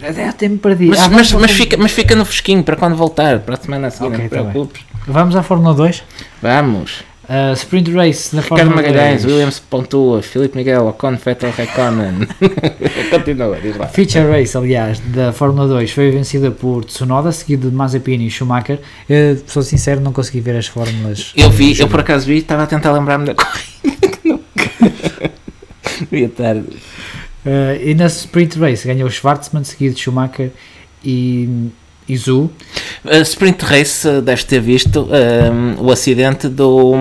Ah, até tempo perdido. Mas, Ah, mas, mas, fica, mas fica no fresquinho para quando voltar, para a semana a seguir, Ok, não te tá bem. preocupes. Vamos à Fórmula 2. Vamos. Ah, sprint Race na Ricardo Fórmula Magalhães, 2. Williams pontua, Filipe Miguel, Ocon, Vettel, Reconen. Continua, diz lá. Feature Race, aliás, da Fórmula 2 foi vencida por Tsunoda, seguido de Mazepin e Schumacher. Eu, sou sincero, não consegui ver as fórmulas. Eu vi, eu por acaso vi, estava a tentar lembrar-me da corrida. Devia estar. Ah, e na Sprint Race ganhou Schwartzman, seguido de Schumacher e, e Zhu. A Sprint Race, eh, deves ter visto ehm, o acidente do,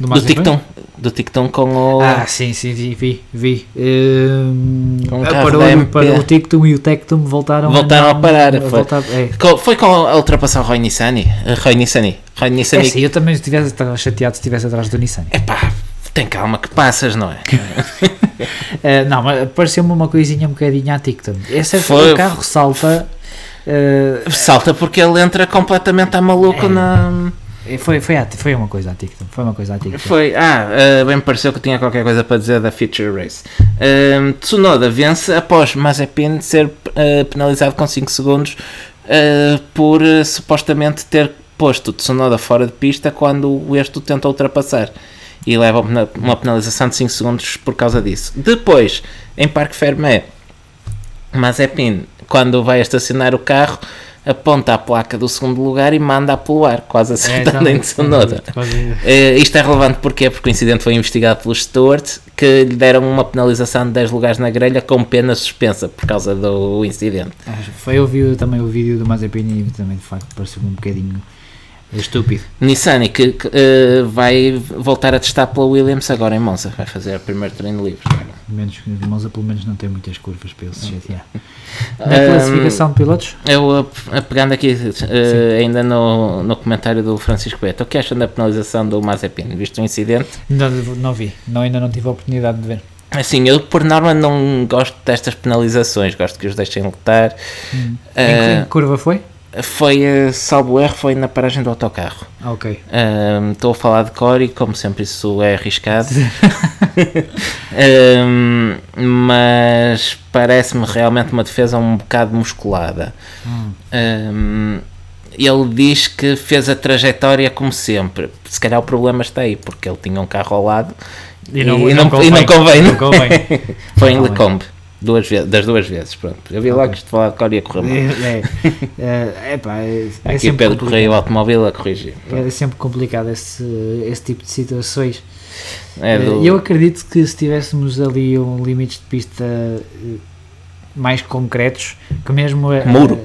Do, do. Ticton. Do Ticton com o. Ah, sim, sim, vi, vi. vi. Hum, Com o carro parou, parou o Tictum e o Tectum voltaram, Voltaram a não- parar, a foi. voltar- é. Co- Foi com a ultrapassar o Roy Nissani? Eh, Roy Nissani. Roy É Nissani. sim, eu também estivesse estava chateado se estivesse atrás do Nissan. Epá, tem calma que passas, não é? Eh, não, mas pareceu-me uma coisinha um bocadinho à Tictum. Esse é Foi- o carro salta. Eh, Salta porque ele entra completamente a maluco É. na. foi, foi, à- foi uma coisa à Tictum. Foi uma coisa à Tictum. Foi, ah, eh, bem me pareceu que tinha qualquer coisa para dizer da Feature Race. Ehm, Tsunoda vence após Mazepin ser eh, penalizado com 5 segundos por supostamente ter posto Tsunoda fora de pista quando este o tenta ultrapassar. E leva uma- uma penalização de 5 segundos por causa disso. Depois, em Parque Fermé, Mazepin, quando vai estacionar o carro, aponta a placa do segundo lugar e manda-a pelo ar, quase acertando em Tsunoda. Eh, isto é relevante porquê? porque o incidente foi investigado pelos stewards que lhe deram uma penalização de 10 lugares na grelha com pena suspensa por causa do incidente. Acho- Foi, eu vi também o vídeo do Mazepin e também de facto pareceu-me um bocadinho estúpido. Nissani que, que, eh, vai voltar a testar pela Williams agora em Monza, vai fazer o primeiro treino livre. Menos, Monza pelo menos não tem muitas curvas para ele se chatear. Na classificação de pilotos, Eu, a- a- pegando aqui eh, ainda no, no comentário do Francisco Beto, o que acham da penalização do Mazepin? Visto o incidente? não, não vi, não, ainda não tive a oportunidade de ver. Assim, eu por norma não gosto destas penalizações, gosto que os deixem lutar. Em Eh, que curva foi? Foi, eh, salvo erro, foi na paragem do autocarro. Ah, ok. Estou a falar de cor e, como sempre, isso é arriscado. Ahm, mas parece-me realmente uma defesa um bocado musculada. Hum. Ahm, ele diz que fez a trajetória como sempre. Se calhar o problema está aí, porque ele tinha um carro ao lado e, não, e não convém. Não convém. Foi em convém. Lecombe. Duas vezes, das duas vezes, pronto. Eu vi logo que isto falar de cor ia correr mal. É, é, é, pá, é, é Aqui Pedro. Correia, o automóvel, a corrigir. É sempre complicado esse, esse tipo de situações. É do- Eu acredito que se tivéssemos ali um limites de pista eh, mais concretos, que mesmo eh, Muro.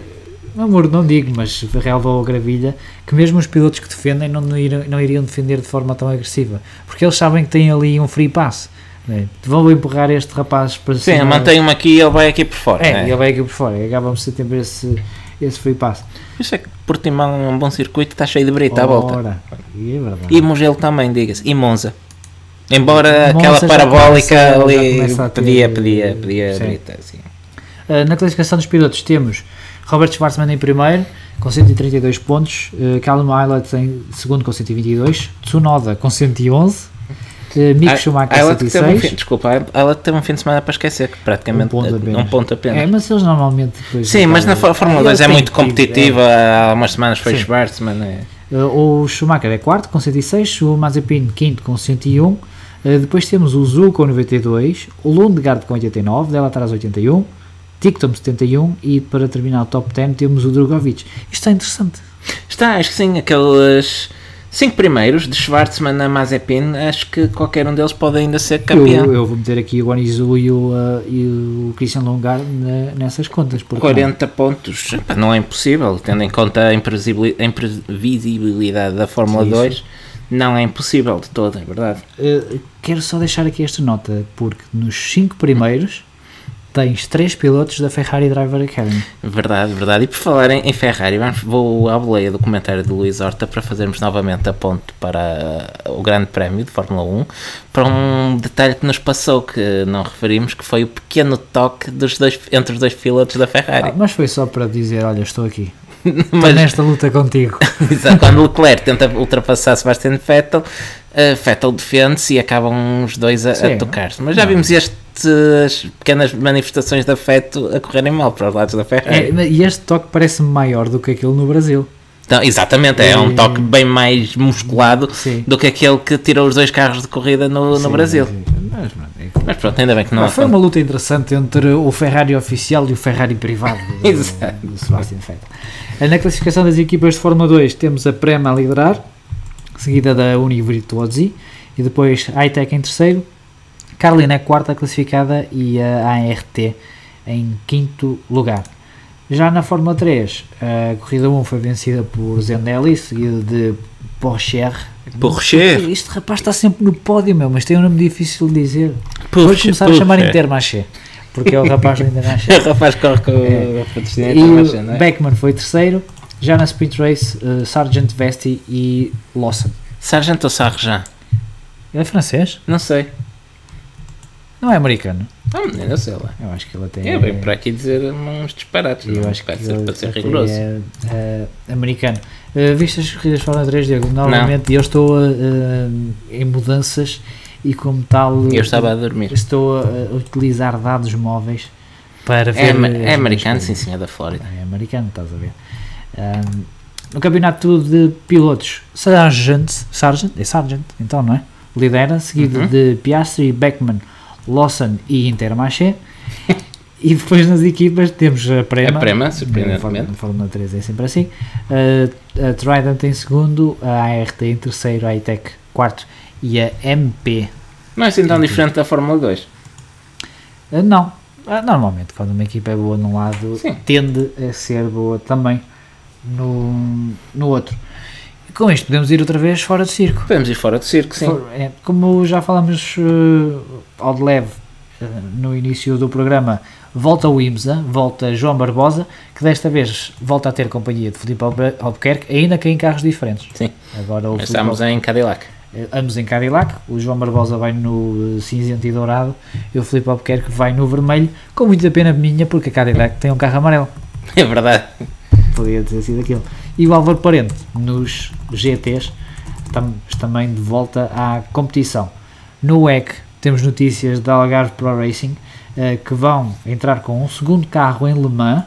não muro não digo, mas relva ou gravilha, que mesmo os pilotos que defendem não, não, iriam, não iriam defender de forma tão agressiva, porque eles sabem que têm ali um free pass. Né? Vão empurrar este rapaz para Sim, cima. mantém-me aqui e ele vai aqui por fora. É, né? ele vai aqui por fora, e acabamos de ter esse, esse free pass. Isso é que Portimão é um bom circuito, está cheio de brita à volta. E é. E Mugello também, diga-se. E Monza. Embora Monza aquela parabólica começa- ali a ter- pedia, pedia, pedia Sim. brita. Uh, na classificação dos pilotos temos Robert Schwarzman em primeiro com 132 pontos, uh, Callum Eilert em segundo com 122, Tsunoda com 111, uh, Mick Ah, Schumacher ela teve um 106. fim, desculpa, ela teve um fim de semana para esquecer, que praticamente Um ponto apenas. um ponto apenas. É, mas eles normalmente depois Sim, mas na Fórmula Eles 2 é têm muito competitiva. Há umas semanas foi. Schwarzman. É. Uh, o Schumacher é quarto com 106, o Mazepin quinto com 101. Uh, depois temos o Zul com 92, o Lundgaard com 89, dela atrás 81, Tictum 71 e para terminar o top 10 temos o Drogovic. Isto está interessante. Está, acho que sim, aqueles cinco primeiros de Schwartzman a Mazepin, acho que qualquer um deles pode ainda ser campeão. Eu, eu vou meter aqui o Guanizu e o, uh, e o Christian Lundgaard na- nessas contas. porque não? 40 pontos, não é impossível, tendo em conta a imprevisibili- a imprevisibilidade da Fórmula Sim, 2, não é impossível de todo, é verdade. Uh, quero só deixar aqui esta nota, porque nos 5 primeiros tens 3 pilotos da Ferrari Driver Academy. Verdade, verdade. E por falar em, em Ferrari, vou à boleia do comentário do Luís Horta para fazermos novamente a ponte para o Grande Prémio de Fórmula 1, para um detalhe que nos passou, que não referimos, que foi o pequeno toque dos dois, entre os dois pilotos da Ah, Ferrari. mas foi só para dizer: olha, estou aqui, Mas nesta luta contigo. Exato, quando Leclerc tenta ultrapassar Sebastian Vettel, uh, Vettel defende-se e acabam os dois a, a tocar-se. Mas já Não. vimos estas pequenas manifestações de afeto a correrem mal para os lados da Ferrari. É, e este toque parece-me maior do que aquele no Brasil. Então, exatamente, é um E- toque bem mais musculado Sim. do que aquele que tirou os dois carros de corrida no, no Sim, Brasil. sim, sim. Mas, pronto, é que- Mas pronto, ainda bem que não Ah, foi uma luta interessante entre o Ferrari oficial e o Ferrari privado do, Exato. do Sebastian Vettel. Na classificação das equipas de Fórmula 2 temos a Prema a liderar, seguida da Uni Virtuosi e depois a iTech em terceiro, Carlin é quarta classificada e a ART em quinto lugar. Já na Fórmula 3, a corrida 1 foi vencida por Zenelli, seguido de Porsche. Porsche. Este rapaz está sempre no pódio, meu, mas tem um nome difícil de dizer. Vou Porsche, começar a chamar. Intermarché, porque é o rapaz do Intermarché. O rapaz corre com É. a patrocinadora E não o é? Beckman foi terceiro, já na Sprint Race, uh, Sargent Vesti e Lawson. Sargent ou Sargent? Ele é francês? Não sei. Não é americano? Não, não sei lá. Eu acho que ele até Eu venho para aqui dizer uns disparates, Eu não acho que para ser, para ser rigoroso. é uh, americano. Uh, viste as corridas de Fórmula 3, Diego? Normalmente eu estou uh, uh, em mudanças e como tal Eu estava a dormir. estou a, utilizar dados móveis para ver. É, as é americano, sim, sim, é da Flórida. É americano, estás a ver. Ahm, no campeonato de pilotos, Sargent, Sargent, é Sargent, então não é? Lidera, seguido Uhum. de Piastri, Beckman, Lawson e Intermarché. e depois nas equipas temos a Prema. A Prema, surpreendentemente. Fórmula- na Fórmula 3 é sempre assim. Ah, a Trident em segundo, a ART em terceiro, a ITEC quarto e a MP. Não é assim tão diferente da Fórmula 2. Ah, não, Ah, normalmente quando uma equipa é boa num lado, Sim. tende a ser boa também no, no outro. Com isto podemos ir outra vez fora do circo. Podemos ir fora do circo, sim. For- é, como já falamos uh, ao de leve eh, no início do programa, volta o IMSA, volta João Barbosa, que desta vez volta a ter companhia de Filipe Albu- Albuquerque, ainda que em carros diferentes. Sim. Agora o Filipe estamos em Cadillac. eh, ambos em Cadillac, o João Barbosa vai no eh, cinzento e dourado e o Filipe Albuquerque vai no vermelho, com muita pena minha porque a Cadillac tem um carro amarelo, É verdade. podia ter sido aquilo. E o Álvaro Parente nos GTs, estamos também de volta à competição. No WEC temos notícias da Algarve Pro Racing eh, que vão entrar com um segundo carro em Le Mans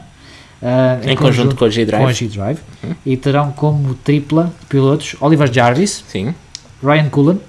eh, Em conjunto com a G-Drive. com a G-Drive e terão como tripla pilotos Oliver Jarvis, Sim. Ryan Cullen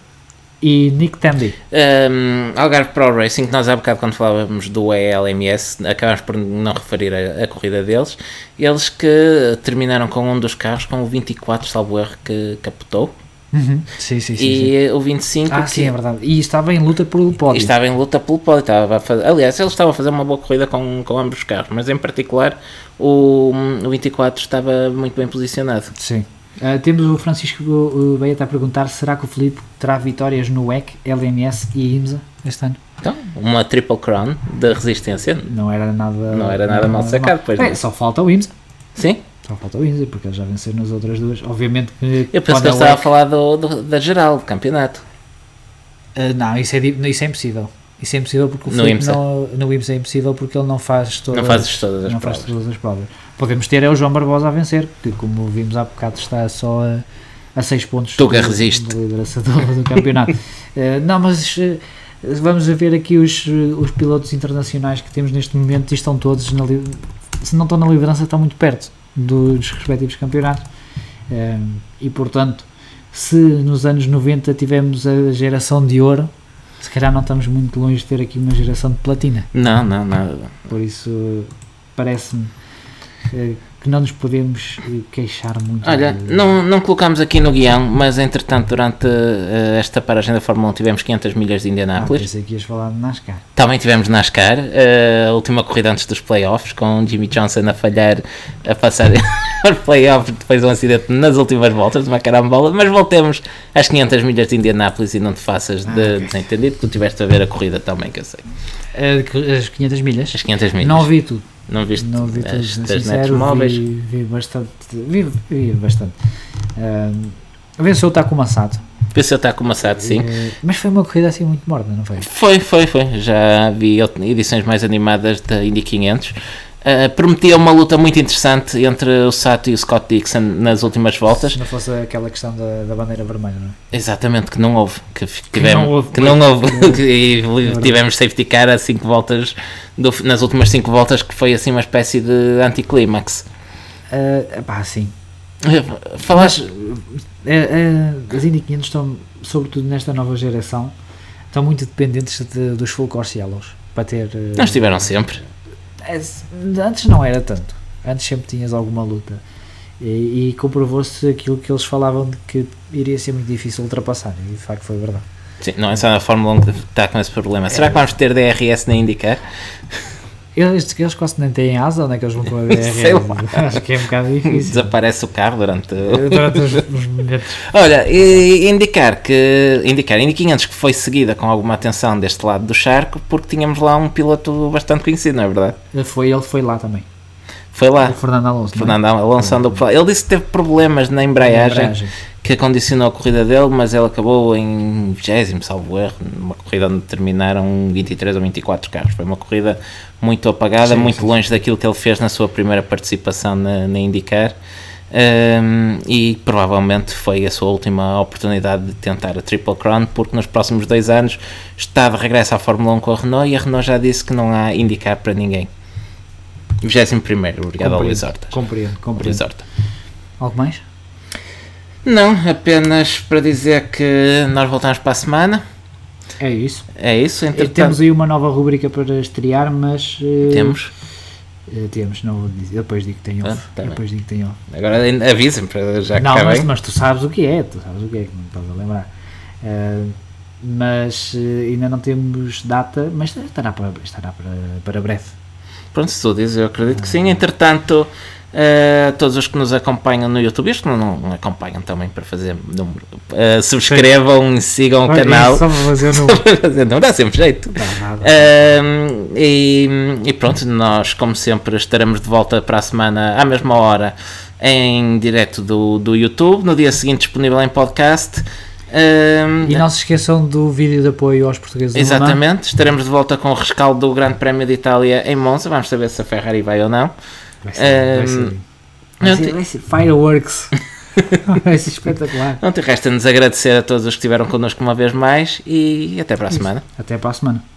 e Nick Tandy. Um, Algarve Pro Racing, que nós há bocado quando falávamos do ELMS, acabámos por não referir a, a corrida deles. Eles que terminaram com um dos carros, com o 24, salvo erro, que capotou. Sim, sim, sim. sim. e o 25 Ah, que sim, é verdade. E estava em luta pelo pódio. estava em luta pelo pódio. Estava fazer, aliás, ele estava a fazer uma boa corrida com, com ambos os carros, mas em particular o, o 24 estava muito bem posicionado. Sim. Ah, temos o Francisco uh, Beia a perguntar: será que o Filipe terá vitórias no WEC, LMS e IMSA este ano? Então, uma Triple Crown da resistência. Não era nada. Não era nada mal sacado, pois É, só falta o IMSA. Sim, Só falta o IMSA, porque eles já venceram nas outras duas. Obviamente que. eu penso que ele estava a falar do, do- da geral, do campeonato. ah, não, isso é, isso é impossível. Isso é impossível porque o No Filipe IMSA. não, no IMSA é impossível porque ele não faz todas, Não fazes todas as não provas. faz todas as provas. Podemos ter é o João Barbosa a vencer, que como vimos há bocado está só a, a 6 pontos Tuga resiste. de liderança do, do campeonato. Eh, não, mas eh, vamos ver aqui os, os pilotos internacionais que temos neste momento e estão todos, na, se não estão na liderança, estão muito perto dos respectivos campeonatos. Eh, e portanto, se nos anos 90 tivemos a geração de ouro, se calhar não estamos muito longe de ter aqui uma geração de platina. Não, não, nada. Por isso, parece-me que não nos podemos eh, queixar muito. Olha, de- não, não colocámos aqui no guião, mas entretanto, durante eh, esta paragem da Fórmula 1, tivemos 500 milhas de Ah, Indianápolis. pensei que ias falar de NASCAR. Também tivemos NASCAR, eh, a última corrida antes dos playoffs, com Jimmy Johnson a falhar, a passar os playoffs depois de um acidente nas últimas voltas, uma carambola. Mas voltemos às 500 milhas de Indianápolis e não te faças de Ah, ok. desentendido, que tu tiveste a ver a corrida também, que eu sei. Eh, As 500 milhas? As 500 milhas. Não vi tudo. Não viste Não vi tudo, as das netos móveis? vi, vi bastante. Vi, vi bastante. Ahm, venceu o Taco Massado. Pensei eu estar com maçado, sim. Eh, mas foi uma corrida assim muito morna, não foi? Foi, foi, foi. Já vi edições mais animadas da Indy 500. Uh, prometia uma luta muito interessante entre o Sato e o Scott Dixon nas últimas voltas. Se não fosse aquela questão da, da bandeira vermelha, não é? Exatamente, que não houve. Que, tivemos, não houve. que não houve. Que não e verdade. tivemos safety car a 5 voltas, do- nas últimas 5 voltas, que foi assim uma espécie de anticlímax. Uh, pá, sim. Falaste. Eh, eh, as Indy 500 estão, sobretudo nesta nova geração, estão muito dependentes de- dos full course yellows. Para ter. eh, Não estiveram sempre. É, Antes não era tanto. Antes sempre tinhas alguma luta. E, e comprovou-se aquilo que eles falavam de que iria ser muito difícil ultrapassar. E de facto foi verdade. Sim, não é só na Fórmula 1 que está com esse problema. Será que vamos ter DRS na IndyCar? Eles, eles quase nem têm asa, onde é que eles vão com a BR? Sei lá. Acho que é um bocado difícil. Desaparece o carro durante. Durante os, os momentos. Olha, e indicar que indicar Indy 500 que foi seguida com alguma atenção deste lado do charco, porque tínhamos lá um piloto bastante conhecido, não é verdade? Foi, ele foi lá também. Foi lá, O Fernando Alonso. é? Fernando Alonso andou por lá. Ele disse que teve problemas na embreagem, Embreagem. que condicionou a corrida dele, mas ele acabou em 20, salvo erro, numa corrida onde terminaram 23 ou 24 carros. Foi uma corrida muito apagada, Sim, muito sim, longe daquilo que ele fez na sua primeira participação na, na IndyCar. Um, e provavelmente foi a sua última oportunidade de tentar a Triple Crown, porque nos próximos dois anos está de regresso à Fórmula 1 com a Renault e a Renault já disse que não há IndyCar para ninguém. 21 obrigado ao Luís Horta. Compreendo, Luís compreendo. Horta. Algo mais? Não, apenas para dizer que nós voltamos para a semana. É isso. É isso, Eh, entretanto. Temos aí uma nova rubrica para estrear, mas. eh, Temos. eh, temos, não vou dizer. Depois digo que tem off. Ah, tá depois digo que tem off. Agora avisem para já que não, mas, mas tu sabes o que é, tu sabes o que é, que não estás a lembrar. Eh, mas ainda não temos data, mas estará para, estará para, para breve. Pronto, dizes, eu acredito que sim. Entretanto, eh, todos os que nos acompanham no YouTube, e os que não, não acompanham também para fazer número, eh, subscrevam, sigam o canal. Só para fazer no. não dá sempre jeito. Não, nada. Um, e, e pronto, nós, como sempre, estaremos de volta para a semana à mesma hora em direto do, do YouTube, no dia seguinte disponível em podcast. Um, E não se esqueçam do vídeo de apoio aos portugueses. Exatamente, estaremos de volta com o rescaldo do Grande Prémio de Itália em Monza. Vamos saber se a Ferrari vai ou não. Vai ser, vai ser, Um, vai ser, vai ser fireworks. vai ser espetacular. Não te resta-nos agradecer a todos os que estiveram connosco uma vez mais e até para a semana. Até para a semana.